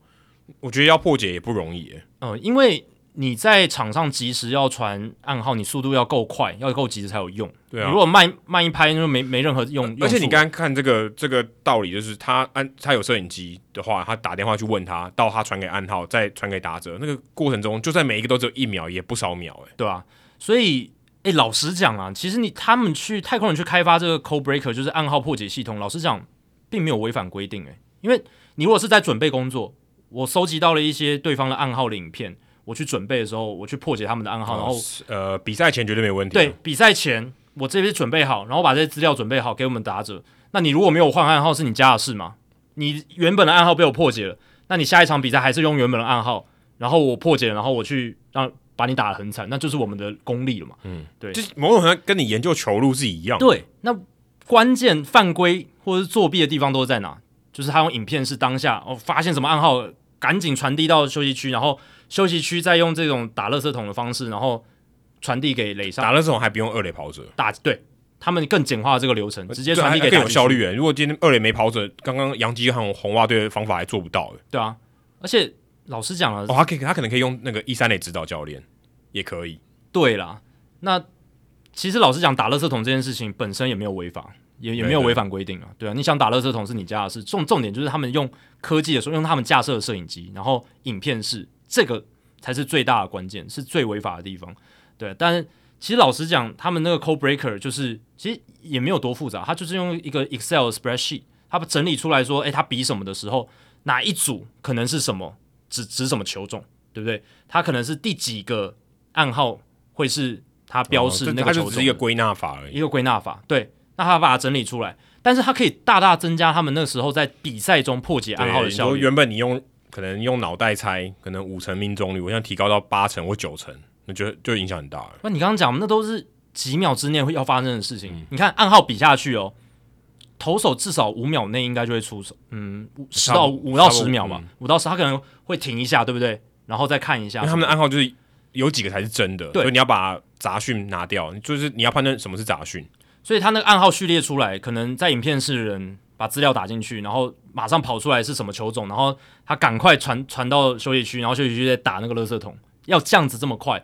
我觉得要破解也不容易，嗯，因为你在场上及时要传暗号，你速度要够快，要够及时才有用。对啊，如果慢慢一拍，就没没任何用。而且你刚刚看这个这个道理，就是他按他有摄影机的话，他打电话去问他，到他传给暗号，再传给打者，那个过程中，就算每一个都只有一秒，也不少秒，哎，对啊。所以，哎，老实讲啊，其实你他们去太空人去开发这个 code breaker，就是暗号破解系统，老实讲，并没有违反规定，哎，因为你如果是在准备工作。我收集到了一些对方的暗号的影片，我去准备的时候，我去破解他们的暗号，然后呃，比赛前绝对没问题。对，比赛前我这边准备好，然后把这些资料准备好给我们打者。那你如果没有换暗号，是你家的事吗？你原本的暗号被我破解了，那你下一场比赛还是用原本的暗号，然后我破解了，然后我去让把你打得很惨，那就是我们的功力了嘛。嗯，对，就是某种程度跟你研究球路是一样。对，那关键犯规或者是作弊的地方都是在哪？就是他用影片是当下哦，发现什么暗号，赶紧传递到休息区，然后休息区再用这种打垃圾桶的方式，然后传递给垒上。打垃圾桶还不用二垒跑者，打对他们更简化这个流程，直接传递给更有效率。如果今天二垒没跑者，刚刚杨基和红袜队的方法还做不到。对啊，而且老实讲了，哦，他可以，他可能可以用那个一三垒指导教练也可以。对啦，那其实老实讲，打垃圾桶这件事情本身也没有违法。也也没有违反规定啊，对啊，你想打垃圾桶是你家的事，重重点就是他们用科技的时候，用他们架设的摄影机，然后影片是这个才是最大的关键，是最违法的地方，对。但是其实老实讲，他们那个 code breaker 就是其实也没有多复杂，他就是用一个 Excel spreadsheet，他整理出来说，诶，他比什么的时候，哪一组可能是什么指指什么球种，对不对？他可能是第几个暗号会是他标示那个球种，它就是一个归纳法而已，一个归纳法，对。那他把它整理出来，但是他可以大大增加他们那时候在比赛中破解暗号的效率。原本你用可能用脑袋猜，可能五成命中率，我现在提高到八成或九成，那就就影响很大了。那你刚刚讲，那都是几秒之内会要发生的事情。嗯、你看暗号比下去哦，投手至少五秒内应该就会出手，嗯，十到五到十秒嘛，五到十，他可能会停一下，对不对？然后再看一下，因为他们的暗号就是有几个才是真的，对，所以你要把杂讯拿掉，就是你要判断什么是杂讯。所以他那个暗号序列出来，可能在影片室的人把资料打进去，然后马上跑出来是什么球种，然后他赶快传传到休息区，然后休息区再打那个垃圾桶，要这样子这么快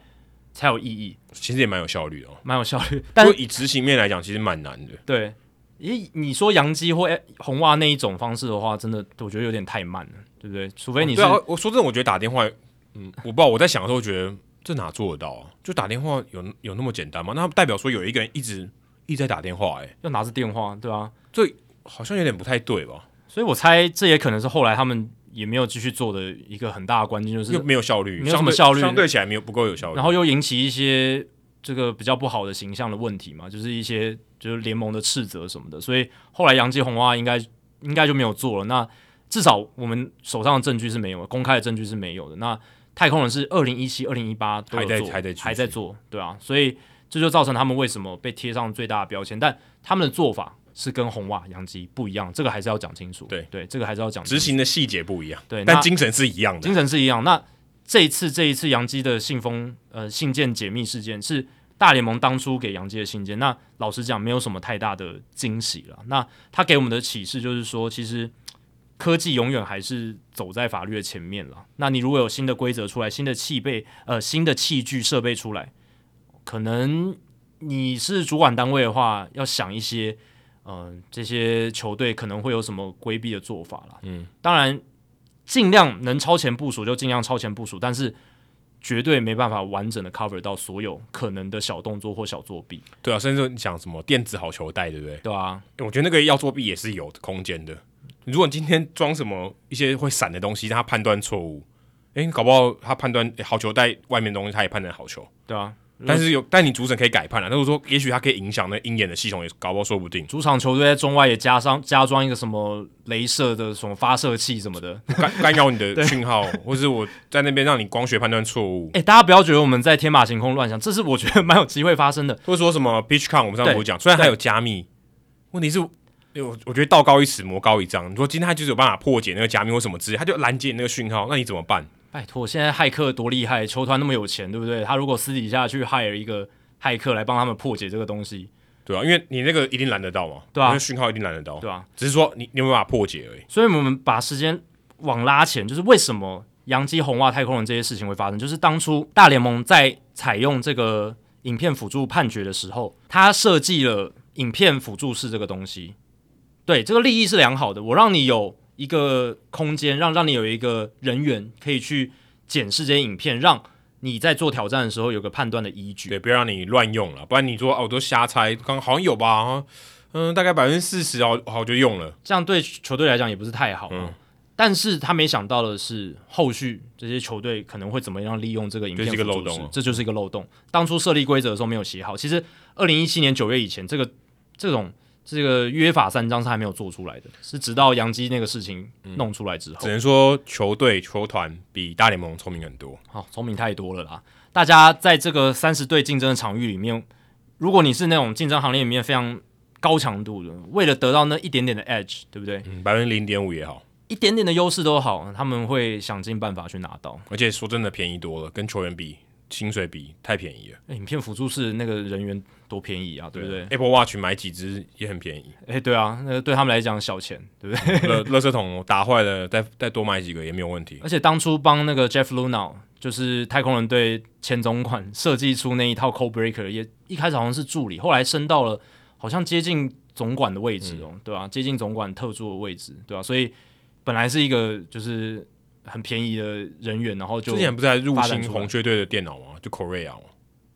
才有意义。其实也蛮有效率的哦，蛮有效率。但以执行面来讲，其实蛮难的。对，咦，你说洋基或红袜那一种方式的话，真的我觉得有点太慢了，对不对？除非你是、哦对啊、我说真的，我觉得打电话，嗯，我不知道我在想的时候，觉得这哪做得到啊？就打电话有有那么简单吗？那代表说有一个人一直。一直在打电话、欸，哎，要拿着电话，对吧？这好像有点不太对吧？所以我猜这也可能是后来他们也没有继续做的一个很大的关键，就是又没有效率，没有什么效率，相对起来没有不够有效率，然后又引起一些这个比较不好的形象的问题嘛，就是一些就是联盟的斥责什么的，所以后来杨继红啊应该应该就没有做了。那至少我们手上的证据是没有的，公开的证据是没有的。那太空人是二零一七、二零一八都在做，还在还在做，对啊，所以。这就造成他们为什么被贴上最大的标签，但他们的做法是跟红袜、洋基不一样，这个还是要讲清楚。对对，这个还是要讲。执行的细节不一样，对，但精神是一样的。精神是一样。那这一次，这一次洋基的信封呃信件解密事件是大联盟当初给杨基的信件。那老实讲，没有什么太大的惊喜了。那他给我们的启示就是说，其实科技永远还是走在法律的前面了。那你如果有新的规则出来，新的器备呃新的器具设备出来，可能。你是主管单位的话，要想一些，嗯、呃，这些球队可能会有什么规避的做法啦。嗯，当然，尽量能超前部署就尽量超前部署，但是绝对没办法完整的 cover 到所有可能的小动作或小作弊。对啊，甚至你讲什么电子好球带，对不对？对啊，我觉得那个要作弊也是有空间的。如果你今天装什么一些会闪的东西，让他判断错误，诶，搞不好他判断好球带外面的东西，他也判断好球。对啊。但是有，但你主审可以改判了。但是说，也许他可以影响那鹰眼的系统，也搞不好说不定。主场球队在中外也加上加装一个什么镭射的什么发射器什么的，干干扰你的讯号，(laughs) 或是我在那边让你光学判断错误。哎、欸，大家不要觉得我们在天马行空乱想，这是我觉得蛮有机会发生的。或者说什么 PitchCom，我们上次有讲，虽然还有加密，问题是，我我觉得道高一尺，魔高一丈。你说今天他就是有办法破解那个加密或什么之类，他就拦截你那个讯号，那你怎么办？拜托，现在骇客多厉害，球团那么有钱，对不对？他如果私底下去 hire 一个。骇客来帮他们破解这个东西，对啊，因为你那个一定拦得到嘛，对啊，讯号一定拦得到，对啊，只是说你你有没有办法破解而已。所以我们把时间往拉前，就是为什么洋基、红袜、太空人这些事情会发生？就是当初大联盟在采用这个影片辅助判决的时候，他设计了影片辅助式这个东西，对，这个利益是良好的。我让你有一个空间，让让你有一个人员可以去检视这些影片，让。你在做挑战的时候有个判断的依据，对，不要让你乱用了，不然你说哦，我都瞎猜，刚好像有吧，嗯，大概百分之四十哦，好就用了，这样对球队来讲也不是太好。嗯，但是他没想到的是，后续这些球队可能会怎么样利用这个影片，这是一个漏洞，这就是一个漏洞。当初设立规则的时候没有写好，其实二零一七年九月以前，这个这种。这个约法三章是还没有做出来的，是直到杨基那个事情弄出来之后，嗯、只能说球队球团比大联盟聪明很多，好、哦，聪明太多了啦！大家在这个三十队竞争的场域里面，如果你是那种竞争行列里面非常高强度的，为了得到那一点点的 edge，对不对？嗯，百分之零点五也好，一点点的优势都好，他们会想尽办法去拿到。而且说真的，便宜多了，跟球员比，薪水比太便宜了。影片辅助室那个人员多便宜啊，对不对，对？Apple Watch 买几只也很便宜。哎、欸，对啊，那个对他们来讲小钱，对不对？(laughs) 垃垃圾桶打坏了，再再多买几个也没有问题。而且当初帮那个 Jeff Luhnow 就是太空人队前总管设计出那一套 Code Breaker，也一开始好像是助理，后来升到了好像接近总管的位置哦，嗯、对吧、啊？接近总管特助的位置，对吧、啊？所以本来是一个就是很便宜的人员，然后就之前不是还入侵红雀队的电脑吗？就 Correa 吗？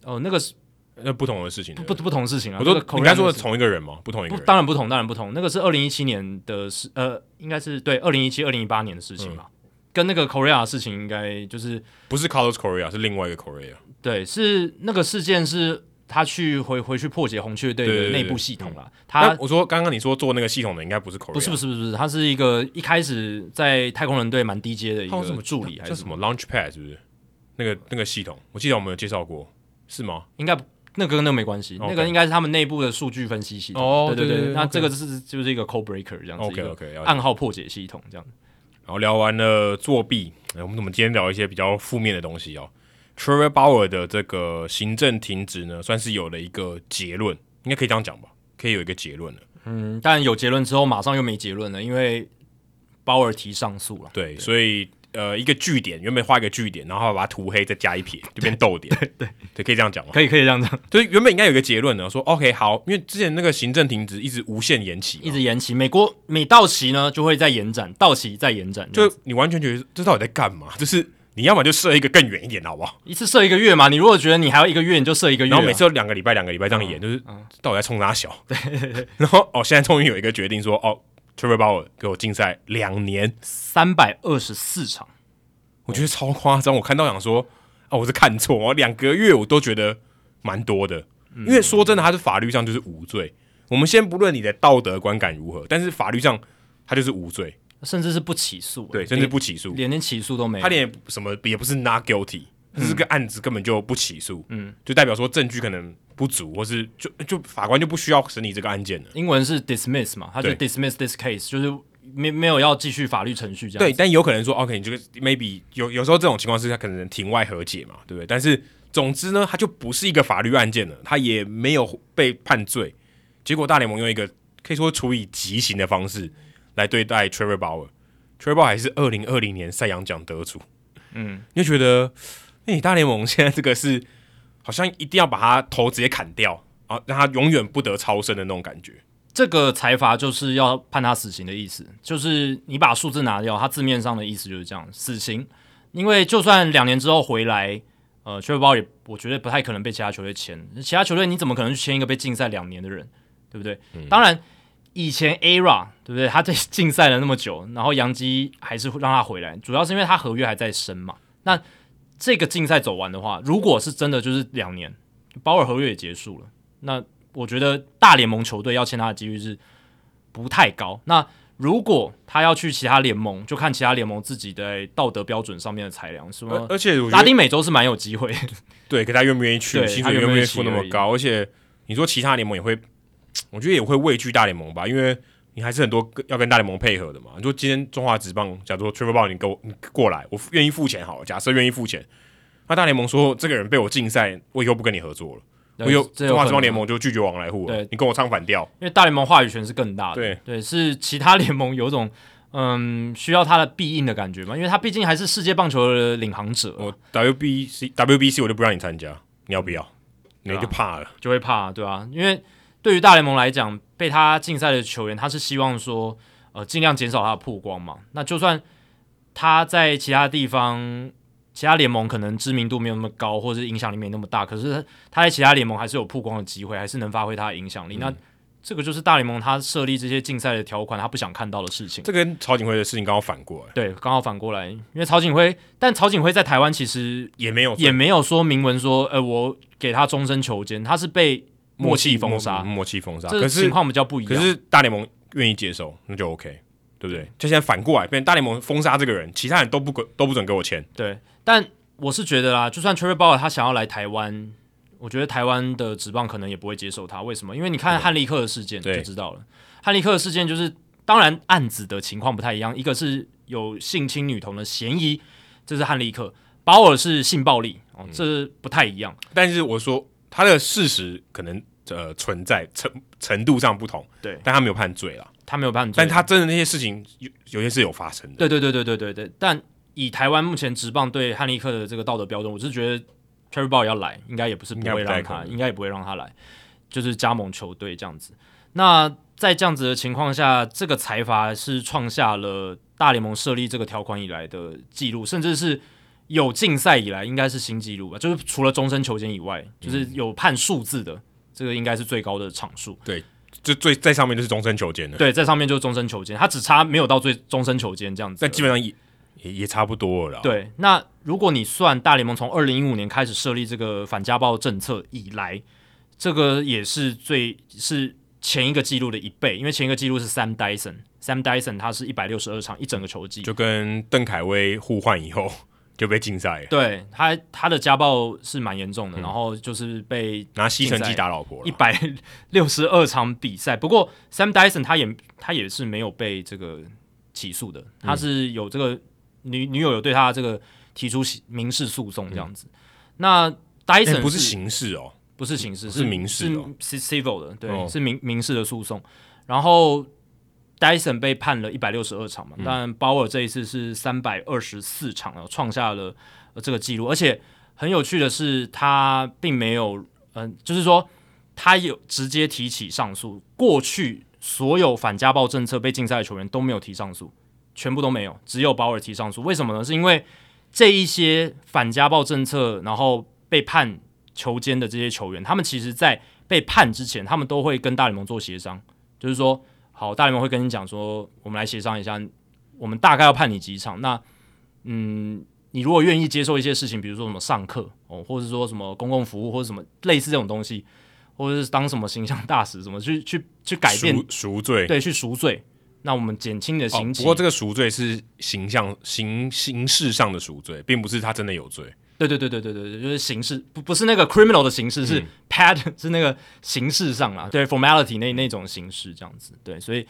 哦，那个是那不同的事情，不不同的事情啊。我说你刚说的同一个人吗？不同一个人，当然不同，当然不同。那个是二零一七年的事，呃，应该是对二零一七、二零一八年的事情吧。嗯跟那个 Correa 的事情应该就是不是 Carlos Correa，是另外一个 Correa。对，是那个事件是他去回回去破解红雀队的内部系统了。他我说刚刚你说做那个系统的应该不是不是不是不是，他是一个一开始在太空人队蛮低阶的一个助理，还是什么 Launchpad 是不是？那个那个系统，我记得我们有介绍过，是吗？应该那个跟那个没关系，那个应该是他们内部的数据分析系统。哦，对对对，那这个是就是一个 Code Breaker 这样子，OK OK，暗号破解系统这样。然后聊完了作弊，我们怎么今天聊一些比较负面的东西哦？Trevor Bauer 的这个行政停职呢，算是有了一个结论，应该可以这样讲吧？可以有一个结论了。嗯，但有结论之后，马上又没结论了，因为 Bauer 提上诉了。对，对所以。呃，一个句点，原本画一个句点，然后把它涂黑，再加一撇，就变逗点。(laughs) 对对，对，可以这样讲吗？可以，可以这样讲。就是原本应该有一个结论呢，说 OK 好，因为之前那个行政停职一直无限延期，一直延期。美国每到期呢，就会再延展，到期再延展。就你完全觉得这到底在干嘛？就是你要么就设一个更远一点，好不好？一次设一个月嘛。你如果觉得你还要一个月，你就设一个月、啊。然后每次两个礼拜、两个礼拜这样演，嗯、就是到底在冲哪小？对，对，对。然后哦，现在终于有一个决定说，哦，Trevor Bauer 给我禁赛两年，三百二十四场。我觉得超夸张，我看到想说，啊，我是看错，两个月我都觉得蛮多的，因为说真的，他是法律上就是无罪。我们先不论你的道德观感如何，但是法律上他就是无罪，甚至是不起诉，对，甚至不起诉，连连起诉都没有，他连什么也不是 not guilty，这是个案子根本就不起诉，嗯，就代表说证据可能不足，或是就就法官就不需要审理这个案件了。英文是 dismiss 嘛，他就 dismiss this case，就是。没没有要继续法律程序这样，对，但有可能说，OK，你这个 maybe 有有时候这种情况是他可能庭外和解嘛，对不对？但是总之呢，他就不是一个法律案件了，他也没有被判罪。结果大联盟用一个可以说处以极刑的方式来对待 Trevor Bauer，Trevor Bauer 还是二零二零年赛扬奖得主，嗯，你就觉得，哎，大联盟现在这个是好像一定要把他头直接砍掉啊，让他永远不得超生的那种感觉。这个裁罚就是要判他死刑的意思，就是你把数字拿掉，他字面上的意思就是这样，死刑。因为就算两年之后回来，呃，Trevor Bauer 也我觉得不太可能被其他球队签，其他球队你怎么可能去签一个被禁赛两年的人，对不对？嗯、当然，以前 ERA 对不对？他在禁赛了那么久，然后杨基还是让他回来，主要是因为他合约还在升嘛。那这个禁赛走完的话，如果是真的就是两年，鲍尔合约也结束了，那。我觉得大联盟球队要签他的几率是不太高。那如果他要去其他联盟，就看其他联盟自己的道德标准上面的裁量，是吗？而且拉丁美洲是蛮有机会，(laughs) 对，可他愿不愿意去？薪水愿不愿意付那么高？而且你说其他联盟也会，我觉得也会畏惧大联盟吧，因为你还是很多要跟大联盟配合的嘛。你说今天中华职棒，假如说 Trevor Bauer 你给我你过来，我愿意付钱好了，假设愿意付钱，那大联盟说这个人被我禁赛，我以后不跟你合作了。我有中华职棒联盟就拒绝往来户，对，你跟我唱反调，因为大联盟话语权是更大的，对对，是其他联盟有种嗯需要他的必应的感觉嘛，因为他毕竟还是世界棒球的领航者。我 WBC WBC 我就不让你参加，你要不要？你就怕了，就会怕，对吧？因为对于大联盟来讲，被他禁赛的球员，他是希望说呃尽量减少他的曝光嘛。那就算他在其他地方。其他联盟可能知名度没有那么高，或者是影响力没那么大，可是他在其他联盟还是有曝光的机会，还是能发挥他的影响力。嗯、那这个就是大联盟他设立这些禁赛的条款，他不想看到的事情。这跟曹景辉的事情刚好反过来。对，刚好反过来，因为曹景辉，但曹景辉在台湾其实也没有也没有说明文说，呃，我给他终身囚监，他是被默契封杀，默契封杀。可是情况比较不一样。可是大联盟愿意接受，那就 OK，对不对？就现在反过来，变大联盟封杀这个人，其他人都不都不准给我签。对。但我是觉得啦，就算 Trevor Bauer 他想要来台湾，我觉得台湾的职棒可能也不会接受他。为什么？因为你看汉利克的事件就知道了。汉利克的事件就是，当然案子的情况不太一样，一个是有性侵女童的嫌疑，这是汉利克；保尔是性暴力，哦，这不太一样。嗯、但是我说他的事实可能呃存在程程度上不同，对，但他没有判罪了，他没有判罪，但他真的那些事情有有些是有发生的。对对对对对对对，但。以台湾目前职棒对汉利克的这个道德标准，我是觉得 Terry Bauer 要来，应该也不是不会让他，应该也不会让他来，就是加盟球队这样子。那在这样子的情况下，这个财阀是创下了大联盟设立这个条款以来的记录，甚至是有竞赛以来应该是新纪录吧。就是除了终身球监以外，就是有判数字的，这个应该是最高的场数。对，就最在上面就是终身球监了。对，在上面就是终身球监，他只差没有到最终身球监这样子。但基本上也。也也差不多了。对，那如果你算大联盟从二零一五年开始设立这个反家暴政策以来，这个也是最是前一个记录的一倍，因为前一个记录是 Sam Dyson，Sam Dyson 他是一百六十二场一整个球季，就跟邓凯威互换以后就被禁赛。对他他的家暴是蛮严重的，嗯，然后就是被拿吸尘器打老婆，一百六十二场比赛。不过 Sam Dyson 他也他也是没有被这个起诉的，他是有这个。嗯女女友有对他这个提出民事诉讼这样子，嗯、那 Dyson、欸、不是刑事哦，不是刑事，是民事、哦，是 civil 的，对，哦、是民民事的诉讼。然后 Dyson 被判了一百六十二场嘛，嗯、但鲍尔这一次是三百二十四场啊，创下了这个记录。而且很有趣的是，他并没有，嗯、呃，就是说他有直接提起上诉。过去所有反家暴政策被禁赛的球员都没有提上诉。全部都没有，只有保尔提上诉。为什么呢？是因为这一些反家暴政策，然后被判囚监的这些球员，他们其实，在被判之前，他们都会跟大联盟做协商，就是说，好，大联盟会跟你讲说，我们来协商一下，我们大概要判你几场。那，嗯，你如果愿意接受一些事情，比如说什么上课哦，或者说什么公共服务，或者什么类似这种东西，或者是当什么形象大使，什么去去去改变赎罪，对，去赎罪。那我们减轻的刑期，哦，不过这个赎罪是形象形形式上的赎罪，并不是他真的有罪。对对对对对对，就是形式不不是那个 criminal 的形式，是 pad、嗯、是那个形式上啊，对 formality 那那种形式这样子。对，所以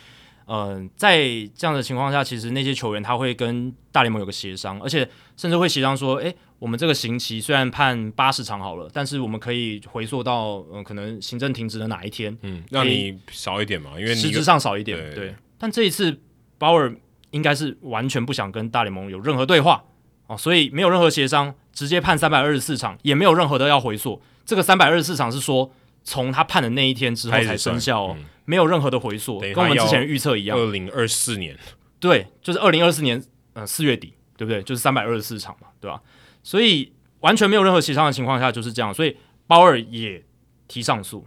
呃，在这样的情况下，其实那些球员他会跟大联盟有个协商，而且甚至会协商说，哎，我们这个刑期虽然判八十场好了，但是我们可以回溯到嗯、呃，可能行政停职的哪一天，嗯，让你少一点嘛，因为实质上少一点，对。对但这一次，鲍尔应该是完全不想跟大联盟有任何对话哦，所以没有任何协商，直接判三百二十四场，也没有任何的要回溯。这个三百二十四场是说从他判的那一天之后才生效哦，嗯、没有任何的回溯，跟我们之前预测一样。二零二四年，对，就是二零二四年呃四月底，对不对？就是三百二十四场嘛，对吧？所以完全没有任何协商的情况下就是这样，所以鲍尔也提上诉，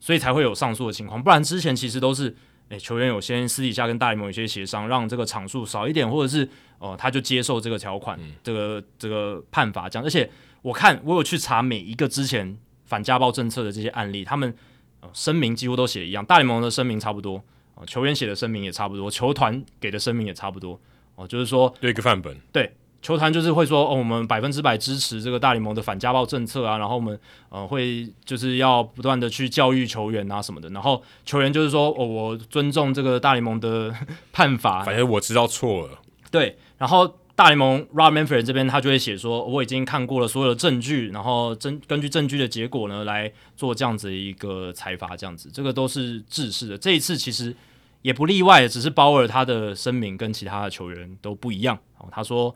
所以才会有上诉的情况，不然之前其实都是。诶，球员有先私底下跟大联盟有些协商，让这个场数少一点，或者是哦、呃，他就接受这个条款，嗯、这个这个判罚这样。而且我看我有去查每一个之前反家暴政策的这些案例，他们、呃、声明几乎都写一样，大联盟的声明差不多，呃、球员写的声明也差不多，球团给的声明也差不多，哦、呃，就是说对一个范本，对。球团就是会说，哦，我们百分之百支持这个大联盟的反家暴政策啊，然后我们呃会就是要不断的去教育球员啊什么的，然后球员就是说，哦，我尊重这个大联盟的 (laughs) 判罚，反正我知道错了。对，然后大联盟 Rob Manfred 这边他就会写说，我已经看过了所有的证据，然后根根据证据的结果呢来做这样子的一个裁罚，这样子，这个都是制式的。这一次其实也不例外，只是鲍尔他的声明跟其他的球员都不一样，哦，他说。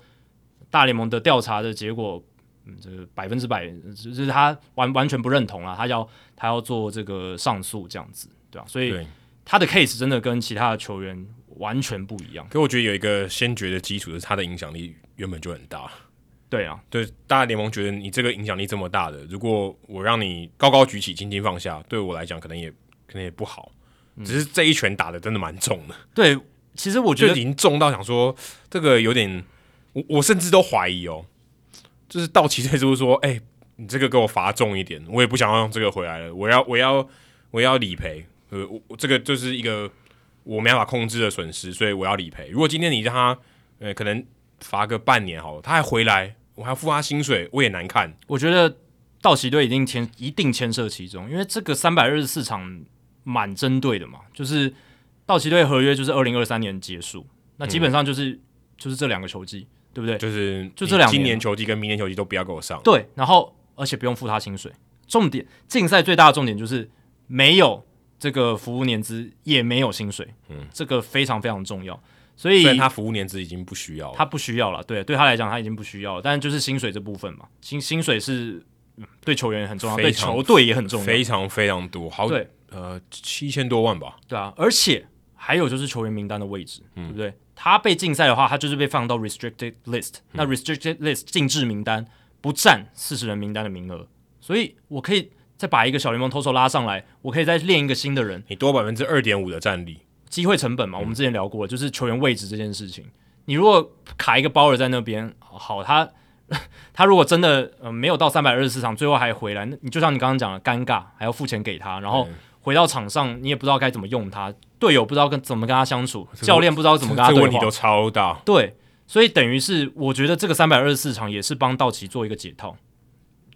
大联盟的调查的结果，嗯，这个百分之百就是他完完全不认同啊，他要他要做这个上诉这样子，对吧？所以他的 case 真的跟其他的球员完全不一样。可我觉得有一个先决的基础是他的影响力原本就很大。对啊，对大联盟觉得你这个影响力这么大的，如果我让你高高举起，轻轻放下，对我来讲可能也可能也不好。只是这一拳打的真的蛮重的。对，其实我觉得已经重到想说这个有点。我我甚至都怀疑哦，就是道奇队就是说，哎、欸，你这个给我罚重一点，我也不想要用这个回来了，我要我要我要理赔，呃，我这个就是一个我没办法控制的损失，所以我要理赔。如果今天你让他，呃，可能罚个半年好了，他还回来，我还要付他薪水，我也难看。我觉得道奇队一定牵一定牵涉其中，因为这个三百二十四场蛮针对的嘛，就是道奇队合约就是二零二三年结束，那基本上就是、嗯、就是这两个球季，对不对？就是就这两今年球季跟明年球季都不要给我上。对，然后而且不用付他薪水。重点竞赛最大的重点就是没有这个服务年资，也没有薪水，嗯，这个非常非常重要。所以，他服务年资已经不需要了，他不需要了。对，对他来讲他已经不需要了。但就是薪水这部分嘛，薪薪水是对球员很重要，对球队也很重要，非常非常多，好，对，呃，七千多万吧。对啊，而且还有就是球员名单的位置，嗯、对不对？他被禁赛的话，他就是被放到 restricted list，嗯。那 restricted list 禁制名单不占四十人名单的名额，所以我可以再把一个小联盟投手拉上来，我可以再练一个新的人，你多百分之二点五的战力。机会成本嘛，我们之前聊过，就是球员位置这件事情。你如果卡一个包尔在那边，好，他 (laughs) 他如果真的呃没有到三百二十四场，最后还回来，那你就像你刚刚讲的，尴尬，还要付钱给他，然后回到场上，你也不知道该怎么用他，队友不知道跟怎么跟他相处，(laughs) 教练不知道怎么跟他对话，这个问题都超大。对，所以等于是我觉得这个三百二十四场也是帮道奇做一个解套。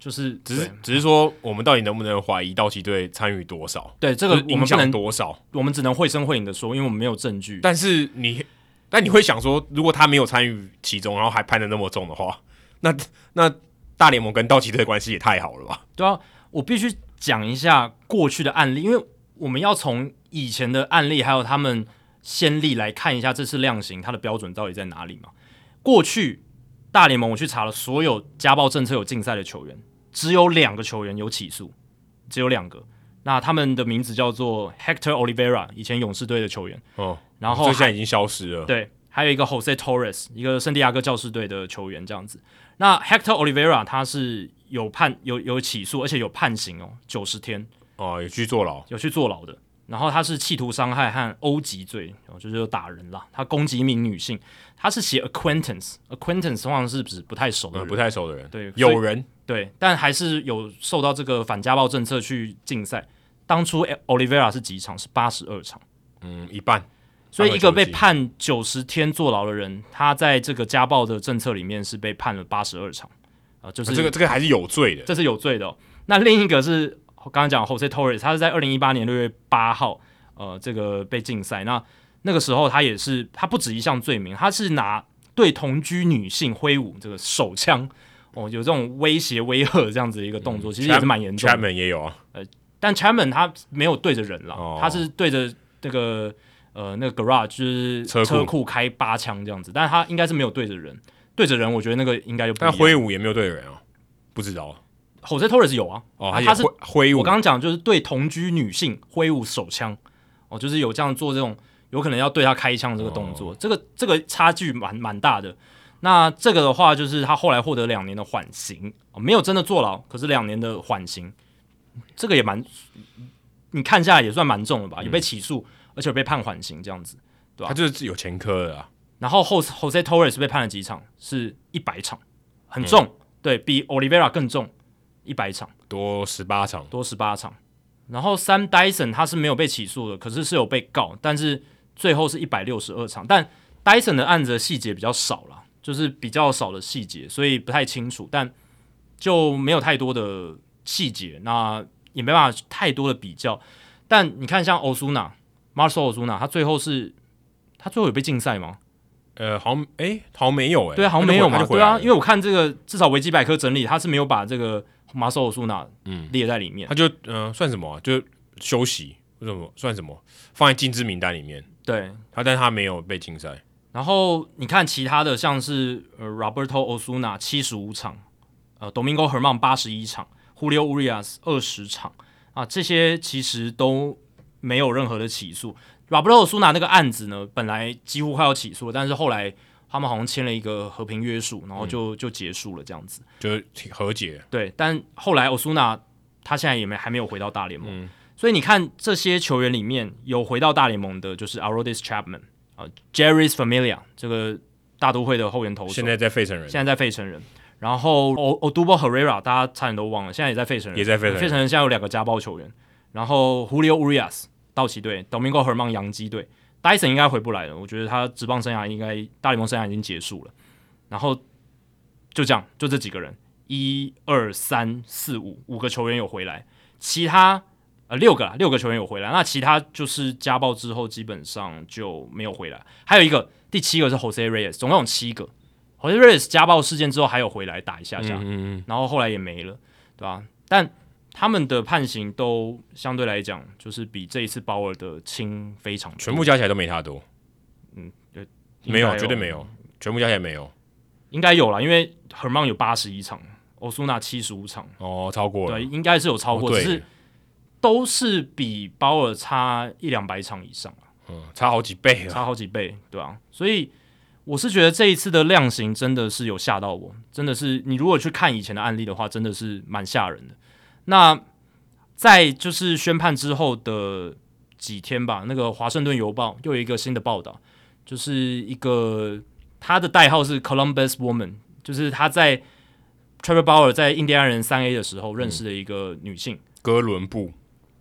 就是只是只是说，我们到底能不能怀疑道奇队参与多少？对，这个我们不能多少？我们只能绘声绘影的说，因为我们没有证据。但是你，但你会想说，如果他没有参与其中，然后还判的那么重的话，那那大联盟跟道奇队的关系也太好了吧？对啊，我必须讲一下过去的案例，因为我们要从以前的案例还有他们先例来看一下这次量刑它的标准到底在哪里嘛？过去大联盟我去查了所有家暴政策有禁赛的球员。只有两个球员有起诉，只有两个。那他们的名字叫做 Hector Olivera，以前勇士队的球员。哦，然后这现在已经消失了。对，还有一个 Jose Torres，一个圣地亚哥教士队的球员，这样子。那 Hector Olivera 他是有判有有起诉，而且有判刑哦，九十天。哦，有去坐牢，有去坐牢的。然后他是企图伤害和殴击罪，就是有打人啦。他攻击一名女性，他是写 acquaintance，acquaintance 通常是指不太熟的人，嗯，不太熟的人。对，有人对，但还是有受到这个反家暴政策去禁赛。当初 Olivera 是几场？是八十二场，嗯，一半。所以一个被判九十天坐牢的人，他在这个家暴的政策里面是被判了八十二场啊，呃，就是，啊，这个这个还是有罪的，这是有罪的哦。那另一个是。刚刚讲 Jose Torres，他是在二零一八年六月八号，呃，这个被禁赛。那那个时候他也是，他不止一项罪名，他是拿对同居女性挥舞这个手枪，哦，有这种威胁威吓这样子的一个动作，嗯、其实也是蛮严重的。Chapman 也有啊，呃，但 Chapman 他没有对着人了，哦，他是对着那个呃那个 garage 就是车库开八枪这样子，但是他应该是没有对着人，对着人，我觉得那个应该就不。但挥舞也没有对着人啊，不知道。Jose Torres 有啊，哦，他是挥舞。我刚刚讲就是对同居女性挥舞手枪，哦，就是有这样做这种有可能要对他开枪这个动作，哦、这个这个差距蛮蛮大的。那这个的话，就是他后来获得两年的缓刑，哦，没有真的坐牢，可是两年的缓刑，这个也蛮，你看下来也算蛮重了吧？有被起诉，而且有被判缓刑这样子，对吧？他就是有前科的啊。然后后后 e Torres 被判了几场？是一百场，很重，嗯、对比 Olivera 更重。一百场多十八场，多十八场。然后 Sam Dyson 他是没有被起诉的，可是是有被告，但是最后是一百六十二场。但 Dyson 的案子的细节比较少了，就是比较少的细节，所以不太清楚。但就没有太多的细节，那也没办法太多的比较。但你看，像 Ozuna，Marcell Ozuna，他最后是，他最后有被禁赛吗？呃，好像，诶，好像没有，诶，对啊，好像没有嘛，对啊，因为我看这个，至少维基百科整理，他是没有把这个。马索欧苏纳嗯列在里面，他就嗯、呃、算什么、啊？就休息为什么算什么？放在禁制名单里面。对他，但是他没有被禁赛。然后你看其他的，像是呃 Roberto Osuna 七十五场，呃 Domingo Herman 八十一场，Julio Urias 二十场啊，这些其实都没有任何的起诉。Roberto Osuna 那个案子呢，本来几乎快要起诉了，但是后来。他们好像签了一个和平约束，然后就就结束了这样子，就是和解。对，但后来 Osuna 他现在也没还没有回到大联盟，嗯，所以你看这些球员里面有回到大联盟的，就是 Aroldis Chapman 啊，Jeurys Familia 这个大都会的后援投手，现在在费城人，现在在费城人。然后 O o d u b o Herrera 大家差点都忘了，现在也在费城人，也在费城人。费城人现在有两个家暴球员，然后 Julio Urias 道奇队，Domingo Herman 洋基队。Dyson 应该回不来了，我觉得他职棒生涯应该大联盟生涯已经结束了。然后就这样，就这几个人，一二三四五五个球员有回来，其他呃六个六个球员有回来，那其他就是家暴之后基本上就没有回来。还有一个第七个是 Jose Reyes，总共有七个。Jose Reyes 家暴事件之后还有回来打一下下，嗯嗯嗯，然后后来也没了，对吧？但他们的判刑都相对来讲就是比这一次鲍尔的轻非常多，全部加起来都没他多。嗯，对没有，绝对没有，全部加起来没有，应该有了，因为 Herman 有八十一场。欧苏纳七十五场哦，超过了，对，应该是有超过，哦、只是都是比鲍尔差一两百场以上啊，嗯，差好几倍，差好几倍，对啊，所以我是觉得这一次的量刑真的是有吓到我，真的是你如果去看以前的案例的话，真的是蛮吓人的。那在就是宣判之后的几天吧，那个华盛顿邮报又有一个新的报道，就是一个他的代号是 Columbus Woman，就是他在。Trevor Bauer 在印第安人三 A 的时候认识的一个女性，嗯、哥伦布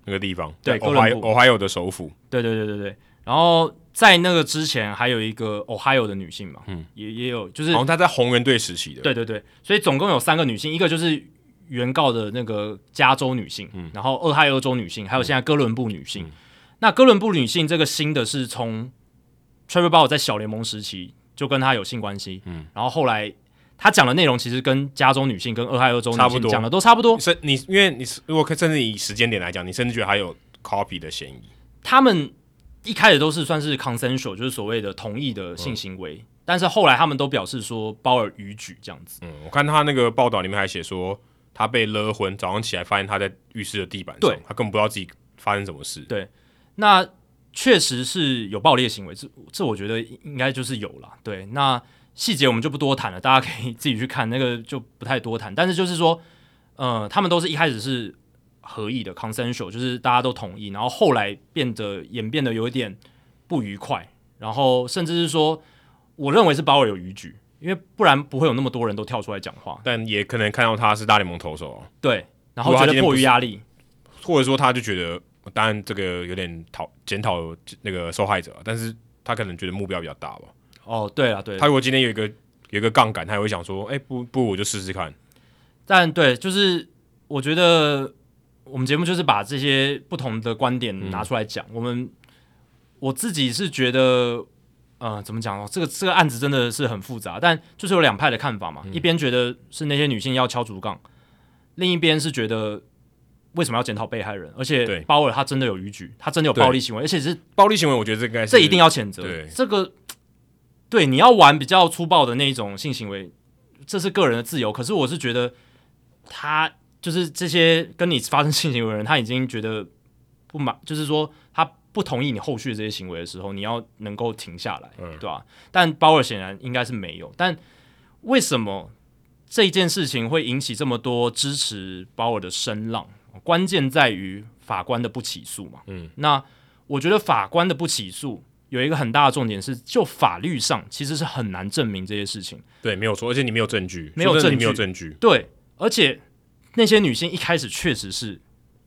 那个地方，对，哥伦布，Ohio 的首府，对对对对对。然后在那个之前还有一个 Ohio 的女性嘛，嗯，也也有，就是好像她在红人队时期的，对对对。所以总共有三个女性，一个就是原告的那个加州女性，嗯，然后俄亥俄州女性，还有现在哥伦布女性。嗯、那哥伦布女性这个新的是从 Trevor Bauer 在小联盟时期就跟她有性关系，嗯，然后后来。他讲的内容其实跟加州女性跟俄亥俄州女性讲的都差不多。是，你因为你如果甚至以时间点来讲，你甚至觉得还有 copy 的嫌疑。他们一开始都是算是 consensual，就是所谓的同意的性行为，嗯、但是后来他们都表示说包尔逾矩这样子。嗯，我看他那个报道里面还写说，他被勒昏，早上起来发现他在浴室的地板上，他根本不知道自己发生什么事。对，那确实是有暴力行为，这这我觉得应该就是有了。对，那。细节我们就不多谈了，大家可以自己去看，那个就不太多谈。但是就是说，呃，他们都是一开始是合意的，consensual，就是大家都同意，然后后来变得演变得有一点不愉快，然后甚至是说，我认为是鲍尔有逾矩，因为不然不会有那么多人都跳出来讲话。但也可能看到他是大联盟投手，对，然后觉得迫于压力，或者说他就觉得，当然这个有点讨检讨那个受害者，但是他可能觉得目标比较大吧。哦，对了，对，他如果今天有一个有一个杠杆，他也会想说，哎，不不，我就试试看。但对，就是我觉得我们节目就是把这些不同的观点拿出来讲。嗯、我们我自己是觉得，呃，怎么讲呢？这个这个案子真的是很复杂，但就是有两派的看法嘛。嗯、一边觉得是那些女性要敲竹杠，另一边是觉得为什么要检讨被害人？而且鲍尔他真的有逾矩，他真的有暴力行为，而且是暴力行为。我觉得这应该是这一定要谴责。对这个。对，你要玩比较粗暴的那一种性行为，这是个人的自由。可是我是觉得，他就是这些跟你发生性行为的人，他已经觉得不满，(laughs) 就是说他不同意你后续这些行为的时候，你要能够停下来，嗯、对吧？但鲍尔显然应该是没有。但为什么这件事情会引起这么多支持鲍尔的声浪？关键在于法官的不起诉嘛。嗯，那我觉得法官的不起诉。有一个很大的重点是，就法律上其实是很难证明这些事情。对，没有错，而且你没有证据，没有证据，没有证据。对，而且那些女性一开始确实是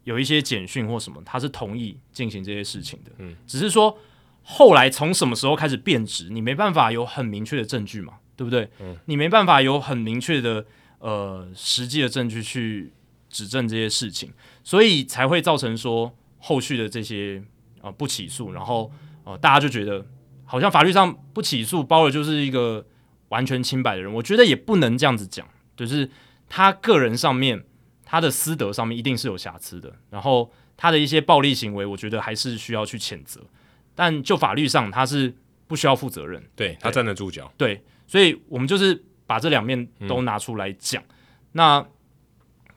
有一些简讯或什么，她是同意进行这些事情的。嗯，只是说后来从什么时候开始变质，你没办法有很明确的证据嘛，对不对？嗯，你没办法有很明确的呃实际的证据去指证这些事情，所以才会造成说后续的这些呃不起诉，然后。哦，大家就觉得好像法律上不起诉包尔就是一个完全清白的人，我觉得也不能这样子讲，就是他个人上面他的私德上面一定是有瑕疵的，然后他的一些暴力行为，我觉得还是需要去谴责，但就法律上他是不需要负责任，对，他站得住脚，对，所以我们就是把这两面都拿出来讲。嗯、那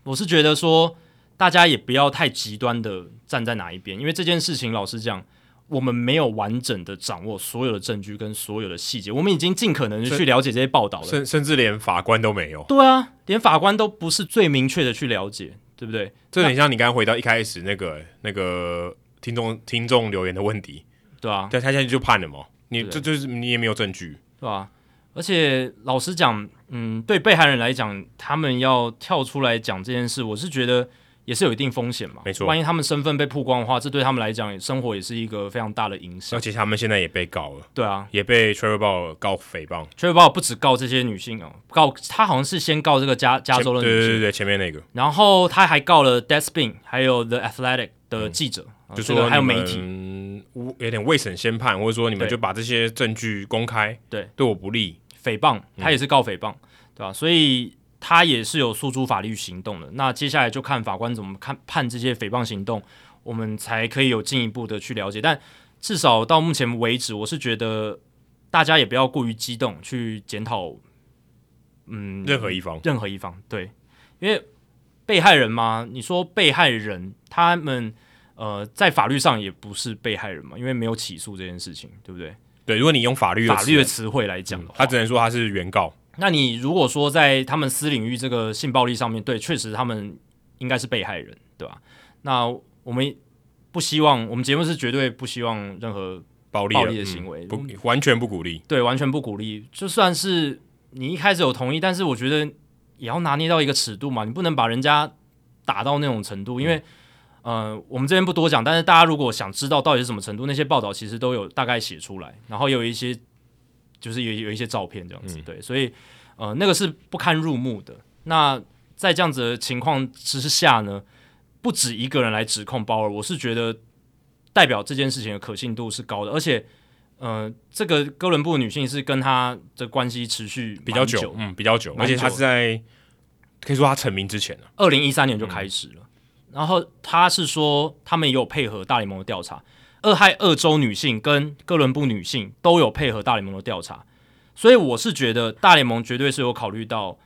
我是觉得说，大家也不要太极端的站在哪一边，因为这件事情老实讲。我们没有完整的掌握所有的证据跟所有的细节，我们已经尽可能的去了解这些报道了，甚甚至连法官都没有。对啊，连法官都不是最明确的去了解，对不对？这很像你刚刚回到一开始那个那个听众听众留言的问题，对啊，但他现在就判了嘛，你这就，就是你也没有证据，对吧？啊？而且老实讲，嗯，对被害人来讲，他们要跳出来讲这件事，我是觉得也是有一定风险嘛。没错，万一他们身份被曝光的话，这对他们来讲，生活也是一个非常大的影响。而且他们现在也被告了。对啊，也被 Trevor Bauer 告诽谤。Trevor Bauer 不止告这些女性哦，告他好像是先告这个加加州的女性，对对对，前面那个。然后他还告了 Deadspin，还有 The Athletic 的记者，嗯、就说、这个、还有媒体，有点未审先判，或者说你们就把这些证据公开，对，对我不利，诽谤，他也是告诽谤，嗯、对吧？所以。他也是有诉诸法律行动的，那接下来就看法官怎么看判这些诽谤行动，我们才可以有进一步的去了解。但至少到目前为止，我是觉得大家也不要过于激动去检讨，嗯，任何一方，任何一方，对，因为被害人嘛，你说被害人他们呃在法律上也不是被害人嘛，因为没有起诉这件事情，对不对？对，如果你用法律的法律的词汇来讲的话，嗯，他只能说他是原告。那你如果说在他们私领域这个性暴力上面，对，确实他们应该是被害人，对吧？那我们不希望，我们节目是绝对不希望任何暴力暴力的行为，嗯、不完全不鼓励，对，完全不鼓励。就算是你一开始有同意，但是我觉得也要拿捏到一个尺度嘛，你不能把人家打到那种程度，因为、嗯、呃，我们这边不多讲，但是大家如果想知道到底是什么程度，那些报道其实都有大概写出来，然后有一些。就是有有一些照片这样子，嗯、对，所以呃，那个是不堪入目的。那在这样子的情况之下呢，不止一个人来指控鲍尔，我是觉得代表这件事情的可信度是高的，而且呃，这个哥伦布女性是跟他的关系持续比较久，嗯，比较久，而且他是在可以说他成名之前了，二零一三年就开始了。嗯、然后他是说他们也有配合大联盟的调查。俄亥俄州女性跟哥伦布女性都有配合大联盟的调查，所以我是觉得大联盟绝对是有考虑到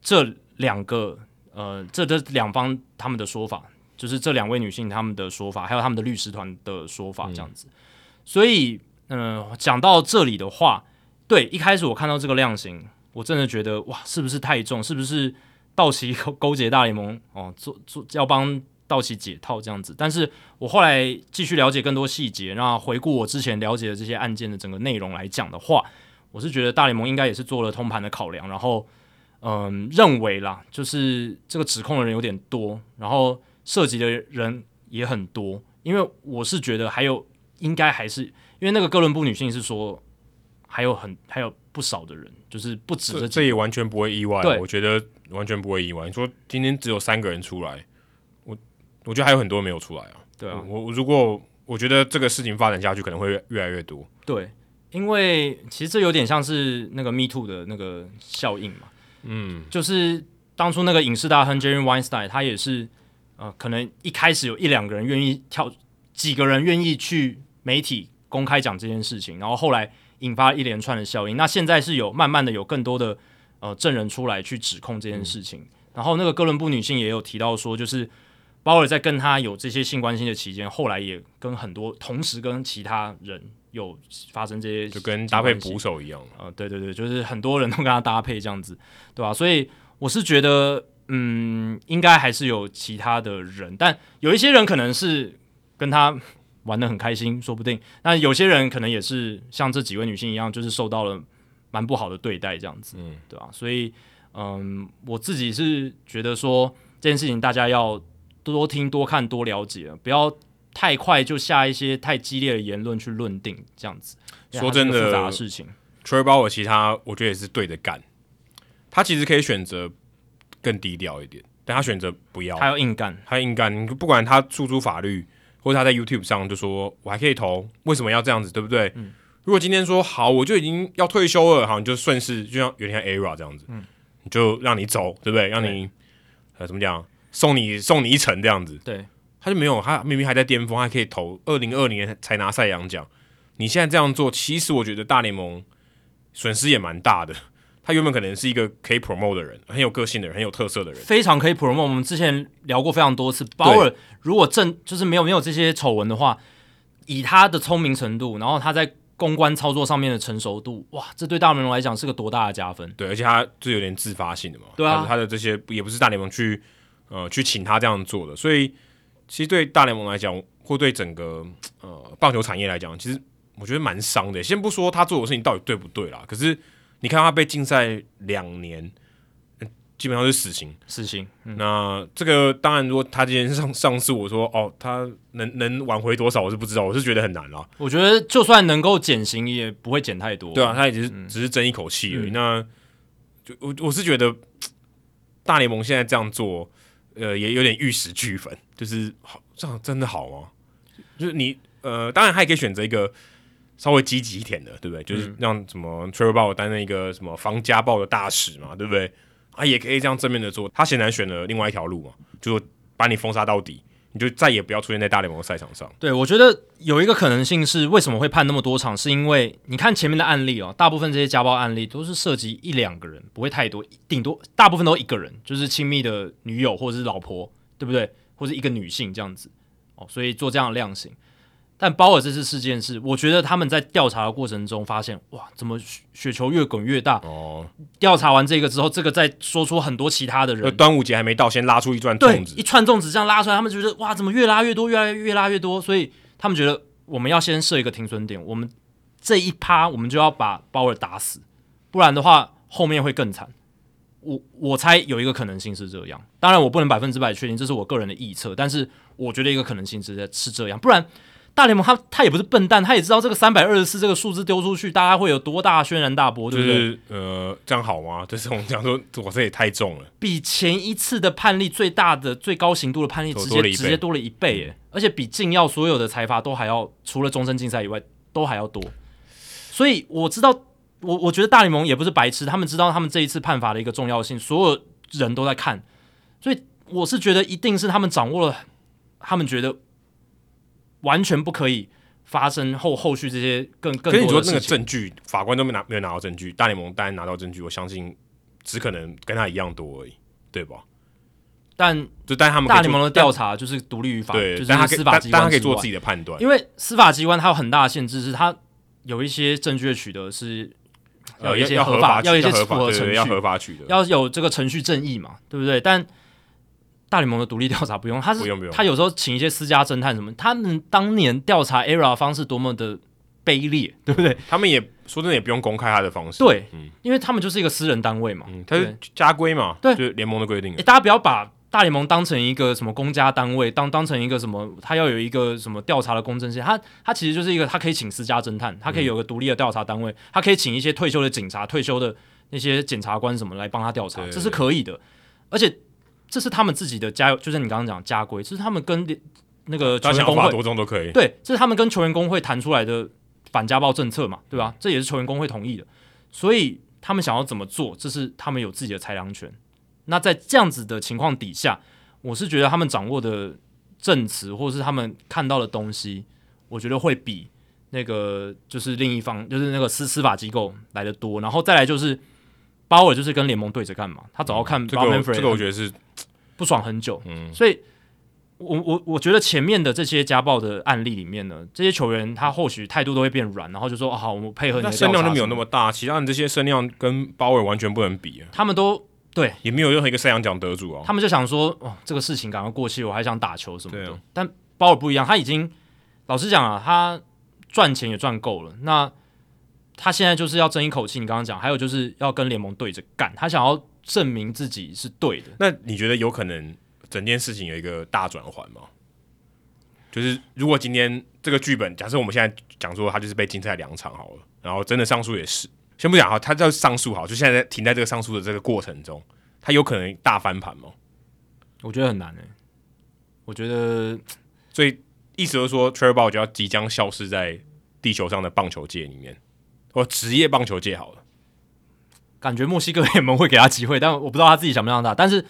这两个呃，这这两方他们的说法，就是这两位女性他们的说法，还有他们的律师团的说法这样子。嗯、所以，嗯、呃，讲到这里的话，对，一开始我看到这个量刑，我真的觉得哇，是不是太重？是不是道奇勾勾结大联盟哦，做做要帮。道奇解套这样子，但是我后来继续了解更多细节，那回顾我之前了解的这些案件的整个内容来讲的话，我是觉得大联盟应该也是做了通盘的考量，然后嗯，认为啦，就是这个指控的人有点多，然后涉及的人也很多，因为我是觉得还有应该还是因为那个哥伦布女性是说还有很还有不少的人，就是不止这，这也完全不会意外，我觉得完全不会意外。你说今天只有三个人出来。我觉得还有很多没有出来啊。对啊，我如果我觉得这个事情发展下去，可能会越来越多。对，因为其实这有点像是那个 Me Too 的那个效应嘛。嗯，就是当初那个影视大亨 Jerry Weinstein，他也是呃，可能一开始有一两个人愿意跳，几个人愿意去媒体公开讲这件事情，然后后来引发一连串的效应。那现在是有慢慢的有更多的呃证人出来去指控这件事情。嗯、然后那个哥伦布女性也有提到说，就是。鲍尔在跟他有这些性关系的期间，后来也跟很多同时跟其他人有发生这些，就跟搭配捕手一样啊、呃，对对对，就是很多人都跟他搭配这样子，对吧、啊？所以我是觉得，嗯，应该还是有其他的人，但有一些人可能是跟他玩的很开心，说不定。那有些人可能也是像这几位女性一样，就是受到了蛮不好的对待，这样子，嗯，对吧、啊？所以，嗯，我自己是觉得说这件事情大家要。多听、多看、多了解，不要太快就下一些太激烈的言论去论定，这样子。说真的，复杂的事情，Trevor Bauer 其他我觉得也是对着干。他其实可以选择更低调一点，但他选择不要，他要硬干，他硬干。不管他诉诸法律，或者他在 YouTube 上就说我还可以投，为什么要这样子，对不对？嗯、如果今天说好，我就已经要退休了，好，你就顺势，就像有点像 ERA 这样子，嗯、你就让你走，对不对？让你呃怎么讲？送你送你一程这样子，对，他就没有，他明明还在巅峰，还可以投二零二零年才拿赛扬奖。你现在这样做，其实我觉得大联盟损失也蛮大的。他原本可能是一个可以 promote 的人，很有个性的人，很有特色的人，非常可以 promote。我们之前聊过非常多次，鲍尔如果正就是没有没有这些丑闻的话，以他的聪明程度，然后他在公关操作上面的成熟度，哇，这对大联盟来讲是个多大的加分。对，而且他这有点自发性的嘛，对啊，他的这些也不是大联盟去。呃，去请他这样做的，所以其实对大联盟来讲，或对整个呃棒球产业来讲，其实我觉得蛮伤的。先不说他做的事情到底对不对啦，可是你看他被禁赛两年，基本上是死刑。死刑。嗯、那这个当然，如果他今天上上诉，我说哦，他能能挽回多少，我是不知道，我是觉得很难了。我觉得就算能够减刑，也不会减太多。对啊，他也只是、嗯、只是争一口气而已。嗯、那就我我是觉得 (tsk) 大联盟现在这样做，呃，也有点玉石俱焚。就是好，这样真的好吗？就是你呃，当然还可以选择一个。稍微积极一点的，对不对？就是让什么 Trevor Bauer 担任一个什么防家暴的大使嘛，对不对？啊，也可以这样正面的做。他显然选了另外一条路嘛，就把你封杀到底，你就再也不要出现在大联盟赛场上。对，我觉得有一个可能性是，为什么会判那么多场？是因为你看前面的案例哦，大部分这些家暴案例都是涉及一两个人，不会太多，顶多大部分都一个人，就是亲密的女友或者是老婆，对不对？或者一个女性这样子哦，所以做这样的量刑。但鲍尔这次事件是，我觉得他们在调查的过程中发现，哇，怎么雪球越滚越大？哦，调查完这个之后，这个再说出很多其他的人。端午节还没到，先拉出一串粽子，一串粽子这样拉出来，他们觉得哇，怎么越拉越多，越来越拉越多？所以他们觉得我们要先设一个停损点，我们这一趴我们就要把鲍尔打死，不然的话后面会更惨。我我猜有一个可能性是这样，当然我不能百分之百确定，这是我个人的臆测，但是我觉得一个可能性是是这样，不然。大联盟他他也不是笨蛋，他也知道这个三百二十四这个数字丢出去，大家会有多大轩然大波，对不对？就是、呃，这样好吗？(laughs) 就是我们讲说，我这也太重了，比前一次的判例最大的最高刑度的判例直接直接多了一倍，耶，而且比禁药所有的裁罚都还要，除了终身禁赛以外都还要多。所以我知道，我我觉得大联盟也不是白痴，他们知道他们这一次判罚的一个重要性，所有人都在看，所以我是觉得一定是他们掌握了，他们觉得。完全不可以发生后后续这些更更多的事情。可是你说那个证据，法官都没拿没有拿到证据，大联盟当然拿到证据，我相信只可能跟他一样多而已，对吧？但就但他们大联盟的调查就是独立于法，对，就是司法机关，但他可以做自己的判断。因为司法机关它有很大的限制，是它有一些证据的取得是要有一些合法，要一些符合程序，要合法取得，要有这个程序正义嘛，对不对？但大联盟的独立调查不用，他是他有时候请一些私家侦探什么，他们当年调查 ERA 的方式多么的卑劣，(laughs) 对不对？他们也说真的也不用公开他的方式，对，嗯，因为他们就是一个私人单位嘛，嗯，他是家规嘛，对，就是联盟的规定。诶，大家不要把大联盟当成一个什么公家单位，当当成一个什么，他要有一个什么调查的公正性，他他其实就是一个，他可以请私家侦探，他可以有个独立的调查单位，他可以请一些退休的警察、退休的那些检察官什么来帮他调查，这是可以的，而且。这是他们自己的家，就是你刚刚讲家规，这是他们跟那个球员工会多重都可以。对，这是他们跟球员工会谈出来的反家暴政策嘛，对吧？这也是球员工会同意的，所以他们想要怎么做，这是他们有自己的裁量权。那在这样子的情况底下，我是觉得他们掌握的证词或者是他们看到的东西，我觉得会比那个就是另一方就是那个司司法机构来的多。然后再来就是。鲍尔就是跟联盟对着干嘛？他总要看、嗯、这个，这个我觉得是不爽很久。嗯，所以我我我觉得前面的这些家暴的案例里面呢，这些球员他或许态度都会变软，然后就说：“哦、好，我们配合你的。”声量就没有那么大，其他人这些声量跟鲍尔完全不能比。他们都对，也没有任何一个赛扬奖得主啊。他们就想说：“哦，这个事情赶快过去，我还想打球什么的。啊”但鲍尔不一样，他已经老实讲啊，他赚钱也赚够了。那他现在就是要争一口气，你刚刚讲，还有就是要跟联盟对着干，他想要证明自己是对的。那你觉得有可能整件事情有一个大转换吗？就是如果今天这个剧本，假设我们现在讲说他就是被禁赛两场好了，然后真的上诉也是，先不讲哈，他要上诉好，就现在停在这个上诉的这个过程中，他有可能大翻盘吗？我觉得很难诶、欸。我觉得，所以意思就是说 Bauer 就要即将消失在地球上的棒球界里面。我职业棒球界好了，感觉墨西哥联盟会给他机会，但我不知道他自己想不想打。但是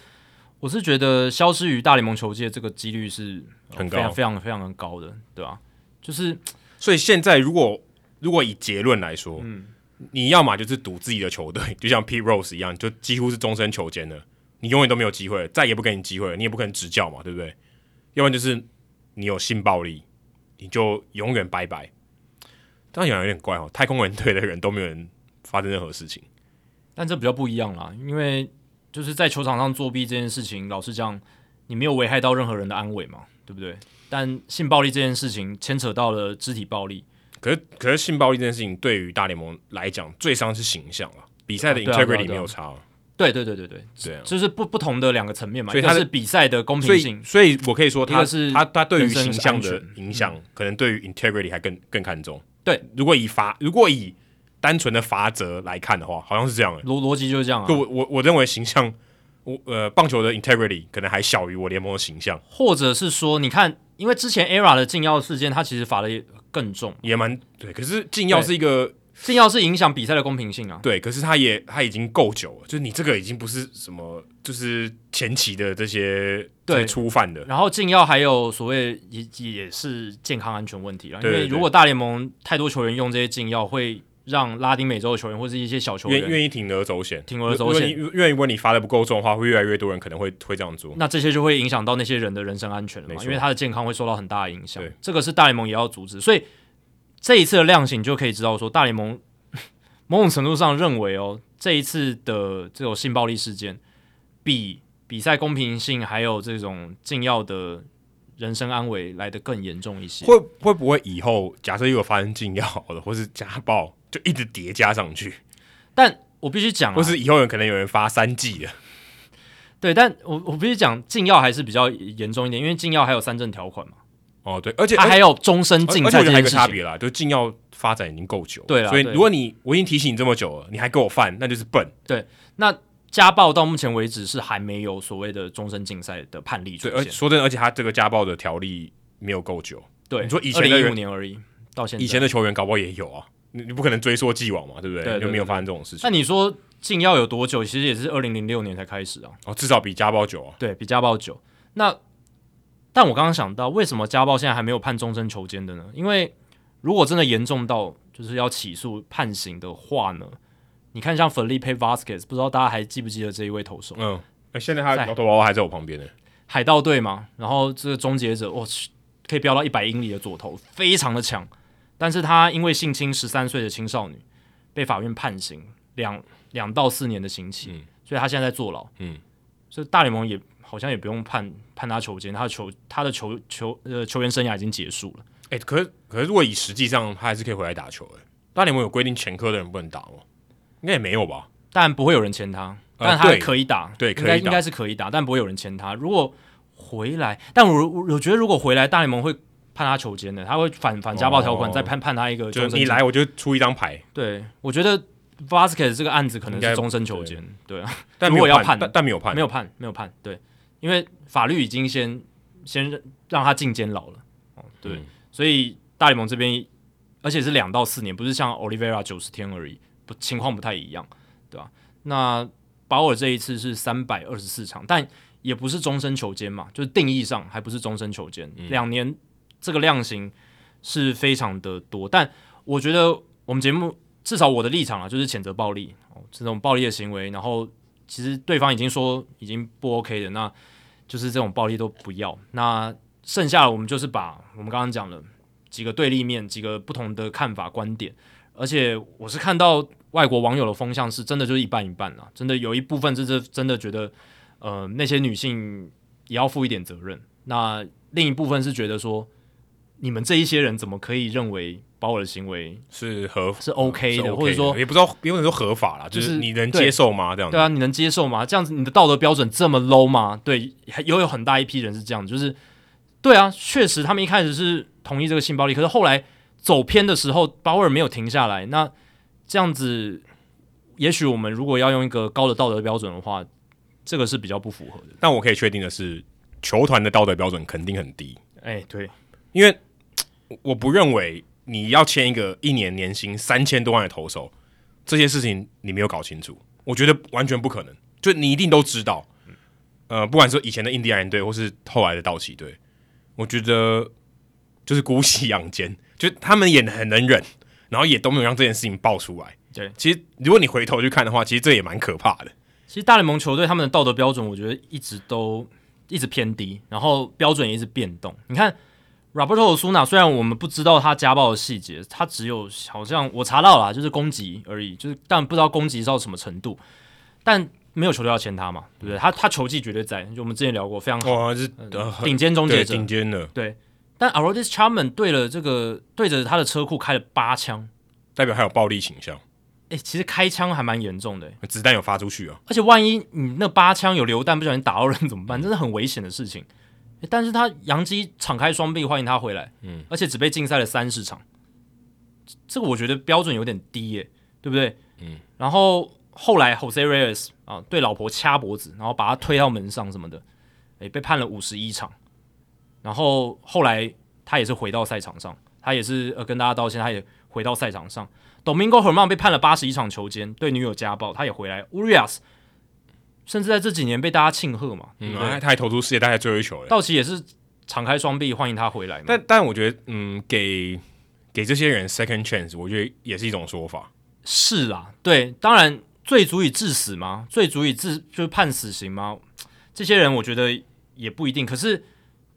我是觉得消失于大联盟球界这个几率是很高，非常非常的高的，对吧？就是所以现在如果如果以结论来说，嗯，你要么就是赌自己的球队，(laughs) 就像 Pete Rose 一样，就几乎是终身球监了，你永远都没有机会，再也不给你机会，你也不可能执教嘛，对不对？要不然就是你有性暴力，你就永远拜拜。这样讲有点怪哦，太空人队的人都没有人发生任何事情，但这比较不一样啦，因为就是在球场上作弊这件事情，老实讲，你没有危害到任何人的安危嘛，对不对？但性暴力这件事情牵扯到了肢体暴力，可是可是性暴力这件事情对于大联盟来讲，最伤是形象啊，比赛的 integrity 没有差，对对对对对，对啊，就是不不同的两个层面嘛。所以它是比赛的公平性，所以我可以说他，他是它它对于形象的影响，可能对于 integrity 还更更看重。对，如果以罚，如果以单纯的罚则来看的话，好像是这样的逻逻辑就是这样啊。我我我认为形象，我呃棒球的 integrity 可能还小于我联盟的形象，或者是说，你看，因为之前 ERA 的禁药事件，他其实罚的也更重，也蛮对。可是禁药是一个。禁药是影响比赛的公平性啊，对，可是他也他已经够久了，就是你这个已经不是什么，就是前期的这些对。初犯的。然后禁药还有所谓也也是健康安全问题了，因为如果大联盟太多球员用这些禁药，会让拉丁美洲的球员或是一些小球员愿意铤而走险，铤而走险，愿意，如果你罚的不够重的话，会越来越多人可能会会这样做。那这些就会影响到那些人的人身安全了嘛，因为他的健康会受到很大的影响。这个是大联盟也要阻止，所以这一次的量刑就可以知道说大联盟。(laughs) 某种程度上认为哦，这一次的这种性暴力事件，比比赛公平性还有这种禁药的人身安危来得更严重一些。会会不会以后假设又有发生禁药的或是家暴，就一直叠加上去？但我必须讲，或是以后有可能有人发三剂的。对，但我我必须讲，禁药还是比较严重一点，因为禁药还有三证条款嘛。哦，对，而且他还有终身禁赛，这还有一个差别啦，就禁药。发展已经够久，对了，所以如果你我已经提醒你这么久了，你还给我犯，那就是笨。对，那家暴到目前为止是还没有所谓的终身禁赛的判例出现。而说真的，而且他这个家暴的条例没有够久。对，你说以前一五年而已，到现在以前的球员搞不好也有啊，你你不可能追溯既往嘛，对不对？对，对，对，对，就没有发生这种事情。那你说禁药有多久？其实也是二零零六年才开始啊。哦，至少比家暴久啊。对，比家暴久。那但我刚刚想到，为什么家暴现在还没有判终身囚监的呢？因为如果真的严重到就是要起诉判刑的话呢，你看像 Felipe Vasquez，不知道大家还记不记得这一位投手？嗯，现在他摇头娃娃还在我旁边呢。海盗队嘛，然后这个终结者，我去，可以飙到一百英里的左投，非常的强。但是他因为性侵十三岁的青少女，被法院判刑两两到四年的刑期，嗯，所以他现在在坐牢。嗯，所以大联盟也好像也不用判判他囚监，他的球他的球球呃球员生涯已经结束了。哎、欸，可是可是，如果以实际上，他还是可以回来打球。哎，大联盟有规定前科的人不能打吗？应该也没有吧。但不会有人签他，但他可以打，对，应该应该是可以打，但不会有人签他。如果回来，但我我觉得如果回来，大联盟会判他囚监的，他会反反家暴条款，哦、再判判他一个。就是你来，我就出一张牌。对，我觉得 Vasquez 这个案子可能是终身囚监。对啊，但如果要判，但但没有判，没有判，没有判。对，因为法律已经先先让他进监牢了。哦，对。嗯所以大联盟这边，而且是两到四年，不是像 Oliveira 九十天而已，不情况不太一样，对吧？那保尔这一次是三百二十四场，但也不是终身囚监嘛，就是定义上还不是终身囚监，两、嗯、年这个量刑是非常的多。但我觉得我们节目至少我的立场啊，就是谴责暴力哦，这种暴力的行为。然后其实对方已经说已经不 OK 的，那就是这种暴力都不要。那剩下的我们就是把我们刚刚讲的几个对立面、几个不同的看法、观点，而且我是看到外国网友的风向是真的就是一半一半了，真的有一部分是真的觉得，呃，那些女性也要负一点责任。那另一部分是觉得说，你们这一些人怎么可以认为保尔的行为是合是 OK 的，嗯、OK 的或者说也不知道不用说合法啦，就是你能接受吗？这样子对啊，你能接受吗？这样子你的道德标准这么 low 吗？对，有有很大一批人是这样，就是。对啊，确实，他们一开始是同意这个性暴力，可是后来走偏的时候，保尔没有停下来。那这样子，也许我们如果要用一个高的道德标准的话，这个是比较不符合的。但我可以确定的是，球团的道德标准肯定很低。哎，对，因为我不认为你要签一个一年年薪三千多万的投手，这些事情你没有搞清楚，我觉得完全不可能。就你一定都知道，呃，不管是以前的印第安人队，或是后来的道奇队。我觉得就是姑息养奸，(laughs) 就他们也很能忍，然后也都没有让这件事情爆出来。对，其实如果你回头去看的话，其实这也蛮可怕的。其实大联盟球队他们的道德标准，我觉得一直都一直偏低，然后标准也一直变动。你看，Roberto Osuna，虽然我们不知道他家暴的细节，他只有好像我查到了，就是攻击而已，就是但不知道攻击到什么程度，但。没有球队要签他嘛？对不对？他他球技绝对在，就我们之前聊过，非常好，哦、是顶尖终结者，顶尖的。对，但 Aroldis Chapman 对了这个对着他的车库开了八枪，代表还有暴力倾向。哎、欸，其实开枪还蛮严重的、欸，子弹有发出去啊，而且万一你那八枪有流弹，不小心打到人怎么办？真的很危险的事情。欸、但是他杨基敞开双臂欢迎他回来，嗯，而且只被禁赛了三十场，这个我觉得标准有点低耶、欸，对不对？嗯，然后后来 Jose Reyes 啊对老婆掐脖子，然后把他推到门上什么的，诶、欸，被判了五十一场，然后后来他也是回到赛场上。他也是呃跟大家道歉，他也回到赛场上。Domingo Herman 被判了八十一场球监，对女友家暴，他也回来。Urias 甚至在这几年被大家庆贺嘛，嗯，他还投出世界大赛最后一球了。道奇也是敞开双臂欢迎他回来嘛。但但我觉得，嗯，给给这些人 second chance，我觉得也是一种说法。是啦，对，当然罪足以致死吗？罪足以致就是判死刑吗？这些人我觉得也不一定。可是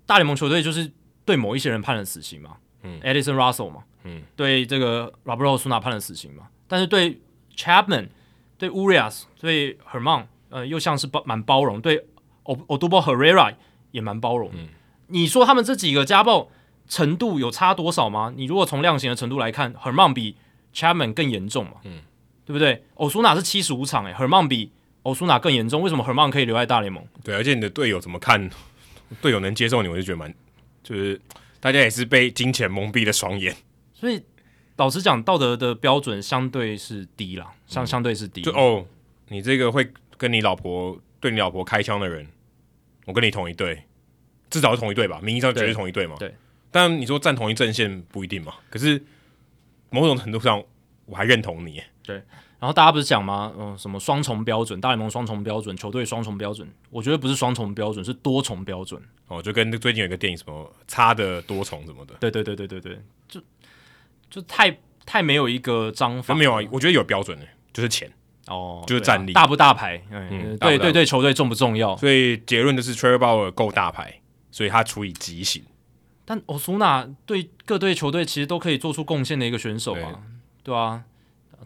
大联盟球队就是对某一些人判了死刑嘛。嗯，Edison Russell 嘛，嗯，对这个 Robert Osuna 判了死刑嘛，但是对 Chapman、对 Urias、对 Germán，呃，又像是包蛮包容，对 Odubel Herrera 也蛮包容。嗯，你说他们这几个家暴程度有差多少吗？你如果从量刑的程度来看，Herman 比 Chapman 更严重嘛，嗯，对不对？Osuna 是七十五场，欸，哎，Herman 比 Osuna 更严重，为什么 Herman 可以留在大联盟？对，而且你的队友怎么看？队友能接受你，我就觉得蛮就是。大家也是被金钱蒙蔽了双眼，所以老实讲，道德的标准相对是低了，相、嗯、相对是低。就哦，你这个会跟你老婆对你老婆开枪的人，我跟你同一队，至少是同一队吧？名义上绝对同一队嘛。对。但你说站同一阵线不一定嘛？可是某种程度上，我还认同你。对。然后大家不是讲吗？嗯，什么双重标准？大联盟双重标准，球队双重标准。我觉得不是双重标准，是多重标准。哦，就跟最近有一个电影什么差的多重什么的。对对对对对对，就就太太没有一个章法。没有啊，我觉得有标准的，就是钱哦，就是战力大不大牌。嗯，对对对，球队重不重要？所以结论就是 Trevor Bauer 够大牌，所以他处以极刑。但欧苏纳对各队球队其实都可以做出贡献的一个选手啊，对啊。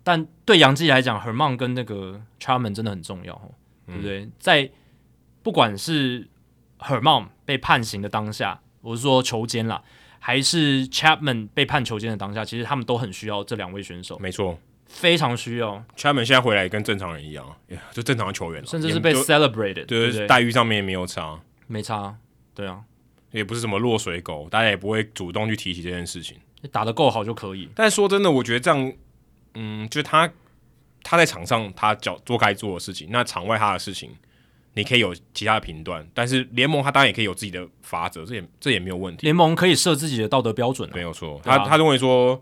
但对杨基来讲 h e r m a n 跟那个 Charman 真的很重要，嗯、对不对？在不管是 h e r m a n 被判刑的当下，我是说球监啦，还是 Chapman 被判球监的当下，其实他们都很需要这两位选手。没错，非常需要。Chapman 现在回来跟正常人一样，就正常的球员，甚至是被 celebrated，对，对待遇上面也没有差，没差。对啊，也不是什么落水狗，大家也不会主动去提起这件事情。打得够好就可以。但说真的，我觉得这样。嗯，就是他他在场上他脚做该做的事情，那场外他的事情，你可以有其他的评断，但是联盟他当然也可以有自己的法则，这也这也没有问题。联盟可以设自己的道德标准，啊，没有错。他他认为说，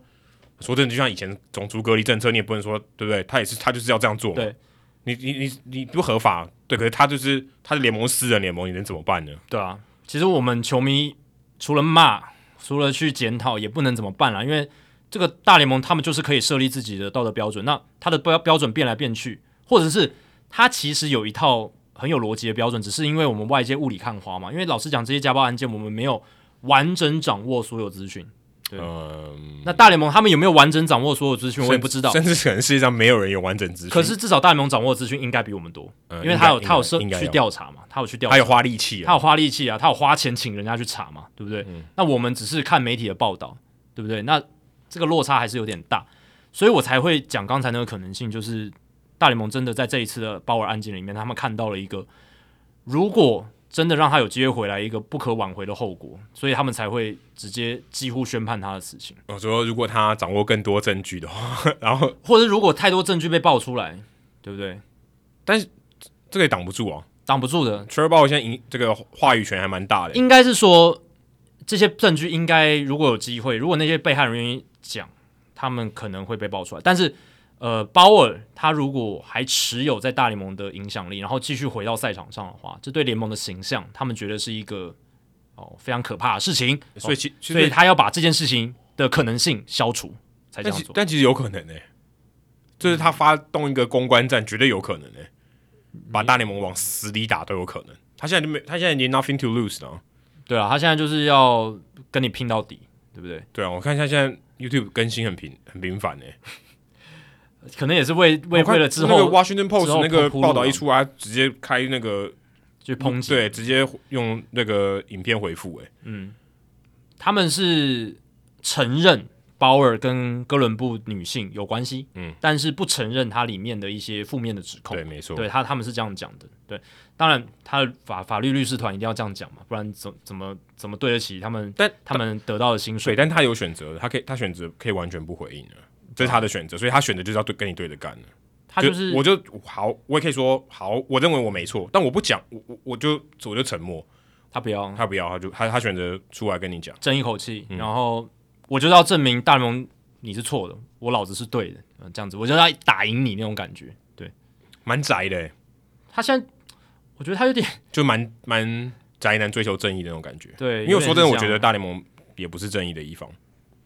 说真的，就像以前种族隔离政策，你也不能说对不对？他也是他就是要这样做。对，你你你你不合法，对，可是他就是他的联盟私人联盟，你能怎么办呢？对啊，其实我们球迷除了骂，除了去检讨，也不能怎么办啦，因为。这个大联盟他们就是可以设立自己的道德标准，那他的标标准变来变去，或者是他其实有一套很有逻辑的标准，只是因为我们外界雾里看花嘛。因为老实讲，这些家暴案件我们没有完整掌握所有资讯。对，嗯、那大联盟他们有没有完整掌握所有资讯，我也不知道。甚至可能世界上没有人有完整资讯。可是至少大联盟掌握的资讯应该比我们多，嗯、因为他有他有设去调查嘛，他有去调查，他有花力气，他有花力气啊，他有花钱请人家去查嘛，对不对？嗯、那我们只是看媒体的报道，对不对？那。这个落差还是有点大，所以我才会讲刚才那个可能性，就是大联盟真的在这一次的鲍尔案件里面，他们看到了一个，如果真的让他有机会回来，一个不可挽回的后果，所以他们才会直接几乎宣判他的死刑。我说，如果他掌握更多证据的话，(laughs) 然后或者如果太多证据被爆出来，对不对？但是这个也挡不住啊，挡不住的。Trevor Bauer 现在赢这个话语权还蛮大的，应该是说这些证据应该如果有机会，如果那些被害人愿意。讲他们可能会被爆出来，但是呃，鲍尔他如果还持有在大联盟的影响力，然后继续回到赛场上的话，这对联盟的形象，他们觉得是一个哦非常可怕的事情。所以其，其所以他要把这件事情的可能性消除，才这样做。但其，实有可能呢、欸，就是他发动一个公关战，绝对有可能呢、欸，把大联盟往死里打都有可能。他现在就没，他现在已经 nothing to lose 了。对啊，他现在就是要跟你拼到底，对不对？对啊，我看一下现在。YouTube 更新很频很频繁诶，可能也是为为为了之后那个 Washington Post 那个报道一出来，直接开那个就抨击，对，直接用那个影片回复哎。嗯，他们是承认鲍尔跟哥伦布女性有关系，嗯，但是不承认它里面的一些负面的指控。对，没错，对他他们是这样讲的。对，当然他的法法律律师团一定要这样讲嘛，不然怎怎么怎么对得起他们？但他们得到的薪水，对，但他有选择，他可以他选择可以完全不回应的，这是他的选择，所以他选择就是要对跟你对着干的。他就是就我就好，我也可以说好，我认为我没错，但我不讲，我我我就我就沉默。他不要，他不要，他就他他选择出来跟你讲，争一口气，嗯、然后我就要证明大联盟你是错的，我老子是对的，这样子，我就要打赢你那种感觉，对，蛮宅的。他现在我觉得他有点就蛮蛮宅男追求正义的那种感觉，对，因为我说真的，我觉得大联盟也不是正义的一方，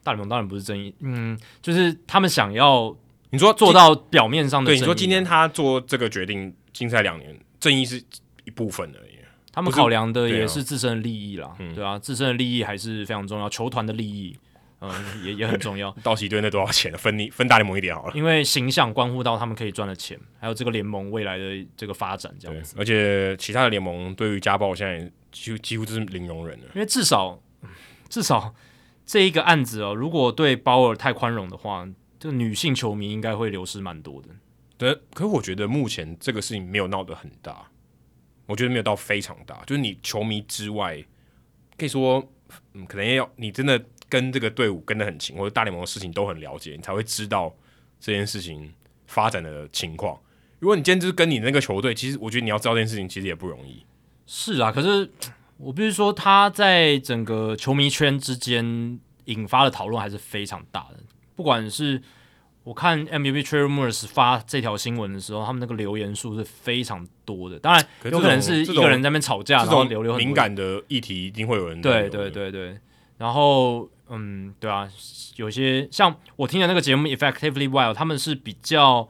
大联盟当然不是正义，嗯，就是他们想要。你说做到表面上的，对，你说今天他做这个决定，竞赛两年，正义是一部分而已。他们考量的也是自身的利益啦，对啊，对啊，自身的利益还是非常重要，球团的利益，嗯，(laughs) 也也很重要。(laughs) 道奇队那多少钱？分你分大联盟一点好了。因为形象关乎到他们可以赚的钱，还有这个联盟未来的这个发展，这样子。而且其他的联盟对于家暴现在几乎几乎就是零容忍了。因为至少至少这一个案子哦，如果对鲍尔太宽容的话。这女性球迷应该会流失蛮多的，对。可是我觉得目前这个事情没有闹得很大，我觉得没有到非常大。就是你球迷之外，可以说，嗯，可能要你真的跟这个队伍跟得很勤，或者大联盟的事情都很了解，你才会知道这件事情发展的情况。如果你今天就是跟你那个球队，其实我觉得你要知道这件事情其实也不容易。是啊，可是我必须说，他在整个球迷圈之间引发的讨论还是非常大的。不管是我看 MVP Trevor Morris 发这条新闻的时候，他们那个留言数是非常多的。当然，有可能是一个人在那边吵架，然后留留很敏感的议题，一定会有人对对对对。然后，嗯，对啊，有些像我听的那个节目 Effectively Wild，他们是比较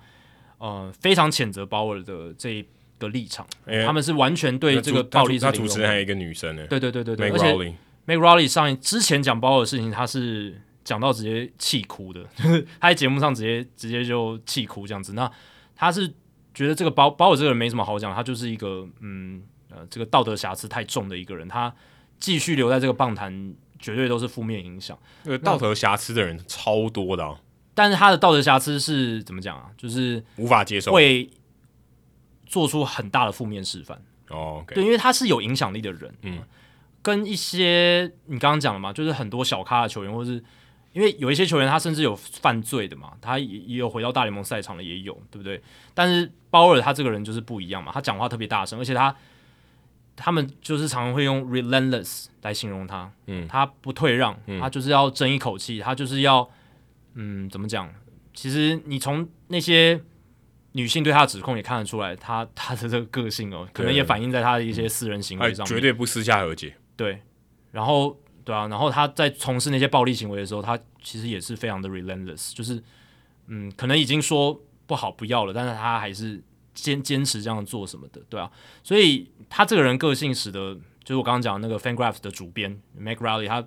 呃非常谴责鲍尔的这一个立场，欸、他们是完全对这个暴力。他主持人还有一个女生呢，对对对对对，而且 Meg Rowley 上一之前讲包尔的事情，他是。讲到直接气哭的，就 (laughs) 是他在节目上直接直接就气哭这样子。那他是觉得这个包包尔这个人没什么好讲，他就是一个嗯呃这个道德瑕疵太重的一个人。他继续留在这个棒坛，绝对都是负面影响。呃，道德瑕疵的人超多的，啊，但是他的道德瑕疵是怎么讲啊？就是无法接受，会做出很大的负面示范。哦，okay，对，因为他是有影响力的人，嗯，跟一些你刚刚讲了嘛，就是很多小咖的球员或是。因为有一些球员他甚至有犯罪的嘛，他也也有回到大联盟赛场的也有，对不对？但是鲍尔他这个人就是不一样嘛，他讲话特别大声，而且他他们就是常常会用 relentless 来形容他，嗯，他不退让，他就是要争一口气，他就是要，嗯，怎么讲？其实你从那些女性对他的指控也看得出来，他他 (laughs) 的这个个性哦，可能也反映在他的一些私人行为上面，绝对不私下和解，对，然后。对啊，然后他在从事那些暴力行为的时候，他其实也是非常的 relentless，就是嗯，可能已经说不好不要了，但是他还是坚坚持这样做什么的，对啊，所以他这个人个性使得，就是我刚刚讲的那个 Fangraphs 的主编 Mac Rowley，他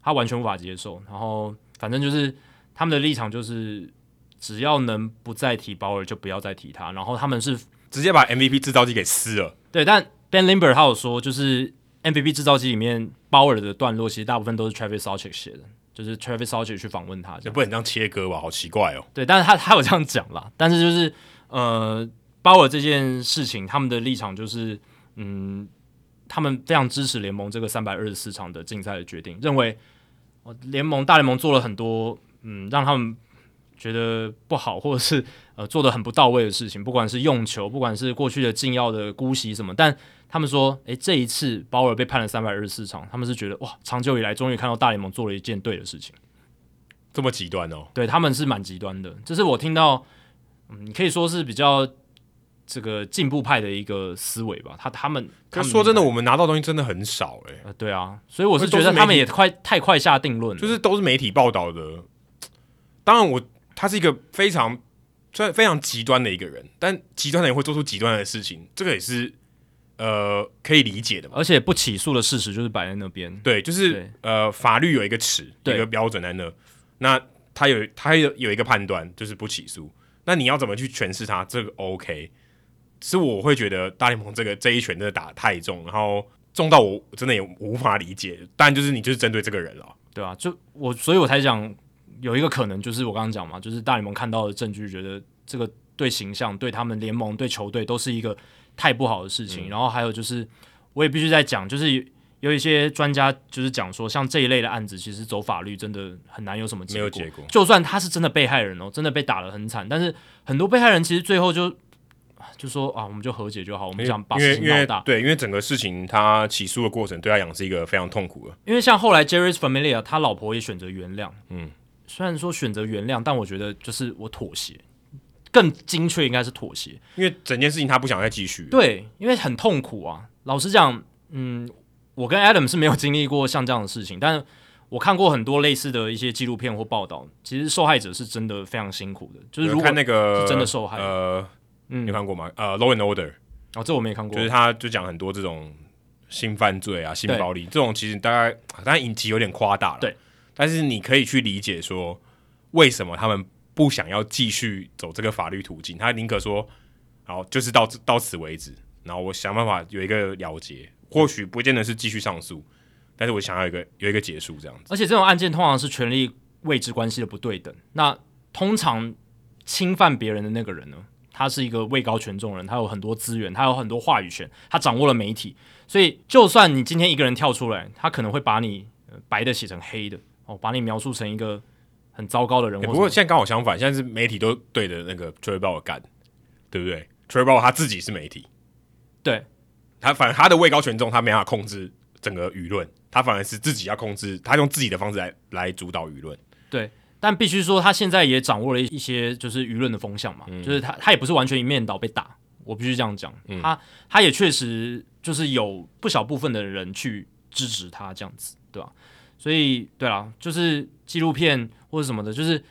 他完全无法接受，然后反正就是他们的立场就是，只要能不再提鲍尔就不要再提他，然后他们是直接把 MVP 制造机给撕了，对，但 Ben Lindbergh 他有说就是。MVP 制造机里面，鲍尔的段落其实大部分都是 Travis Sarchik 写的，就是 Travis Sarchik 去访问他，也不能这样切割吧？好奇怪哦。对，但是他 (laughs) 他有这样讲啦，但是就是呃，鲍尔这件事情，他们的立场就是，嗯，他们非常支持联盟这个三百二十四场的竞赛的决定，认为联盟大联盟做了很多，嗯，让他们觉得不好，或者是 (laughs) 呃做的很不到位的事情，不管是用球，不管是过去的禁药的姑息什么，但。他们说：“诶，这一次鲍尔被判了三百二十四场，他们是觉得哇，长久以来终于看到大联盟做了一件对的事情，这么极端哦？对，他们是蛮极端的，这是我听到，嗯，你可以说是比较这个进步派的一个思维吧。他他们，他说真的，我们拿到东西真的很少诶、呃，对啊，所以我是觉得他们也快太快下定论，就是都是媒体报道的。当然我，我他是一个非常虽然非常极端的一个人，但极端的人会做出极端的事情，这个也是。”呃，可以理解的嘛，而且不起诉的事实就是摆在那边。对，就是呃，法律有一个尺，一个标准在那。那他有他有有一个判断，就是不起诉。那你要怎么去诠释他？这个 OK？是我会觉得大联盟这个这一拳真的打太重，然后重到我真的也无法理解。但就是你就是针对这个人了，对啊，就我，所以我才讲有一个可能就是我刚刚讲嘛，就是大联盟看到的证据，觉得这个对形象、对他们联盟、对球队都是一个太不好的事情。嗯、然后还有就是，我也必须在讲，就是有一些专家就是讲说，像这一类的案子，其实走法律真的很难有什么结果。没有结果。就算他是真的被害人哦，真的被打得很惨，但是很多被害人其实最后就。就说啊，我们就和解就好。我们想把事情闹大，对，因为整个事情他起诉的过程对他讲是一个非常痛苦的。因为像后来 Jerry's Familia 他老婆也选择原谅，嗯，虽然说选择原谅，但我觉得就是我妥协，更精确应该是妥协，因为整件事情他不想再继续。对，因为很痛苦啊。老实讲，嗯，我跟 Adam 是没有经历过像这样的事情，但我看过很多类似的一些纪录片或报道，其实受害者是真的非常辛苦的，就是如果看那个是真的受害，呃。嗯，你看过吗？呃，Law and Order，哦，这我没看过。就是他就讲很多这种性犯罪啊、性暴力这种，其实大概当然影集有点夸大了。对，但是你可以去理解说，为什么他们不想要继续走这个法律途径？他宁可说，好，就是到到此为止，然后我想办法有一个了结，或许不见得是继续上诉，但是我想要一个有一个结束这样子。而且这种案件通常是权力位置关系的不对等，那通常侵犯别人的那个人呢？他是一个位高权重人，他有很多资源，他有很多话语权，他掌握了媒体，所以就算你今天一个人跳出来，他可能会把你白的写成黑的，哦，把你描述成一个很糟糕的人。欸、不过现在刚好相反，现在是媒体都对着那个 Bauer 干，对不对 Bauer 他自己是媒体，对他反正他的位高权重，他没办法控制整个舆论，他反而是自己要控制，他用自己的方式来来主导舆论，对。但必须说，他现在也掌握了一些就是舆论的风向嘛，嗯、就是他他也不是完全一面倒被打，我必须这样讲，嗯、他他也确实就是有不小部分的人去支持他这样子，对吧？所以对啦，就是纪录片或者什么的，就是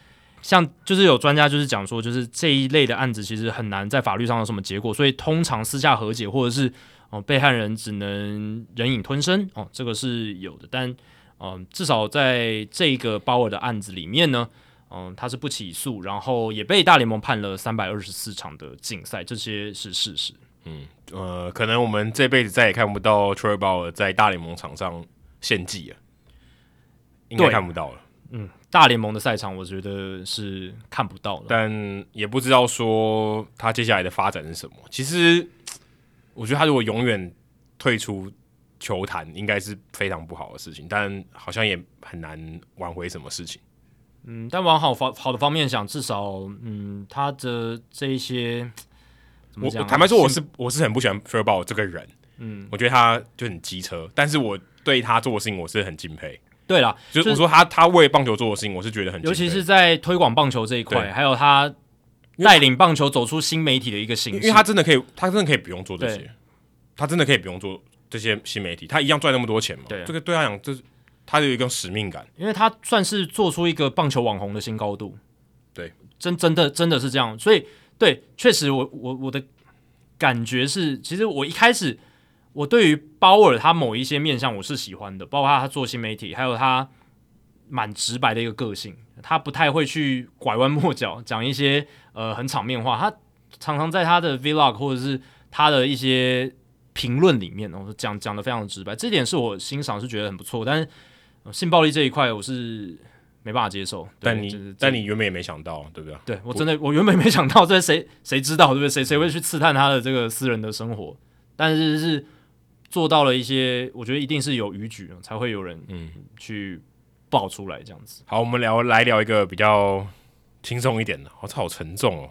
像就是有专家就是讲说，就是这一类的案子其实很难在法律上有什么结果，所以通常私下和解或者是哦被害人只能忍隐吞声哦，这个是有的，但。嗯，至少在这个鲍尔的案子里面呢，嗯，他是不起诉，然后也被大联盟判了三百二十四场的禁赛，这些是事实。嗯，呃，可能我们这辈子再也看不到 Trevor 在大联盟场上献祭了，应该看不到了。嗯，大联盟的赛场我觉得是看不到了，但也不知道说他接下来的发展是什么。其实，我觉得他如果永远退出。球坛应该是非常不好的事情，但好像也很难挽回什么事情。嗯，但往好方好的方面想，至少嗯，他的这一些？(tsk) 我坦白说，我是我是很不喜欢 Bauer 这个人。嗯，我觉得他就很机车，但是我对他做的事情我是很敬佩。对啦，就是我说他他为棒球做的事情，我是觉得很，尤其是在推广棒球这一块，对还有他带领棒球走出新媒体的一个形式，因为他真的可以，他真的可以不用做这些，他真的可以不用做。这些新媒体，他一样赚那么多钱嘛？对，这个对他讲，就是他有一个使命感，因为他算是做出一个棒球网红的新高度。对，真真的真的是这样，所以对，确实我我我的感觉是，其实我一开始我对于鲍尔他某一些面向我是喜欢的，包括他做新媒体，还有他蛮直白的一个个性，他不太会去拐弯抹角讲一些呃很场面话，他常常在他的 vlog 或者是他的一些。评论里面，我讲讲的非常直白，这点是我欣赏，是觉得很不错。但是性暴力这一块，我是没办法接受。但你，但你原本也没想到，对不对？对我真的，我原本没想到，这谁谁知道，对不对？谁谁会去刺探他的这个私人的生活？但是是做到了一些，我觉得一定是有逾矩，才会有人嗯去爆出来这样子。好，我们聊来聊一个比较轻松一点的，我操，好沉重哦。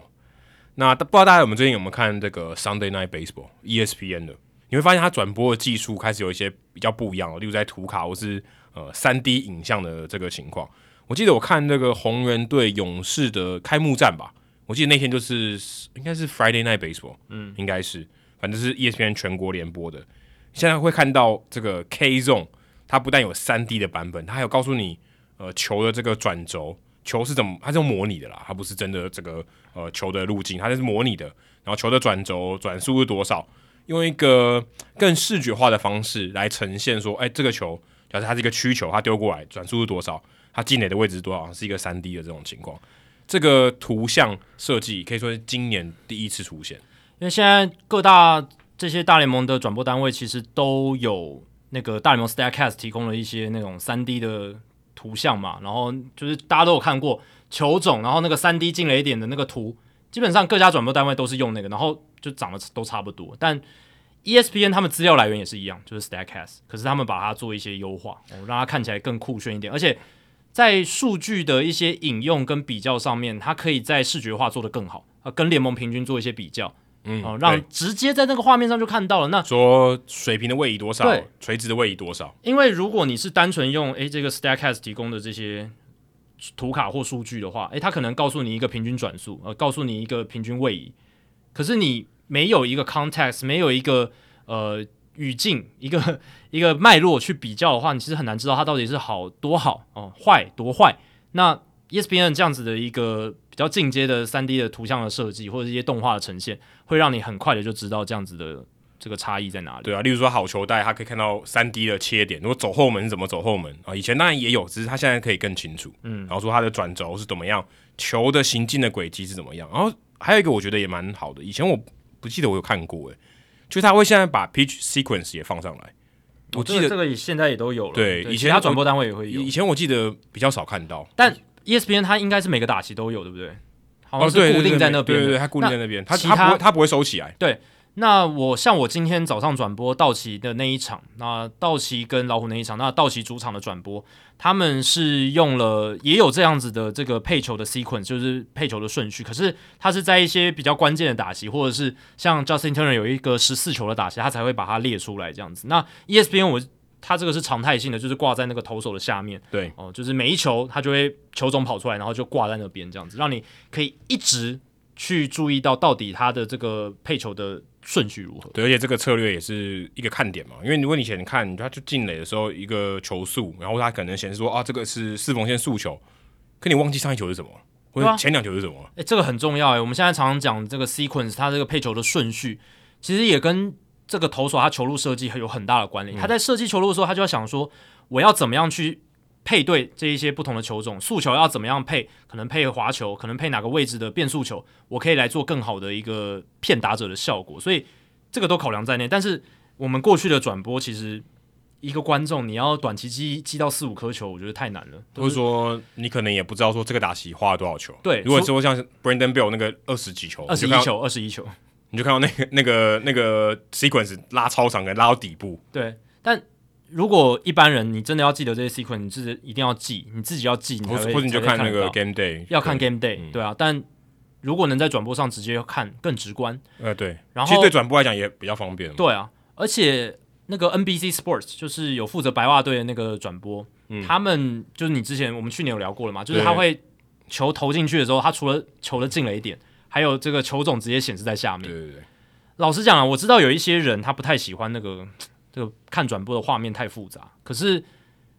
那不知道大家有没有最近有没有看这个 Sunday Night Baseball ESPN 的？你会发现它转播的技术开始有一些比较不一样，例如在图卡或是呃三 D 影像的这个情况。我记得我看那个红人队勇士的开幕战吧，我记得那天就是应该是 Friday Night Baseball，嗯，应该是，反正是 ESPN 全国联播的。现在会看到这个 K Zone，它不但有三 D 的版本，它还有告诉你呃球的这个转轴，球是怎么，它是用模拟的啦，它不是真的这个呃球的路径，它就是模拟的，然后球的转轴转速是多少。用一个更视觉化的方式来呈现，说，哎、这个球，假设它是一个曲球，它丢过来转速是多少，它进垒的位置是多少，是一个三 D 的这种情况。这个图像设计可以说是今年第一次出现，因为现在各大这些大联盟的转播单位其实都有那个大联盟 Statcast 提供了一些那种三 D 的图像嘛，然后就是大家都有看过球种，然后那个三 D 进雷点的那个图，基本上各家转播单位都是用那个，然后就长得都差不多。但 ESPN 他们资料来源也是一样，就是 Statcast，可是他们把它做一些优化，让它看起来更酷炫一点，而且在数据的一些引用跟比较上面，它可以在视觉化做得更好，啊，跟联盟平均做一些比较。嗯，哦，让直接在那个画面上就看到了。那说水平的位移多少？对，垂直的位移多少？因为如果你是单纯用诶这个 Statcast 提供的这些图卡或数据的话，诶，它可能告诉你一个平均转速，呃，告诉你一个平均位移。可是你没有一个 context，没有一个呃语境，一个一个脉络去比较的话，你其实很难知道它到底是好多好哦，坏多坏。那 ESPN 这样子的一个比较进阶的三 D 的图像的设计，或者一些动画的呈现，会让你很快的就知道这样子的这个差异在哪里。对啊，例如说好球带，它可以看到三 D 的切点，如果走后门是怎么走后门啊？以前当然也有，只是它现在可以更清楚。嗯，然后说它的转轴是怎么样，球的行进的轨迹是怎么样。然后还有一个我觉得也蛮好的，以前我不记得我有看过诶，就是他会现在把 pitch sequence 也放上来。我记得这个现在也都有了。对，对以前他转播单位也会有。以前我记得比较少看到，但。ESPN 它应该是每个打席都有，对不对？好像是固定在那边，对对对，它固定在那边，它它它不会收起来。对，那我像我今天早上转播道奇的那一场，那道奇跟老虎那一场，那道奇主场的转播，他们是用了也有这样子的这个配球的 sequence，就是配球的顺序，可是它是在一些比较关键的打席，或者是像 Justin Turner 有一个十四球的打席，他才会把它列出来这样子。那 ESPN 我。它这个是常态性的，就是挂在那个投手的下面。对，哦，就是每一球它就会球种跑出来，然后就挂在那边这样子，让你可以一直去注意到到底它的这个配球的顺序如何。对，而且这个策略也是一个看点嘛，因为如果你以前看它就进垒的时候一个球速，然后它可能显示说啊这个是四缝线速球，可你忘记上一球是什么，或者前两球是什么？哎、啊，这个很重要哎。我们现在常常讲这个 sequence，它这个配球的顺序，其实也跟。这个投手他球路设计有很大的关联。他在设计球路的时候，他就要想说，我要怎么样去配对这一些不同的球种，速球要怎么样配，可能配滑球，可能配哪个位置的变速球，我可以来做更好的一个骗打者的效果。所以这个都考量在内。但是我们过去的转播，其实一个观众你要短期记记到四五颗球，我觉得太难了。或者说你可能也不知道说这个打席花了多少球。对，如果说像 Brandon Bell 那个二十几球，二十一球，二十一球。你就看到那个那个那个 sequence 拉超长，跟拉到底部。对，但如果一般人你真的要记得这些 sequence，你是一定要记，你自己要记，你或者你就看那个 game day，要看 game day，对，对啊。但如果能在转播上直接看，更直观。呃，对。然后其实对转播来讲也比较方便。对啊，而且那个 NBC Sports 就是有负责白袜队的那个转播，嗯、他们就是你之前我们去年有聊过了嘛，就是他会球投进去的时候，他除了球的进了一点。还有这个球种直接显示在下面。对对对。老实讲啊，我知道有一些人他不太喜欢那个 (tsk) 这个看转播的画面太复杂。可是，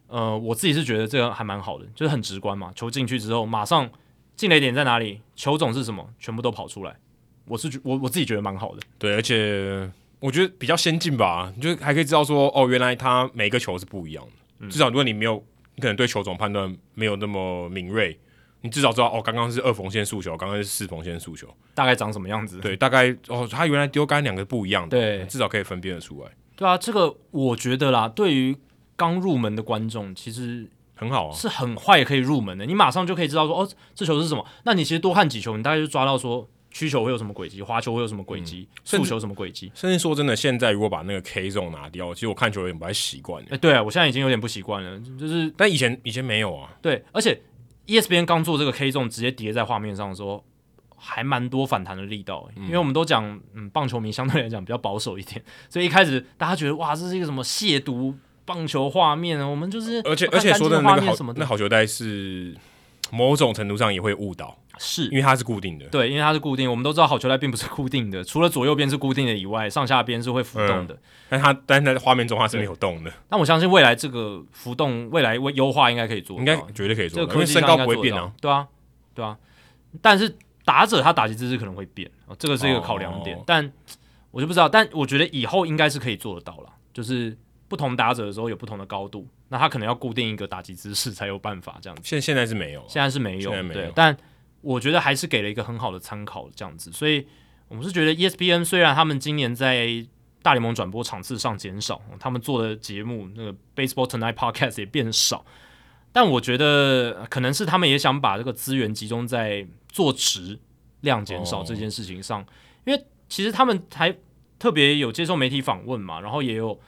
呃，我自己是觉得这个还蛮好的，就是很直观嘛。球进去之后，马上进雷点在哪里，球种是什么，全部都跑出来。我是觉我我自己觉得蛮好的。对，而且我觉得比较先进吧，你就还可以知道说，哦，原来他每个球是不一样的。嗯。至少如果你没有，你可能对球种判断没有那么敏锐。你至少知道哦，刚刚是二缝线速球，刚刚是四缝线速球，大概长什么样子？对，大概哦，他原来丢杆两个不一样的，对，至少可以分辨得出来。对啊，这个我觉得啦，对于刚入门的观众，其实很好啊，是很快也可以入门的。你马上就可以知道说，哦，这球是什么？那你其实多看几球，你大概就抓到说，曲球会有什么轨迹，滑球会有什么轨迹，速球什么轨迹。甚至说真的，现在如果把那个 K zone 拿掉，其实我看球有点不太习惯。哎，对啊，我现在已经有点不习惯了，就是，但以前以前没有啊。对，而且。ESPN 刚做这个 K zone 直接叠在画面上的时候，还蛮多反弹的力道，因为我们都讲，嗯，棒球迷相对来讲比较保守一点，(laughs) 所以一开始大家觉得哇，这是一个什么亵渎棒球画面啊？我们就是，而且而且说的那个好，那好球带是某种程度上也会误导。是因为它是固定的，对，因为它是固定。我们都知道好球带并不是固定的，(laughs) 除了左右边是固定的以外，上下边是会浮动的。嗯、但它但在画面中它是没有动的。那我相信未来这个浮动，未来优化应该可以做，应该绝对可以做。这个科技上应该做得到，对啊，对啊。但是打者他打击姿势可能会变，这个是一个考量点。哦、但我就不知道，但我觉得以后应该是可以做得到了，就是不同打者的时候有不同的高度，那他可能要固定一个打击姿势才有办法这样子。现现在是没有，现在是没有对，但。我觉得还是给了一个很好的参考，这样子，所以我们是觉得 ESPN 虽然他们今年在大联盟转播场次上减少，他们做的节目那个 Baseball Tonight Podcast 也变少，但我觉得可能是他们也想把这个资源集中在做质量减少这件事情上，哦、因为其实他们还特别有接受媒体访问嘛，然后也有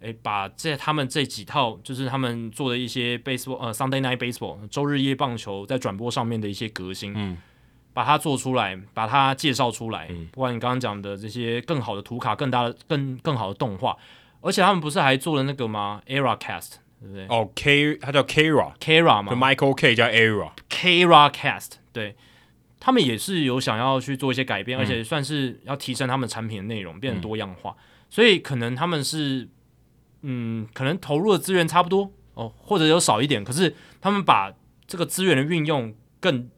诶把这他们这几套就是他们做的一些 baseball 呃 Sunday Night Baseball 周日夜棒球在转播上面的一些革新，嗯，把它做出来，把它介绍出来，嗯、不管你刚刚讲的这些更好的图卡、更大的、更更好的动画，而且他们不是还做了那个吗？Era Cast。对不对？哦，K，他叫 Kara，Kara 嘛，就 Michael K 叫 Era，Kara Cast，对，他们也是有想要去做一些改变，嗯、而且算是要提升他们产品的内容，变得多样化，嗯、所以可能他们是，嗯，可能投入的资源差不多哦，或者有少一点，可是他们把这个资源的运用更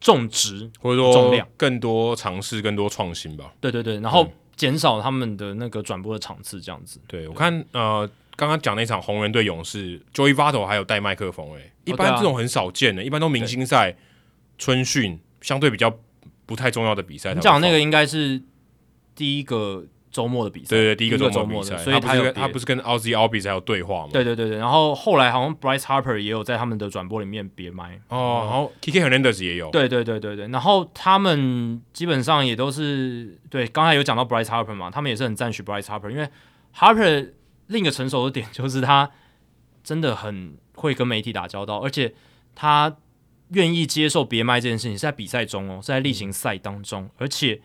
重质，或者说重量，更多尝试，更多创新吧。对对对，然后减少他们的那个转播的场次，这样子。对，对我看，呃。刚刚讲那场红人队勇士，Joey Votto 还有带麦克风诶，一般这种很少见的，一般都明星赛、春训相对比较不太重要的比赛。你讲那个应该是第一个周末的比赛，对对，第一个周末比赛，所以他他不是跟 Ozzie Albies 还有对话吗？对对对对，然后后来好像 Bryce Harper 也有在他们的转播里面别麦哦，然后 Kike Hernandez 也有，对对对对对，然后他们基本上也都是对，刚才有讲到 Bryce Harper 嘛，他们也是很赞许 Bryce Harper，因为 Harper。另一个成熟的点就是他真的很会跟媒体打交道，而且他愿意接受别麦这件事情是在比赛中哦，是在例行赛当中，而且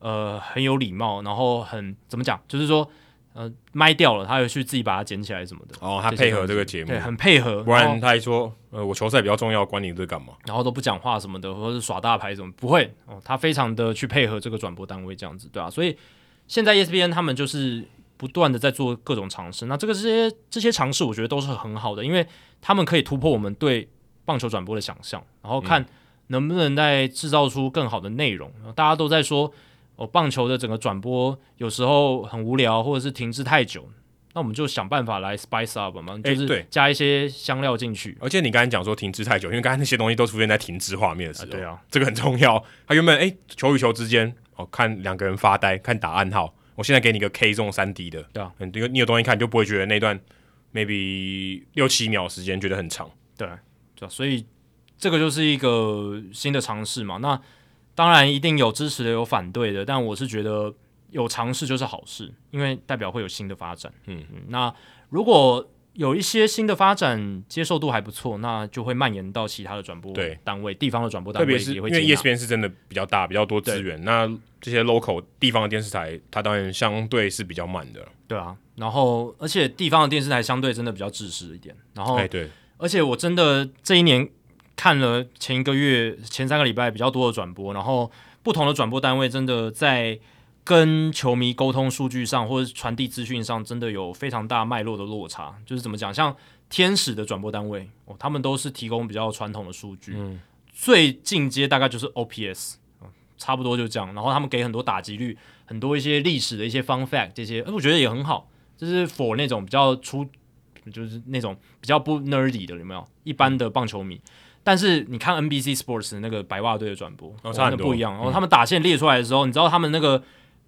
呃很有礼貌，然后很怎么讲，就是说呃麦掉了，他又去自己把它捡起来什么的哦，他配合这个节目，对，很配合，不然他还说呃我球赛比较重要，管你这干嘛？然后都不讲话什么的，或者是耍大牌什么，不会哦，他非常的去配合这个转播单位这样子，对啊，所以现在 ESPN 他们就是。不断的在做各种尝试，那这个这些这些尝试，我觉得都是很好的，因为他们可以突破我们对棒球转播的想象，然后看能不能再制造出更好的内容。嗯、大家都在说哦，棒球的整个转播有时候很无聊，或者是停滞太久，那我们就想办法来 spice up 嘛，就是加一些香料进去。而且你刚才讲说停滞太久，因为刚才那些东西都出现在停滞画面的时候，啊对啊，这个很重要。他原本诶，球与球之间哦，看两个人发呆，看打暗号。我现在给你个 K 这种三 D 的，对啊，你有你有东西看，就不会觉得那段 maybe 六七秒时间觉得很长，对，对，所以这个就是一个新的尝试嘛。那当然一定有支持的，有反对的，但我是觉得有尝试就是好事，因为代表会有新的发展。嗯嗯，那如果有一些新的发展，接受度还不错，那就会蔓延到其他的转播单位、地方的转播单位，特别是因为 ESPN 是真的比较大，比较多资源。那这些 local 地方的电视台，它当然相对是比较慢的。对啊，然后而且地方的电视台相对真的比较自私一点。然后，哎对，而且我真的这一年看了前一个月、前三个礼拜比较多的转播，然后不同的转播单位真的在。跟球迷沟通数据上，或者传递资讯上，真的有非常大脉络的落差。就是怎么讲，像天使的转播单位哦，他们都是提供比较传统的数据，嗯，最进阶大概就是 OPS，差不多就这样。然后他们给很多打击率，很多一些历史的一些 fun fact 这些，我觉得也很好。就是 for 那种比较出，就是那种比较不 nerdy 的有没有？一般的棒球迷。但是你看 NBC Sports 那个白袜队的转播，哦，差很多不一样。然后他们打线列出来的时候，嗯、你知道他们那个。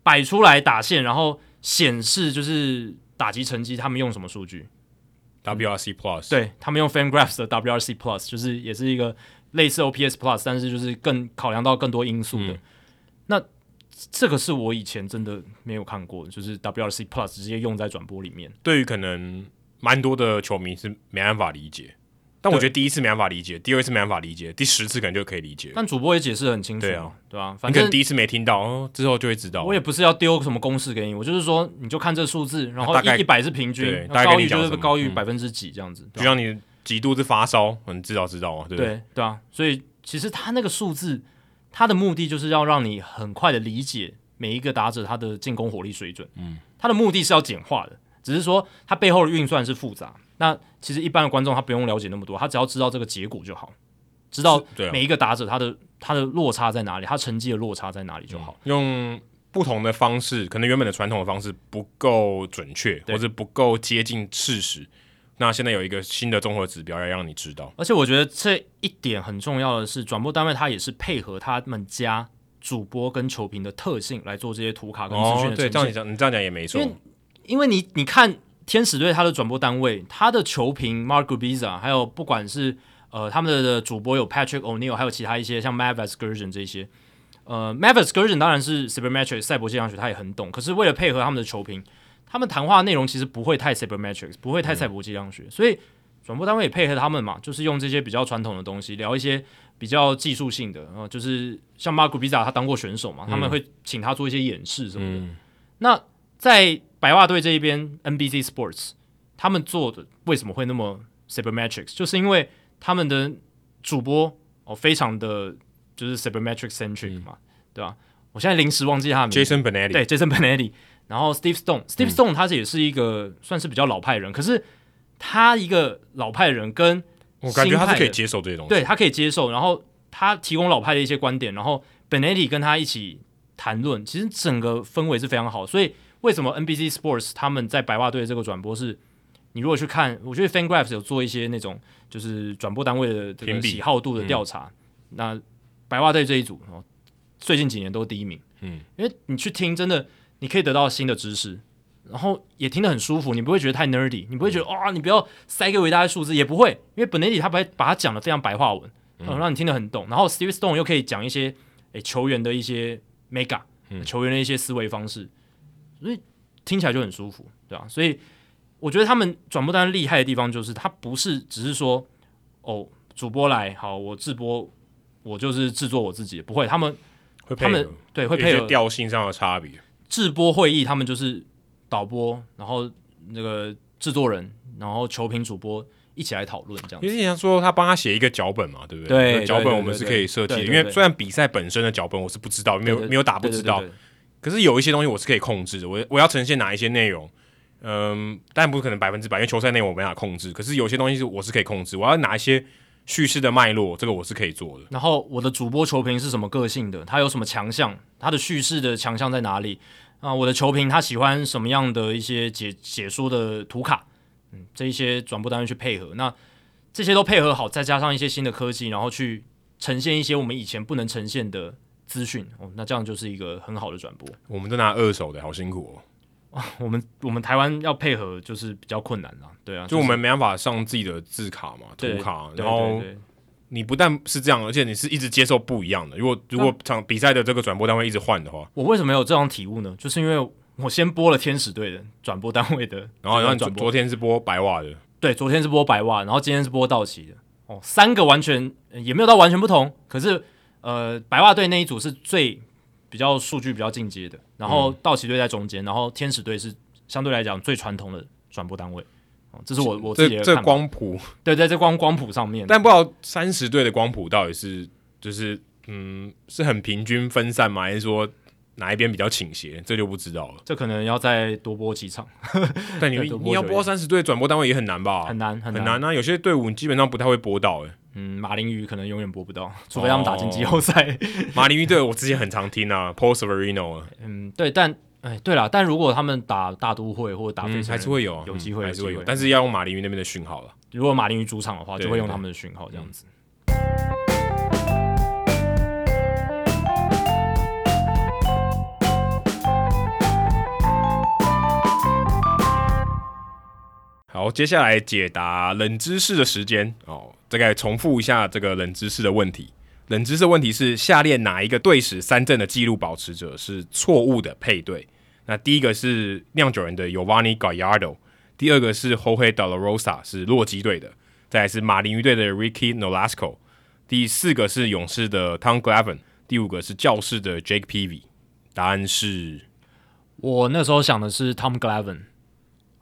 摆出来打线，然后显示就是打击成绩，他们用什么数据？WRC Plus，对，他们用 FanGraphs 的 WRC Plus，就是也是一个类似 OPS Plus，但是就是更考量到更多因素的。嗯、那这个是我以前真的没有看过，就是 WRC Plus 直接用在转播里面。对于可能蛮多的球迷是没办法理解。但我觉得第一次没办法理解，第二次没办法理解，第十次可能就可以理解。但主播也解释得很清楚，对啊，对吧？反正可能第一次没听到，哦，之后就会知道。我也不是要丢什么公式给你，我就是说，你就看这数字，然后一一百是平均，高于就是高于百分之几这样子。就像你几度是发烧，你知道知道啊，对对对啊。所以其实他那个数字，他的目的就是要让你很快的理解每一个打者他的进攻火力水准。嗯，他的目的是要简化的，只是说他背后的运算是复杂。那其实一般的观众他不用了解那么多，他只要知道这个结果就好，知道每一个打者他的、啊、他的落差在哪里，他成绩的落差在哪里就好。嗯、用不同的方式，可能原本的传统的方式不够准确，或者不够接近事实。那现在有一个新的综合指标要让你知道。而且我觉得这一点很重要的是，转播单位他也是配合他们家主播跟球评的特性来做这些图卡跟资讯的。对，这样你这样你这样讲也没错。因为因为你你看。天使队他的转播单位，他的球评 Mark Gubicza，还有不管是呃他们的主播有 Patrick O'Neill，还有其他一些像 Matt Vasgersian 这些，呃 Matt Vasgersian 当然是 Sabermetrics 赛博气象学，他也很懂。可是为了配合他们的球评，他们谈话内容其实不会太 Supermetrics，不会太赛博计量学，嗯、所以转播单位也配合他们嘛，就是用这些比较传统的东西聊一些比较技术性的，然后就是像 Mark Gubicza 他当过选手嘛，嗯、他们会请他做一些演示什么的。嗯、那在白袜队这一边，NBC Sports 他们做的为什么会那么 Sabermetrics？就是因为他们的主播哦，非常的就是 Sabermetrics centric 嘛，嗯、对吧？我现在临时忘记他的名字，Jason Benetti，对，Jason Benetti，然后 Steve Stone，Steve Stone 他也是一个、嗯、算是比较老派人，可是他一个老派人跟我感觉他是可以接受这些东西，对他可以接受，然后他提供老派的一些观点，然后 Benetti 跟他一起谈论，其实整个氛围是非常好，所以。为什么 NBC Sports 他们在白袜队这个转播是？你如果去看，我觉得 FanGraphs 有做一些那种就是转播单位的这个喜好度的调查。嗯、那白袜队这一组哦，最近几年都是第一名。嗯，因为你去听，真的你可以得到新的知识，然后也听得很舒服，你不会觉得太 nerdy，你不会觉得啊、嗯哦，你不要塞给我一大堆数字，也不会，因为 Benetti 他把把它讲的非常白话文，嗯，让你听得很懂。然后 Steve Stone 又可以讲一些诶、欸、球员的一些 mega、嗯、球员的一些思维方式。所以听起来就很舒服，对吧？所以我觉得他们转播单厉害的地方就是，他不是只是说哦，主播来好，我制播，我就是制作我自己，不会，他们会配，他们对会配合调性上的差别。制播会议，他们就是导播，然后那个制作人，然后球评主播一起来讨论这样。因为你想说他帮他写一个脚本嘛，对不对？对，脚本我们是可以设计的，因为虽然比赛本身的脚本我是不知道，没有没有打不知道。可是有一些东西我是可以控制的，我我要呈现哪一些内容，嗯，但不可能百分之百，因为球赛内容我没法控制。可是有些东西是我是可以控制，我要哪一些叙事的脉络，这个我是可以做的。然后我的主播球评是什么个性的？他有什么强项？他的叙事的强项在哪里？啊，我的球评他喜欢什么样的一些解解说的图卡？嗯，这一些转播单位去配合，那这些都配合好，再加上一些新的科技，然后去呈现一些我们以前不能呈现的。资讯哦，那这样就是一个很好的转播。我们都拿二手的，好辛苦哦。啊、(laughs) 我们我们台湾要配合就是比较困难啦，对啊，就我们没办法上自己的字卡嘛，图卡。然后你不但是这样，而且你是一直接受不一样的。如果如果场比赛的这个转播单位一直换的话，我为什么有这种体悟呢？就是因为我先播了天使队的转播单位的，然后然后昨昨天是播白袜的，对，昨天是播白袜，然后今天是播道奇的。哦，三个完全也没有到完全不同，可是。呃，白袜队那一组是最比较数据比较进阶的，然后道奇队在中间，然后天使队是相对来讲最传统的转播单位。哦，这是我我自己的这这光谱，对，在这光光谱上面，但不知道三十队的光谱到底是就是嗯是很平均分散吗？还是说哪一边比较倾斜？这就不知道了。这可能要再多播几场。但你你 (laughs) 要播三十队转播单位也很难吧？很难很难，很难啊！有些队伍基本上不太会播到哎、欸。嗯，马林鱼可能永远播不到，除非他们打进季后赛。哦、(laughs) 马林鱼队我之前很常听啊，Paul Severino 啊。嗯，对，但哎，对了，但如果他们打大都会或者打飞、嗯，还是会有，有机会、嗯、还是会有，但是要用马林鱼那边的讯号了。如果马林鱼主场的话，就会用他们的讯号这样子。好，接下来解答冷知识的时间哦。大概重复一下这个冷知识的问题。冷知识问题是：下列哪一个队史三振的纪录保持者是错误的配对？那第一个是酿酒人的 Yovani Gallardo，第二个是 Jorge De La Rosa，是洛基队的；再来是马林鱼队的 Ricky Nolasco，第四个是勇士的 Tom Glavine，第五个是教士的 Jake Peavy。答案是，我那时候想的是 Tom Glavine。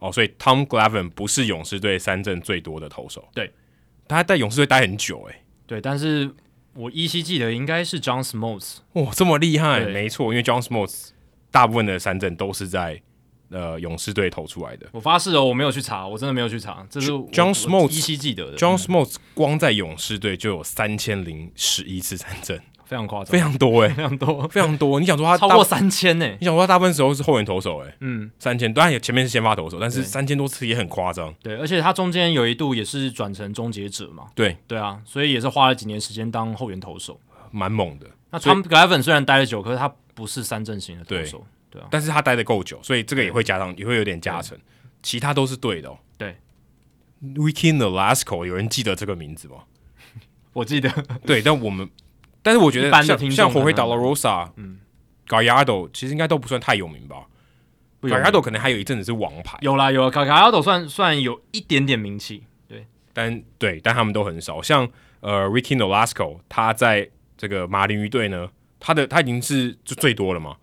哦，所以 Tom Glavine 不是勇士队三振最多的投手。对，他在勇士队待很久，诶。对，但是我依稀记得应该是 John Smoltz。哦，这么厉害，没错，因为 John Smoltz 大部分的三振都是在呃勇士队投出来的。我发誓哦，我没有去查，我真的没有去查，这是 John Smoltz 依稀记得的。John Smoltz 光在勇士队就有三千零十一次三振。非常夸张，非常多哎、欸，非常多，非常多。你想说他超过三千呢？你想说他大部分时候是后援投手哎、欸，嗯，三千，当然也前面是先发投手，但是三千多次也很夸张。对，而且他中间有一度也是转成终结者嘛。对，对啊，所以也是花了几年时间当后援投手，蛮猛的。那 Tom Glavine 虽然待了久，可是他不是三阵型的投手，对，对啊，但是他待的够久，所以这个也会加上，也会有点加成。其他都是对的哦。对，Wiki Nolasco，有人记得这个名字吗？(laughs) 我记得。对，但我们，但是我觉得像像 Jorge De La Rosa，嗯，Gallardo 其实应该都不算太有名吧。Gallardo 可能还有一阵子是王牌。有啦有啦，Gallardo 算算有一点点名气。对，但对，但他们都很少。像呃，Ricky Nolasco，他在这个马林鱼队呢，他的他已经是就最多了嘛，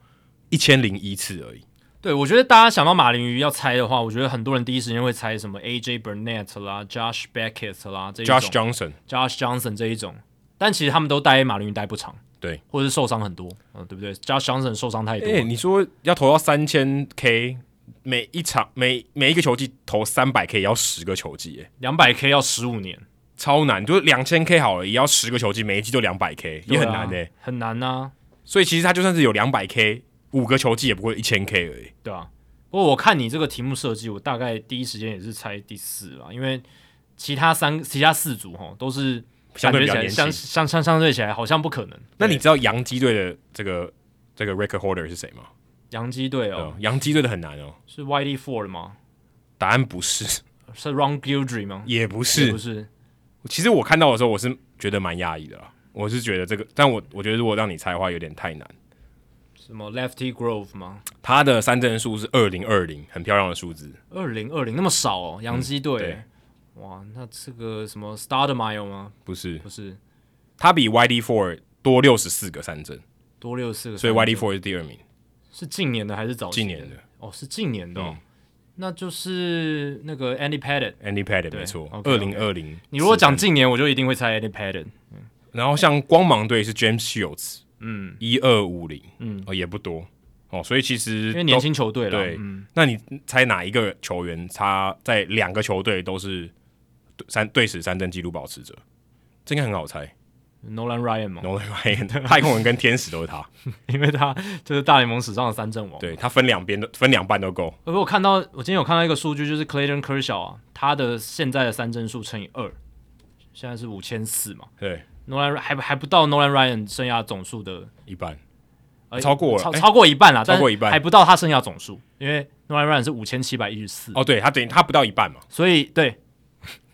一千零一次而已。对，我觉得大家想到马林鱼要猜的话，我觉得很多人第一时间会猜什么 AJ Burnett 啦、Josh Beckett 啦这一种，Josh Johnson、Josh Johnson 这一种，但其实他们都待马林鱼待不长，对，或者是受伤很多，嗯，对不对？Josh Johnson 受伤太多。哎，你说要投到三千 K，每一场每每一个球季投三百 K 也要十个球季，哎，两百 K 要十五年。超难，就是两千 K 好了，也要十个球季，每一季都两百 K，也很难的、欸，很难啊。所以其实他就算是有两百 K，五个球季也不过一千 K 而已。对啊，不过我看你这个题目设计，我大概第一时间也是猜第四了，因为其他三、其他四组哈都是相对比较年轻，相相相相对起来好像不可能。那你知道洋基队的这个这个 record holder 是谁吗？洋基队哦，洋基队的很难哦，是 Whitey Ford 吗？答案不是，(laughs) 是 Ron Guidry 吗？也不是，不是。其实我看到的时候，我是觉得蛮压抑的啦。我是觉得这个，但我我觉得如果让你猜的话，有点太难。什么 Lefty Grove 吗？他的三振数是二零二零，很漂亮的数字。二零二零那么少哦，洋基队。哇，那这个什么 s t a r d e m i l e 吗？不是，不是。他比 Whitey Ford 多六十四个三振，多六十四个，所以 Whitey Ford 是第二名。是近年的还是早近年的？哦，是近年的哦。那就是那个 Andy Pettitte，Andy Pettitte 没错，二零二零。你如果讲近年，我就一定会猜 Andy Pettitte。然后像光芒队是 James Shields，嗯，一二五零，嗯，哦也不多哦，所以其实因为年轻球队了，对，那你猜哪一个球员他在两个球队都是三队史三振纪录保持者？这应该很好猜。Nolan Ryan 嘛，Nolan Ryan，太空人跟天使都是他，(laughs) 因为他就是大联盟史上的三阵王。对，他分两边都分两半都够。而我看到，我今天有看到一个数据，就是 Clayton Kershaw 啊，他的现在的三振数乘以二，现在是五千四嘛。对，Nolan 还还不到 Nolan Ryan 生涯总数的一半，超过了，超超过一半了，超过一半，还不到他生涯总数，因为 Nolan Ryan 是五千七百一十四。哦，对他等于他不到一半嘛，所以对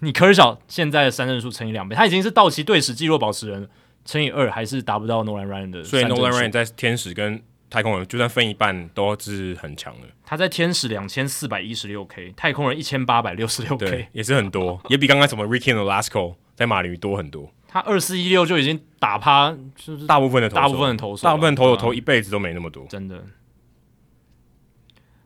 你 Kershaw 现在的三振数乘以两倍，他已经是道奇队史纪录保持人了。乘以二还是达不到 Nolan Ryan 的，所以 Nolan Ryan 在天使跟太空人就算分一半都是很强的。他在天使两千四百一十六 K，太空人一千八百六十六 K，也是很多，也比刚刚什么 Ricky Nolasco 在马林鱼多很多。他二四一六就已经打趴，就是大部分的大部分的投手，大部分投手投一辈子都没那么多，真的。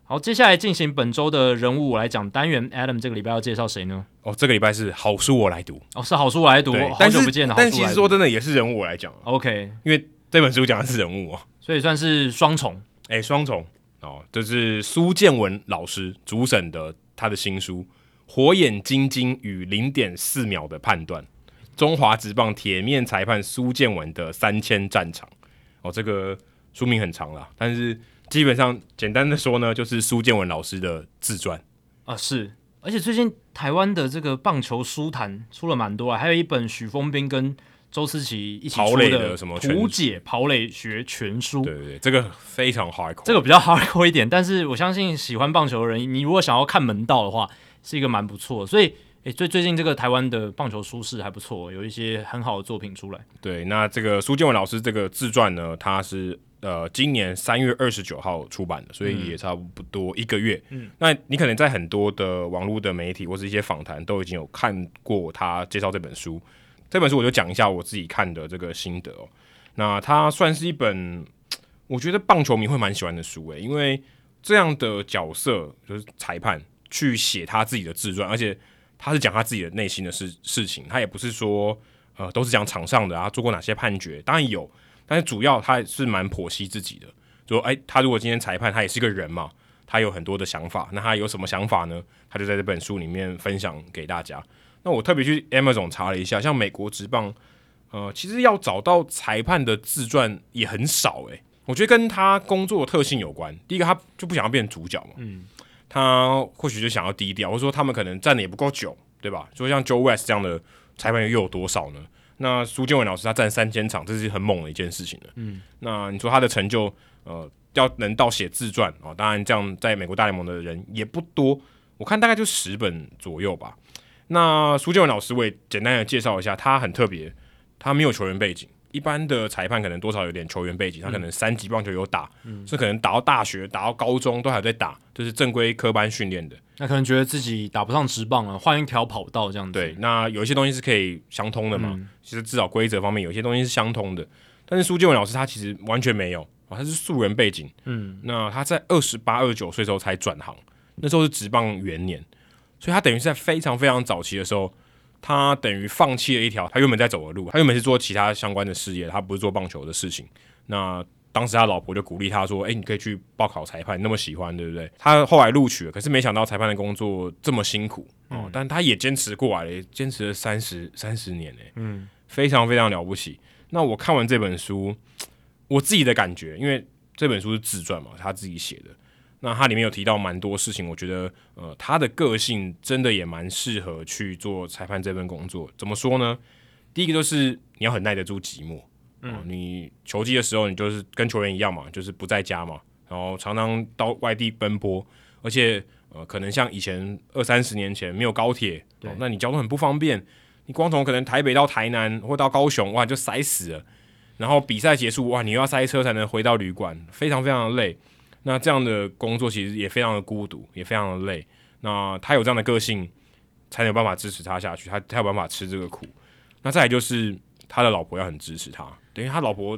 好，接下来进行本周的人物我来讲单元。Adam 这个礼拜要介绍谁呢？哦，这个礼拜是好书我来读。哦，是好书我来读。好久不见了，但其实说真的也是人物我来讲。OK，因为这本书讲的是人物哦，所以算是双重。哎，双重哦，这是苏建文老师主审的他的新书《火眼金睛与零点四秒的判断》，中华职棒铁面裁判苏建文的三千战场。哦，这个书名很长了，但是。基本上简单的说呢，就是苏建文老师的自传啊，是，而且最近台湾的这个棒球书坛出了蛮多啊，还有一本许峰斌跟周思齐一起出的什么图解跑垒学全书，对对对，这个非常 hardcore，这个比较 hardcore 一点，但是我相信喜欢棒球的人，你如果想要看门道的话，是一个蛮不错的，所以诶，最最近这个台湾的棒球书市还不错，有一些很好的作品出来。对，那这个苏建文老师这个自传呢，他是。呃，今年三月二十九号出版的，所以也差不多一个月。嗯，那你可能在很多的网络的媒体或是一些访谈都已经有看过他介绍这本书。这本书我就讲一下我自己看的这个心得哦。那它算是一本我觉得棒球迷会蛮喜欢的书诶，因为这样的角色就是裁判去写他自己的自传，而且他是讲他自己的内心的事事情，他也不是说呃都是讲场上的啊，做过哪些判决，当然有。但是主要他是蛮剖析自己的，说哎，他如果今天裁判，他也是个人嘛，他有很多的想法，那他有什么想法呢？他就在这本书里面分享给大家。那我特别去 Amazon 查了一下，像美国职棒，呃，其实要找到裁判的自传也很少诶、我觉得跟他工作特性有关。第一个，他就不想要变主角嘛，嗯，他或许就想要低调，或者说他们可能站的也不够久，对吧？就像 Joe West 这样的裁判又有多少呢？那苏建文老师他站三千场，这是很猛的一件事情了。嗯，那你说他的成就，呃，要能到写自传啊、哦，当然这样在美国大联盟的人也不多。我看大概就十本左右吧。那苏建文老师，我也简单的介绍一下，他很特别，他没有球员背景。一般的裁判可能多少有点球员背景，他可能三级棒球有打，嗯，是可能打到大学、打到高中都还在打，就是正规科班训练的。那可能觉得自己打不上直棒了，换一条跑道这样子。对，那有一些东西是可以相通的嘛？嗯、其实至少规则方面有些东西是相通的。但是苏建文老师他其实完全没有啊，他是素人背景。嗯，那他在二十八、二十九岁时候才转行，那时候是职棒元年，所以他等于是在非常非常早期的时候。他等于放弃了一条他原本在走的路，他原本是做其他相关的事业，他不是做棒球的事情。那当时他老婆就鼓励他说：“哎、欸，你可以去报考裁判，那么喜欢，对不对？”他后来录取了，可是没想到裁判的工作这么辛苦哦。嗯、但他也坚持过来了，坚持了三十三十年呢，嗯，非常非常了不起。那我看完这本书，我自己的感觉，因为这本书是自传嘛，他自己写的。那他里面有提到蛮多事情，我觉得，呃，他的个性真的也蛮适合去做裁判这份工作。怎么说呢？第一个就是你要很耐得住寂寞，嗯、呃，你球季的时候，你就是跟球员一样嘛，就是不在家嘛，然后常常到外地奔波，而且，呃，可能像以前二三十年前没有高铁，那你交通很不方便，你光从可能台北到台南或到高雄，哇，就塞死了，然后比赛结束，哇，你又要塞车才能回到旅馆，非常非常的累。那这样的工作其实也非常的孤独，也非常的累。那他有这样的个性，才有办法支持他下去。他才有办法吃这个苦。那再来就是他的老婆要很支持他，等于他老婆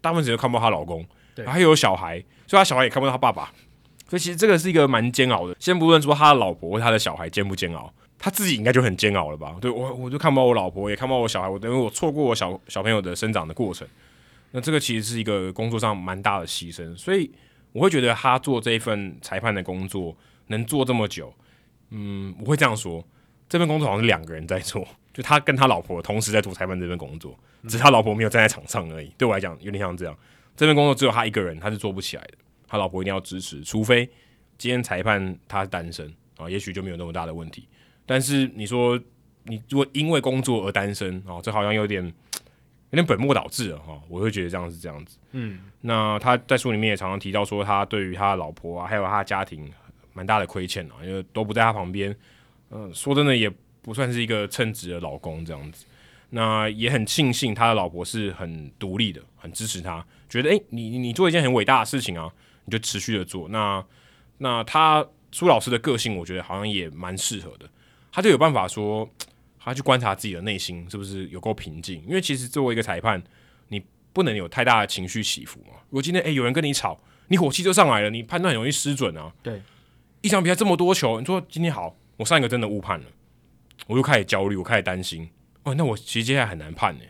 大部分时间看不到她老公，对，还有小孩，所以他小孩也看不到他爸爸。所以其实这个是一个蛮煎熬的。先不论说他的老婆或他的小孩煎不煎熬，他自己应该就很煎熬了吧？对我，我就看不到我老婆，也看不到我小孩，我等于我错过我小小朋友的生长的过程。那这个其实是一个工作上蛮大的牺牲，所以。我会觉得他做这一份裁判的工作能做这么久，嗯，我会这样说，这份工作好像是两个人在做，(laughs) 就他跟他老婆同时在做裁判这份工作，只是他老婆没有站在场上而已。对我来讲有点像这样，这份工作只有他一个人，他是做不起来的，他老婆一定要支持，除非今天裁判他是单身啊，也许就没有那么大的问题。但是你说你如果因为工作而单身啊，这好像有点。有点本末倒置了哈，我会觉得这样是这样子。嗯，那他在书里面也常常提到说，他对于他的老婆啊，还有他的家庭蛮大的亏欠啊，因为都不在他旁边。嗯、呃，说真的，也不算是一个称职的老公这样子。那也很庆幸他的老婆是很独立的，很支持他，觉得诶、欸，你你做一件很伟大的事情啊，你就持续的做。那那他苏老师的个性，我觉得好像也蛮适合的，他就有办法说。他去观察自己的内心是不是有够平静，因为其实作为一个裁判，你不能有太大的情绪起伏嘛。如果今天诶、欸、有人跟你吵，你火气就上来了，你判断很容易失准啊。对，一场比赛这么多球，你说今天好，我上一个真的误判了，我就开始焦虑，我开始担心。哦，那我其实接下来很难判呢，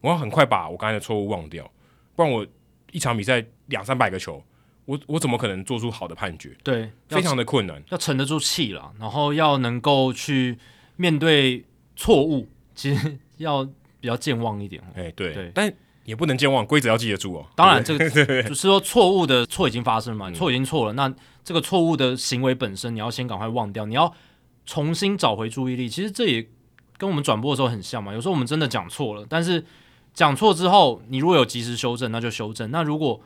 我要很快把我刚才的错误忘掉，不然我一场比赛两三百个球，我我怎么可能做出好的判决？对，非常的困难，要沉得住气了，然后要能够去面对。错误其实要比较健忘一点，哎、欸，对，对，但也不能健忘，规则要记得住哦。当然，这个 (laughs) 就是说错误的错已经发生了嘛，错已经错了，那这个错误的行为本身，你要先赶快忘掉，你要重新找回注意力。其实这也跟我们转播的时候很像嘛。有时候我们真的讲错了，但是讲错之后，你如果有及时修正，那就修正；那如果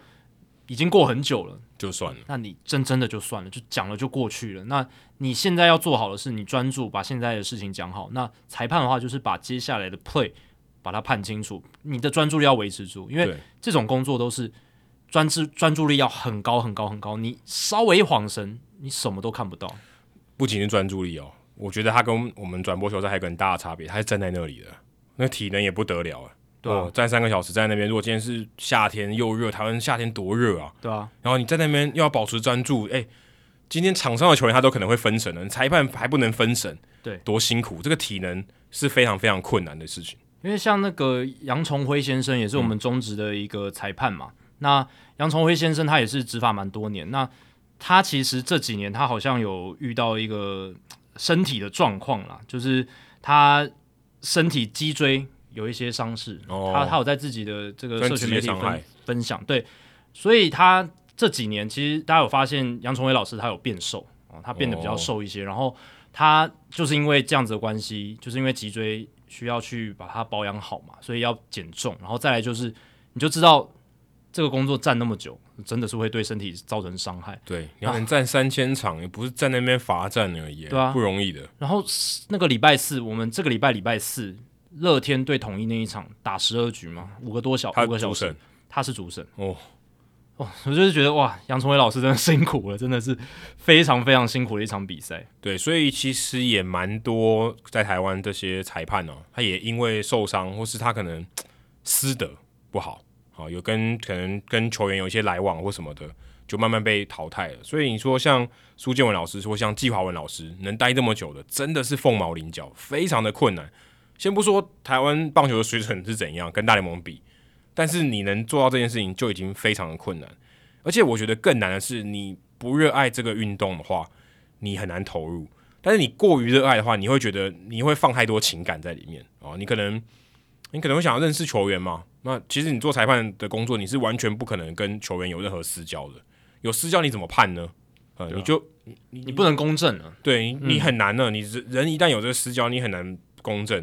已经过很久了，就算了。那你真真的就算了，就讲了就过去了。那你现在要做好的是，你专注把现在的事情讲好。那裁判的话，就是把接下来的 play 把它判清楚。你的专注力要维持住，因为这种工作都是专注专注力要很高很高很高。你稍微一晃神，你什么都看不到。不仅是专注力哦，我觉得他跟我们转播球赛还有个很大的差别，他是站在那里的，那体能也不得了啊。对、啊哦，站三个小时在那边。如果今天是夏天又热，台湾夏天多热啊！对啊。然后你在那边又要保持专注，哎，今天场上的球员他都可能会分神了，裁判还不能分神，对，多辛苦！这个体能是非常非常困难的事情。因为像那个杨崇辉先生也是我们中职的一个裁判嘛。嗯、那杨崇辉先生他也是执法蛮多年，那他其实这几年他好像有遇到一个身体的状况啦，就是他身体脊椎。有一些伤势，哦、他他有在自己的这个社群媒体分分享，对，所以他这几年其实大家有发现杨崇伟老师他有变瘦啊，他变得比较瘦一些，哦、然后他就是因为这样子的关系，就是因为脊椎需要去把它保养好嘛，所以要减重，然后再来就是你就知道这个工作站那么久，真的是会对身体造成伤害。对，你要能站三千场，啊、也不是在那边罚站而已，对啊，不容易的。然后那个礼拜四，我们这个礼拜礼拜四，乐天对统一那一场打十二局嘛，五个多小五个小时，他是主审哦。哦，我就是觉得哇，杨崇伟老师真的辛苦了，真的是非常非常辛苦的一场比赛。对，所以其实也蛮多在台湾这些裁判哦，他也因为受伤，或是他可能私德不好，好有跟可能跟球员有一些来往或什么的，就慢慢被淘汰了。所以你说像苏建文老师，说像季华文老师，能待这么久的，真的是凤毛麟角，非常的困难。先不说台湾棒球的水准是怎样，跟大联盟比。但是你能做到这件事情就已经非常的困难，而且我觉得更难的是，你不热爱这个运动的话，你很难投入。但是你过于热爱的话，你会觉得你会放太多情感在里面哦。你可能你可能会想要认识球员嘛？那其实你做裁判的工作，你是完全不可能跟球员有任何私交的。有私交你怎么判呢？呃，你就你你不能公正啊。对，你很难呢。嗯、你人一旦有这个私交，你很难公正。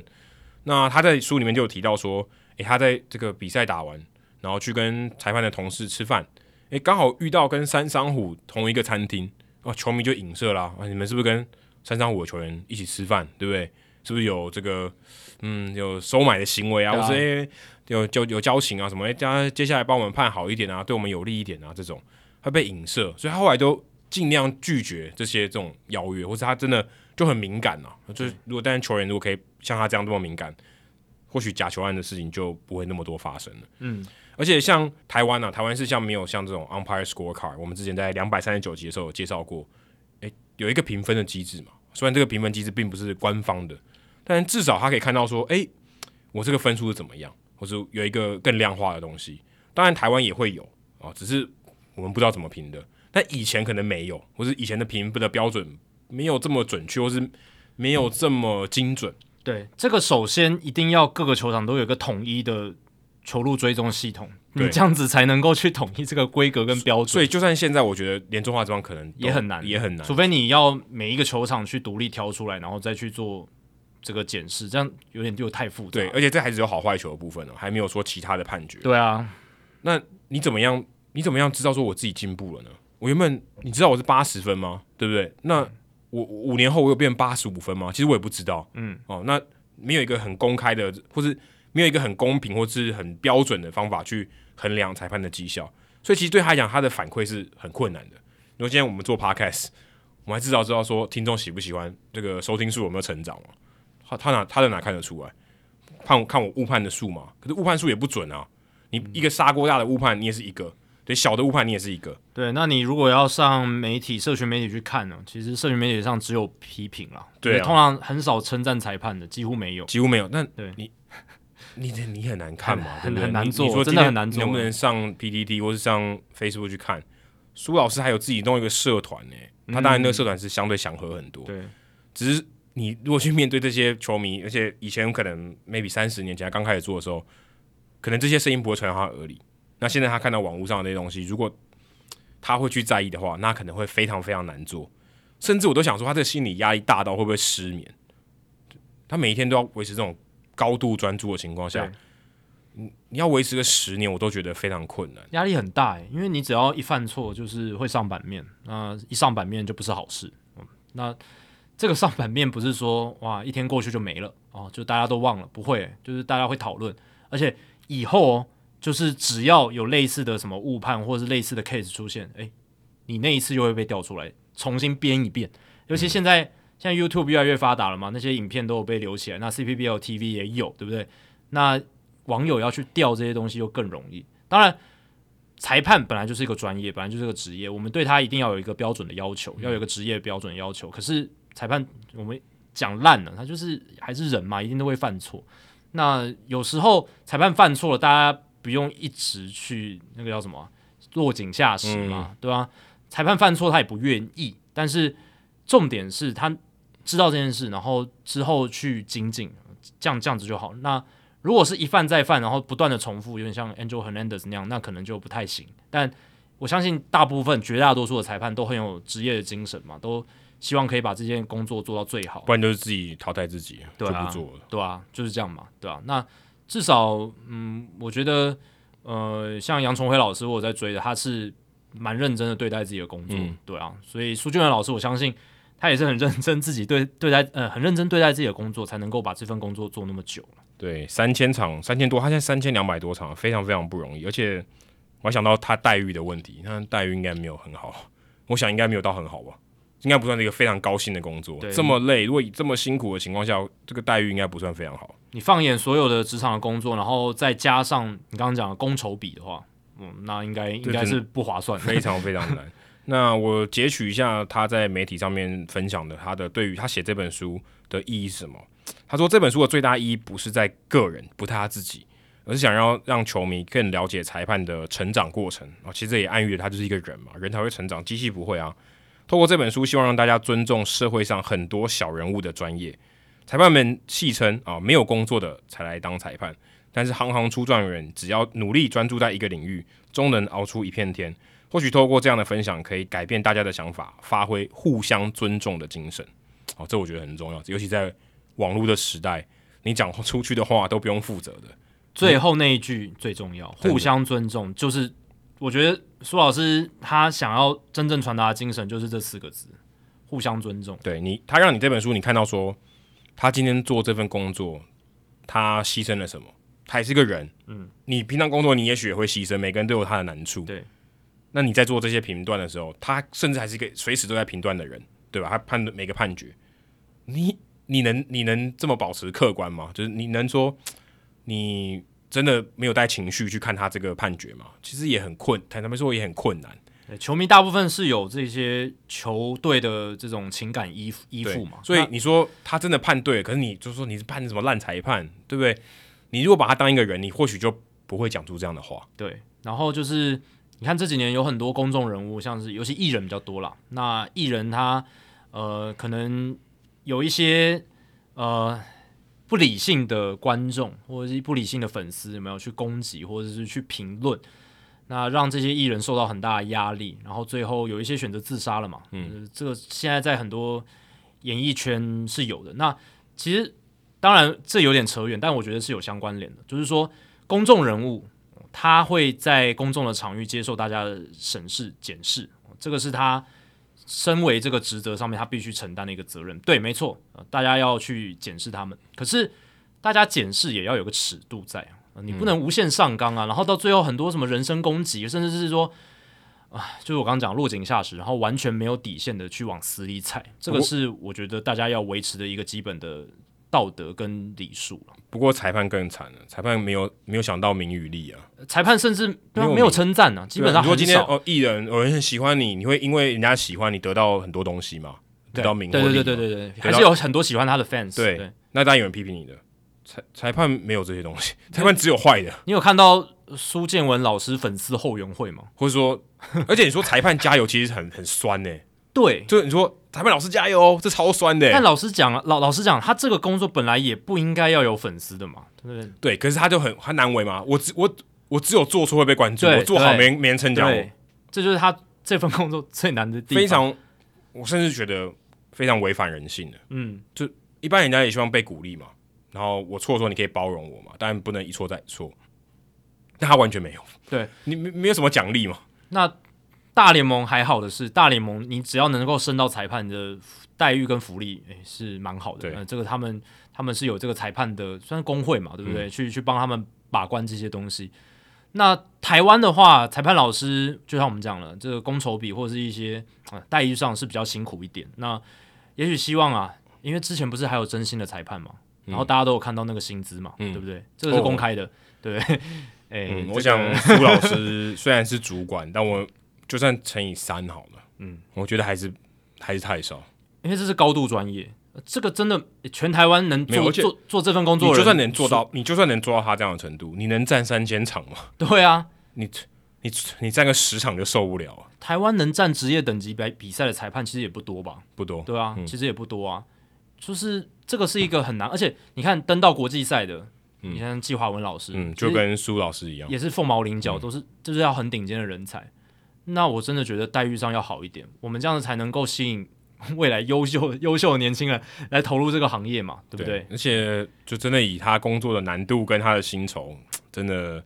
那他在书里面就有提到说。诶，他在这个比赛打完，然后去跟裁判的同事吃饭，诶，刚好遇到跟三商虎同一个餐厅，哦，球迷就影射啦，啊，你们是不是跟三商虎的球员一起吃饭，对不对？是不是有这个，嗯，有收买的行为啊，啊或者诶，有交有交情啊什么？诶，加接下来帮我们判好一点啊，对我们有利一点啊，这种他被影射，所以他后来都尽量拒绝这些这种邀约，或者他真的就很敏感啊，就是如果但是球员如果可以像他这样这么敏感。或许假球案的事情就不会那么多发生了。嗯，而且像台湾啊，台湾是像没有像这种 umpire scorecard，我们之前在两百三十九集的时候有介绍过，诶、欸，有一个评分的机制嘛。虽然这个评分机制并不是官方的，但至少他可以看到说，诶、欸，我这个分数是怎么样，或是有一个更量化的东西。当然台湾也会有啊，只是我们不知道怎么评的。但以前可能没有，或是以前的评分的标准没有这么准确，或是没有这么精准。对，这个首先一定要各个球场都有一个统一的球路追踪系统，对你这样子才能够去统一这个规格跟标准。所以，就算现在，我觉得连中华职棒可能也很难，也很难，除非你要每一个球场去独立挑出来，然后再去做这个检视，这样有点就太复杂。对，而且这还是有好坏球的部分呢，还没有说其他的判决。对啊，那你怎么样？你怎么样知道说我自己进步了呢？我原本你知道我是八十分吗？对不对？那我五年后我有变八十五分吗？其实我也不知道。嗯，哦，那。没有一个很公开的，或是没有一个很公平或是很标准的方法去衡量裁判的绩效，所以其实对他来讲，他的反馈是很困难的。因为今天我们做 podcast，(laughs) 我们还至少知道说听众喜不喜欢这个收听数有没有成长嘛？他他哪他在哪看得出来？看看我误判的数嘛？可是误判数也不准啊！你一个砂锅大的误判，你也是一个。对，小的误判你也是一个。对，那你如果要上媒体、社群媒体去看呢？其实社群媒体上只有批评了，对，通常很少称赞裁判的，几乎没有，几乎没有。那对你，你你很难看嘛，很很难做，你说真的很难做。能不能上 PTT 或是上 Facebook 去看？苏老师还有自己弄一个社团呢，他当然那个社团是相对祥和很多。对，只是你如果去面对这些球迷，而且以前可能 maybe 三十年前刚开始做的时候，可能这些声音不会传到他耳里。那现在他看到网络上的那些东西，如果他会去在意的话，那可能会非常非常难做，甚至我都想说，他这个心理压力大到会不会失眠？他每一天都要维持这种高度专注的情况下，你你要维持个十年，我都觉得非常困难，压力很大诶，因为你只要一犯错，就是会上版面，那一上版面就不是好事。嗯，那这个上版面不是说哇一天过去就没了哦，就大家都忘了，不会，就是大家会讨论，而且以后哦。就是只要有类似的什么误判或者是类似的 case 出现，诶，你那一次就会被调出来重新编一遍。尤其现在现在 YouTube 越来越发达了嘛，那些影片都有被留起来，那 CPBL TV 也有，对不对？那网友要去调这些东西就更容易。当然，裁判本来就是一个专业，本来就是个职业，我们对他一定要有一个标准的要求，要有一个职业标准的要求。可是裁判我们讲烂了，他就是还是人嘛，一定都会犯错。那有时候裁判犯错了，大家。不用一直去那个叫什么落井下石嘛，嗯、对吧？裁判犯错他也不愿意，但是重点是他知道这件事，然后之后去精进，这样这样子就好。那如果是一犯再犯，然后不断的重复，有点像 Angel Hernandez 那样，那可能就不太行。但我相信大部分绝大多数的裁判都很有职业的精神嘛，都希望可以把这件工作做到最好，不然就是自己淘汰自己，对啊、就不做了，对啊，就是这样嘛，对啊。那至少，嗯，我觉得，呃，像杨崇辉老师，我在追的，他是蛮认真的对待自己的工作，嗯、对啊，所以苏俊文老师，我相信他也是很认真自己对对待，呃，很认真对待自己的工作，才能够把这份工作做那么久。对，三千场，三千多，他现在三千两百多场，非常非常不容易。而且我还想到他待遇的问题，他待遇应该没有很好，我想应该没有到很好吧。应该不算是一个非常高薪的工作，这么累，如果以这么辛苦的情况下，这个待遇应该不算非常好。你放眼所有的职场的工作，然后再加上你刚刚讲的工酬比的话，嗯，那应该应该是不划算，非常非常难。(laughs) 那我截取一下他在媒体上面分享的，他的对于他写这本书的意义是什么？他说这本书的最大意义不是在个人，不是他自己，而是想要让球迷更了解裁判的成长过程啊。其实这也暗喻了他就是一个人嘛，人才会成长，机器不会啊。透过这本书，希望让大家尊重社会上很多小人物的专业。裁判们戏称啊，没有工作的才来当裁判，但是行行出状元，只要努力专注在一个领域，终能熬出一片天。或许透过这样的分享，可以改变大家的想法，发挥互相尊重的精神。哦，这我觉得很重要，尤其在网络的时代，你讲出去的话都不用负责的。最后那一句最重要，互相尊重，就是。我觉得苏老师他想要真正传达的精神就是这四个字：互相尊重。对你，他让你这本书你看到说，他今天做这份工作，他牺牲了什么？他也是个人。嗯，你平常工作你也许也会牺牲，每个人都有他的难处。对，那你在做这些评断的时候，他甚至还是一个随时都在评断的人，对吧？他判每个判决，你你能你能这么保持客观吗？就是你能说你？真的没有带情绪去看他这个判决嘛？其实也很困，坦白说也很困难。球迷大部分是有这些球队的这种情感依依附嘛，所以你说他真的判对，可是你就说你是判什么烂裁判，对不对？你如果把他当一个人，你或许就不会讲出这样的话。对，然后就是你看这几年有很多公众人物，像是尤其艺人比较多啦。那艺人他呃可能有一些呃。不理性的观众或者是不理性的粉丝有没有去攻击或者是去评论？那让这些艺人受到很大的压力，然后最后有一些选择自杀了嘛？嗯，这个现在在很多演艺圈是有的。那其实当然这有点扯远，但我觉得是有相关联的。就是说，公众人物他会在公众的场域接受大家的审视检视，这个是他。身为这个职责上面，他必须承担的一个责任。对，没错，大家要去检视他们。可是，大家检视也要有个尺度在啊，你不能无限上纲啊。然后到最后，很多什么人身攻击，甚至是说，啊，就是我刚刚讲落井下石，然后完全没有底线的去往死里踩。这个是我觉得大家要维持的一个基本的。道德跟礼数，不过裁判更惨了，裁判没有没有想到名与利啊，裁判甚至没有没有称赞啊，基本上。如果今天哦，艺人有人很喜欢你，你会因为人家喜欢你得到很多东西吗？得到名，对对对对对对，还是有很多喜欢他的 fans。对，那当然有人批评你的裁裁判没有这些东西，(laughs) 裁判只有坏的。你有看到苏建文老师粉丝后援会吗？或者说，而且你说裁判加油，其实很很酸呢。对，就你说裁判老师加油哦，这超酸的。但老师讲了，老老师讲，他这个工作本来也不应该要有粉丝的嘛，对不对？对，可是他就很很难为嘛。我只我我只有做错会被关注，我做好没没人称赞我。这就是他这份工作最难的地方。非常，我甚至觉得非常违反人性的。嗯，就一般人家也希望被鼓励嘛，然后我错的时候你可以包容我嘛，但不能一错再错。但他完全没有，对你没没有什么奖励嘛？那。大联盟还好的是，大联盟你只要能够升到裁判的待遇跟福利，诶、欸，是蛮好的。对、呃，这个他们他们是有这个裁判的，算是工会嘛，对不对？嗯、去去帮他们把关这些东西。那台湾的话，裁判老师就像我们讲了，这个工酬比或者是一些啊待遇上是比较辛苦一点。那也许希望啊，因为之前不是还有真心的裁判嘛，然后大家都有看到那个薪资嘛，嗯、对不对？这个是公开的，哦、对不对？诶、欸嗯，我想苏老师虽然是主管，但我。就算乘以三好了，嗯，我觉得还是还是太少，因为这是高度专业，这个真的全台湾能做做做这份工作，你就算能做到，你就算能做到他这样的程度，你能站三千场吗？对啊，你你你站个十场就受不了啊。台湾能站职业等级比比赛的裁判其实也不多吧？不多，对啊，嗯、其实也不多啊。就是这个是一个很难，而且你看登到国际赛的，嗯、你看季华文老师，嗯，就跟苏老师一样，也是凤毛麟角，都是就是要很顶尖的人才。那我真的觉得待遇上要好一点，我们这样子才能够吸引 (laughs) 未来优秀 (laughs) 优秀的年轻人来投入这个行业嘛，对不对？对，而且就真的以他工作的难度跟他的薪酬，真的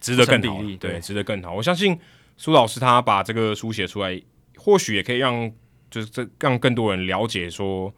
值得更好，对，对，值得更好。我相信苏老师他把这个书写出来，或许也可以让就是这让更多人了解说，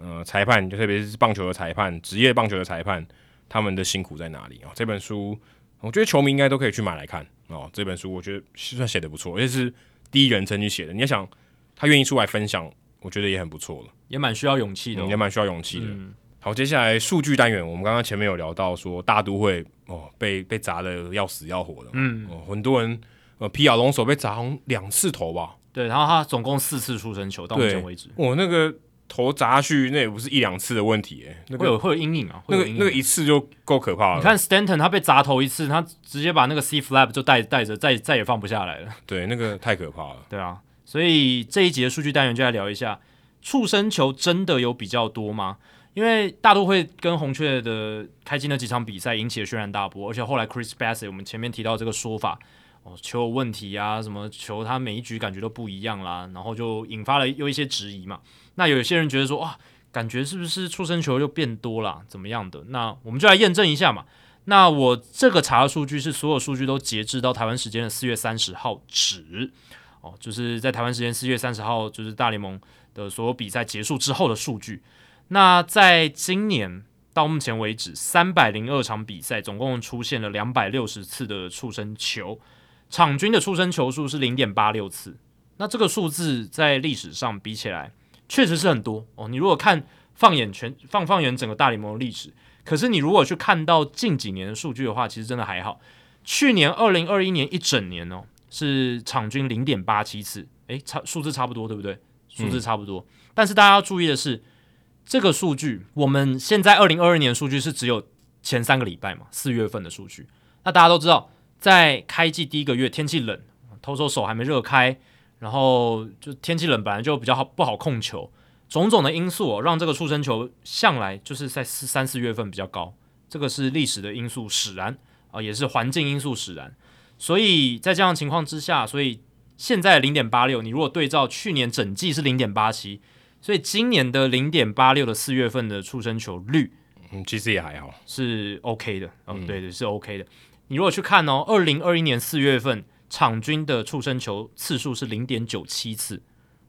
呃，裁判就特别是棒球的裁判，职业棒球的裁判，他们的辛苦在哪里啊？这本书，我觉得球迷应该都可以去买来看哦。这本书我觉得算写的不错，而且是第一人称去写的。你要想他愿意出来分享，我觉得也很不错了，也蛮需要勇气的，哦，也蛮需要勇气的。嗯好，接下来数据单元，我们刚刚前面有聊到说大都会哦被被砸的要死要活的，嗯，哦，很多人呃皮亚龙手被砸两次头吧，对，然后他总共四次出生球到目前为止，我，那个头砸下去那也不是一两次的问题，哎，那个、会有会有阴影啊，那个那个一次就够可怕了。你看 Stanton 他被砸头一次，他直接把那个 C flap 就带带着再再也放不下来了，对，那个太可怕了，对啊，所以这一集的数据单元就来聊一下触身球真的有比较多吗？因为大都会跟红雀的开机那几场比赛引起了轩然大波，而且后来 Chris Bassett 我们前面提到这个说法，哦，球有问题啊，什么球他每一局感觉都不一样啦，然后就引发了又一些质疑嘛。那有些人觉得说，哇，感觉是不是触身球又变多了，怎么样的？那我们就来验证一下嘛。那我这个查的数据是所有数据都截至到台湾时间的四月三十号止，哦，就是在台湾时间四月三十号，就是大联盟的所有比赛结束之后的数据。那在今年到目前为止，三百零二场比赛，总共出现了两百六十次的触身球，场均的触身球数是零点八六次。那这个数字在历史上比起来，确实是很多哦。你如果看放眼全放放眼整个大联盟的历史，可是你如果去看到近几年的数据的话，其实真的还好。去年二零二一年一整年哦，是场均零点八七次，诶，差数字差不多，对不对？数字差不多，嗯、但是大家要注意的是。这个数据，我们现在二零二二年的数据是只有前三个礼拜嘛，四月份的数据。那大家都知道，在开季第一个月，天气冷，投手手还没热开，然后就天气冷，本来就比较好不好控球，种种的因素哦，让这个触身球向来就是在四三四月份比较高。这个是历史的因素使然啊，也是环境因素使然。所以在这样的情况之下，所以现在零点八六，你如果对照去年整季是零点八七。所以今年的零点八六的四月份的出生球率，嗯，其实也还好，是 OK 的，嗯，对对，是 OK 的。你如果去看哦，二零二一年四月份场均的触身球次数是零点九七次，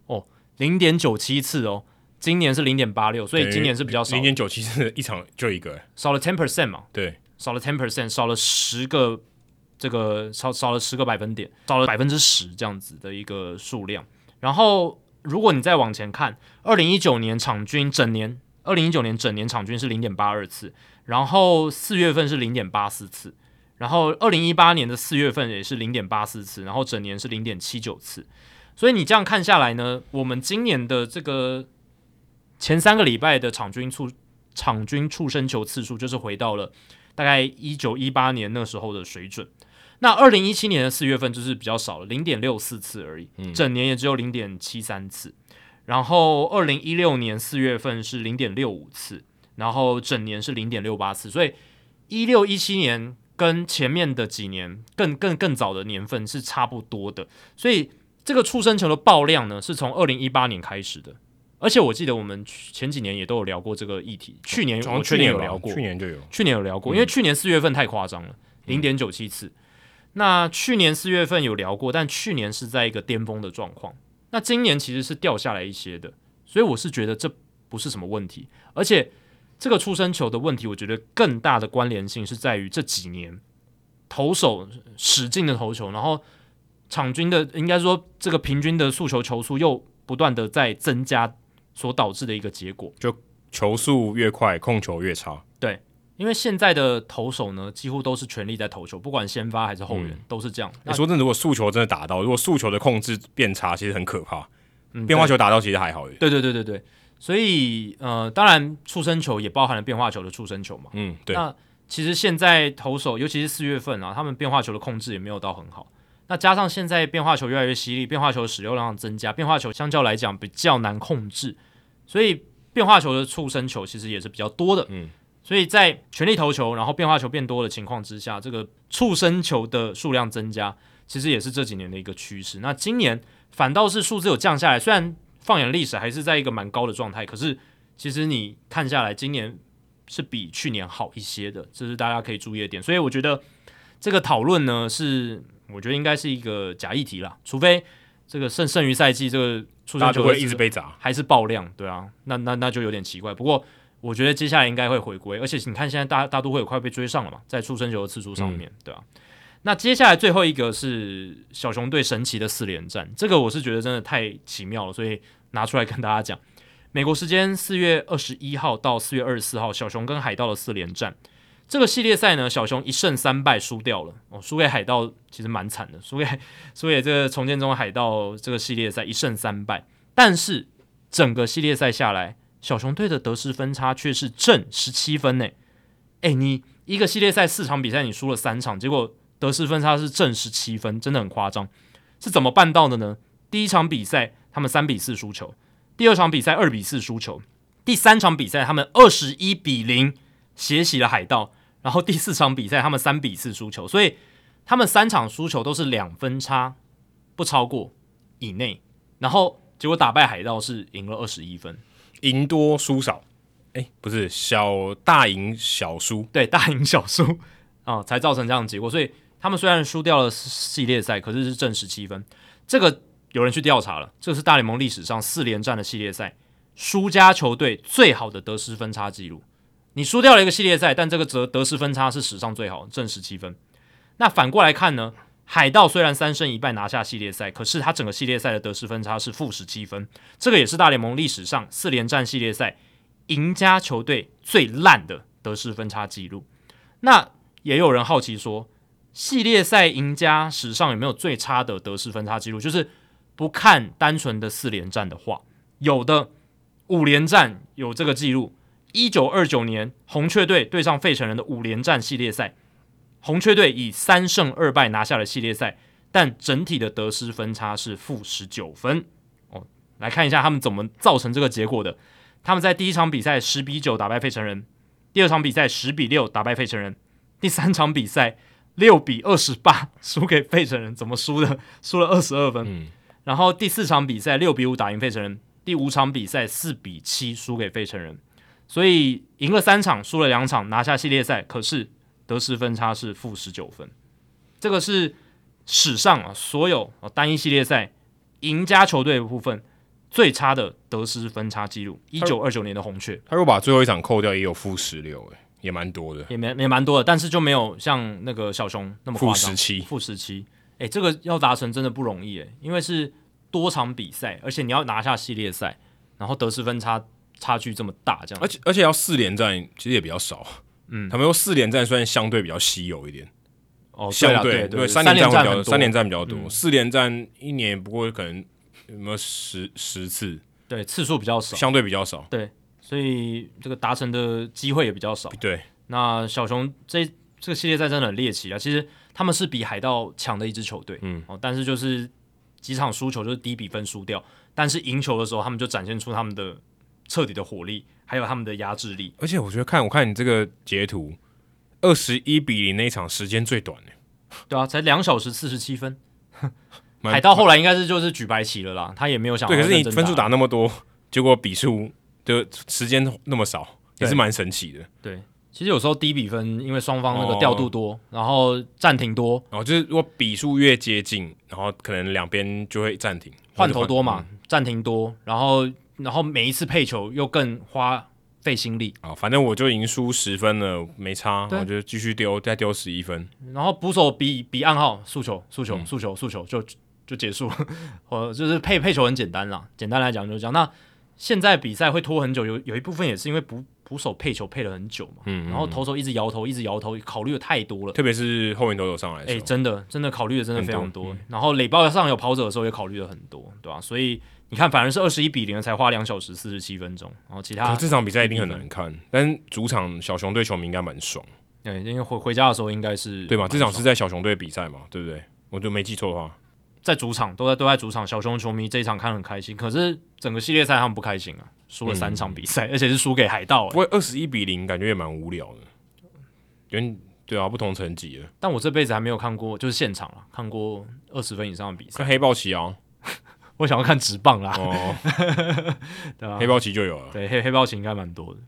哦，零点九七次哦，今年是零点八六，所以今年是比较少，零点九七次一场就一个，少了 ten percent 嘛，对，少了 ten percent，少了十个，这个少少了十个百分点，少了百分之十这样子的一个数量，然后。如果你再往前看，二零一九年场均整年，二零一九年整年场均是零点八二次，然后四月份是零点八四次，然后二零一八年的四月份也是零点八四次，然后整年是零点七九次。所以你这样看下来呢，我们今年的这个前三个礼拜的场均触场均触身球次数，就是回到了大概一九一八年那时候的水准。那二零一七年的四月份就是比较少了，零点六四次而已，整年也只有零点七三次。然后二零一六年四月份是零点六五次，然后整年是零点六八次。所以一六一七年跟前面的几年更更更早的年份是差不多的。所以这个触身球的爆量呢，是从二零一八年开始的。而且我记得我们前几年也都有聊过这个议题，去年我去年有聊过，去年就有，去年有聊过，因为去年四月份太夸张了，零点九七次。那去年四月份有聊过，但去年是在一个巅峰的状况。那今年其实是掉下来一些的，所以我是觉得这不是什么问题。而且这个出生球的问题，我觉得更大的关联性是在于这几年投手使劲的投球，然后场均的应该说这个平均的速球球速又不断的在增加，所导致的一个结果，就球速越快，控球越差。对。因为现在的投手呢，几乎都是全力在投球，不管先发还是后援，嗯、都是这样。你说真的，如果速球真的打到，如果速球的控制变差，其实很可怕。嗯，变化球打到其实还好。对对对对对，所以呃，当然触身球也包含了变化球的触身球嘛。嗯，对。那其实现在投手，尤其是四月份啊，他们变化球的控制也没有到很好。那加上现在变化球越来越犀利，变化球使用量增加，变化球相较来讲比较难控制，所以变化球的触身球其实也是比较多的。嗯。所以在全力投球，然后变化球变多的情况之下，这个触身球的数量增加，其实也是这几年的一个趋势。那今年反倒是数字有降下来，虽然放眼历史还是在一个蛮高的状态，可是其实你看下来，今年是比去年好一些的，这是大家可以注意的点。所以我觉得这个讨论呢，是我觉得应该是一个假议题啦，除非这个剩剩余赛季这个出生球会一直被砸，还是爆量，对啊，那那那就有点奇怪。不过我觉得接下来应该会回归，而且你看现在大大都会有快被追上了嘛，在出生球的次数上面，嗯、对啊。那接下来最后一个是小熊队神奇的四连战，这个我是觉得真的太奇妙了，所以拿出来跟大家讲。美国时间四月二十一号到四月二十四号，小熊跟海盗的四连战。这个系列赛呢，小熊一胜三败输掉了哦，输给海盗其实蛮惨的，输给 (laughs) 输给这个重建中海盗。这个系列赛一胜三败，但是整个系列赛下来，小熊队的得失分差却是正十七分呢。诶，你一个系列赛四场比赛你输了三场，结果得失分差是正十七分，真的很夸张，是怎么办到的呢？第一场比赛他们三比四输球，第二场比赛二比四输球，第三场比赛他们二十一比零血洗了海盗。然后第四场比赛他们三比四输球，所以他们三场输球都是两分差不超过以内，然后结果打败海盗是赢了二十一分，赢多输少，哎，不是小大赢小输，对，大赢小输啊，才造成这样的结果。所以他们虽然输掉了系列赛，可是是正十七分。这个有人去调查了，这是大联盟历史上四连战的系列赛输家球队最好的得失分差记录。你输掉了一个系列赛，但这个得得失分差是史上最好，正十七分。那反过来看呢？海盗虽然三胜一败拿下系列赛，可是他整个系列赛的得失分差是负十七分，这个也是大联盟历史上四连战系列赛赢家球队最烂的得失分差记录。那也有人好奇说，系列赛赢家史上有没有最差的得失分差记录？就是不看单纯的四连战的话，有的五连战有这个记录。一九二九年，红雀队对上费城人的五连战系列赛，红雀队以三胜二败拿下了系列赛，但整体的得失分差是负十九分。哦，来看一下他们怎么造成这个结果的。他们在第一场比赛十比九打败费城人，第二场比赛十比六打败费城人，第三场比赛六比二十八输给费城人，怎么输的？输了二十二分。嗯。然后第四场比赛六比五打赢费城人，第五场比赛四比七输给费城人。所以赢了三场，输了两场，拿下系列赛。可是得失分差是负十九分，这个是史上啊所有单一系列赛赢家球队的部分最差的得失分差记录。一九二九年的红雀，他如果把最后一场扣掉，也有负十六，诶，也蛮多的，也蛮也蛮多的。但是就没有像那个小熊那么负十七，负十七。诶，这个要达成真的不容易哎，因为是多场比赛，而且你要拿下系列赛，然后得失分差。差距这么大，这样，而且而且要四连战，其实也比较少。嗯，他们说四连战虽然相对比较稀有一点，哦，相对对，三连战比较三连战比较多，嗯、四连战一年不过可能有没有十十次，对，次数比较少，相对比较少，对，所以这个达成的机会也比较少。对，那小熊这这个系列赛真的很猎奇啊，其实他们是比海盗强的一支球队，嗯，哦，但是就是几场输球就是低比分输掉，但是赢球的时候他们就展现出他们的。彻底的火力，还有他们的压制力，而且我觉得看我看你这个截图，二十一比零那一场时间最短呢，对啊，才两小时四十七分。(laughs) 海盗后来应该是就是举白旗了啦，他也没有想。对，可是你分数打那么多，结果比数的时间那么少，也是蛮神奇的。对，其实有时候低比分，因为双方那个调度多，哦、然后暂停多，然后就是如果比数越接近，然后可能两边就会暂停，换头多嘛，暂、嗯、停多，然后。然后每一次配球又更花费心力啊，反正我就已经输十分了，没差，我就继续丢，再丢十一分。然后捕手比比暗号，速球，速球，速球，速球，就就结束了。(laughs) 或就是配配球很简单啦，简单来讲就是这样。那现在比赛会拖很久，有有一部分也是因为捕捕手配球配了很久嘛，嗯，然后投手一直摇头，一直摇头，考虑的太多了，特别是后面投手上来，哎，真的真的考虑的真的非常多。嗯、然后垒包上有跑者的时候也考虑了很多，对吧、啊？所以。你看，反而是二十一比零才花两小时四十七分钟，然后其他这场比赛一定很难看。但主场小熊队球迷应该蛮爽，对，因为回回家的时候应该是对吧？这场是在小熊队比赛嘛，对不对？我就没记错的话，在主场都在都在主场，小熊球迷这一场看很开心。可是整个系列赛他们不开心啊，输了三场比赛，嗯、(laughs) 而且是输给海盗、欸。不过二十一比零感觉也蛮无聊的，因为对啊，不同层级的。但我这辈子还没有看过，就是现场啊，看过二十分以上的比赛。看黑豹旗啊。(laughs) 我想要看直棒啦，哦、(laughs) 对啊？黑豹旗就有了，对黑黑豹旗应该蛮多的。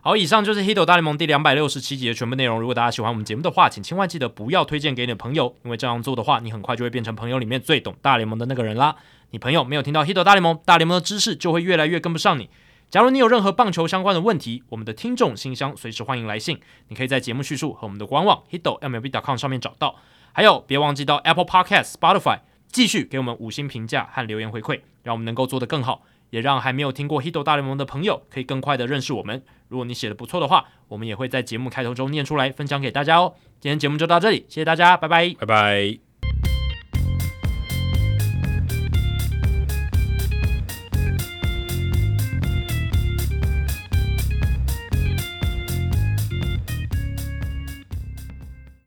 好，以上就是《Hito 大联盟》第两百六十七集的全部内容。如果大家喜欢我们节目的话，请千万记得不要推荐给你的朋友，因为这样做的话，你很快就会变成朋友里面最懂大联盟的那个人啦。你朋友没有听到《Hito 大联盟》，大联盟的知识就会越来越跟不上你。假如你有任何棒球相关的问题，我们的听众信箱随时欢迎来信，你可以在节目叙述和我们的官网 Hito MLB.com 上面找到。还有，别忘记到 Apple Podcast、Spotify 继续给我们五星评价和留言回馈，让我们能够做得更好。也让还没有听过《Hito 大联盟》的朋友可以更快的认识我们。如果你写的不错的话，我们也会在节目开头中念出来，分享给大家哦。今天节目就到这里，谢谢大家，拜拜，拜拜。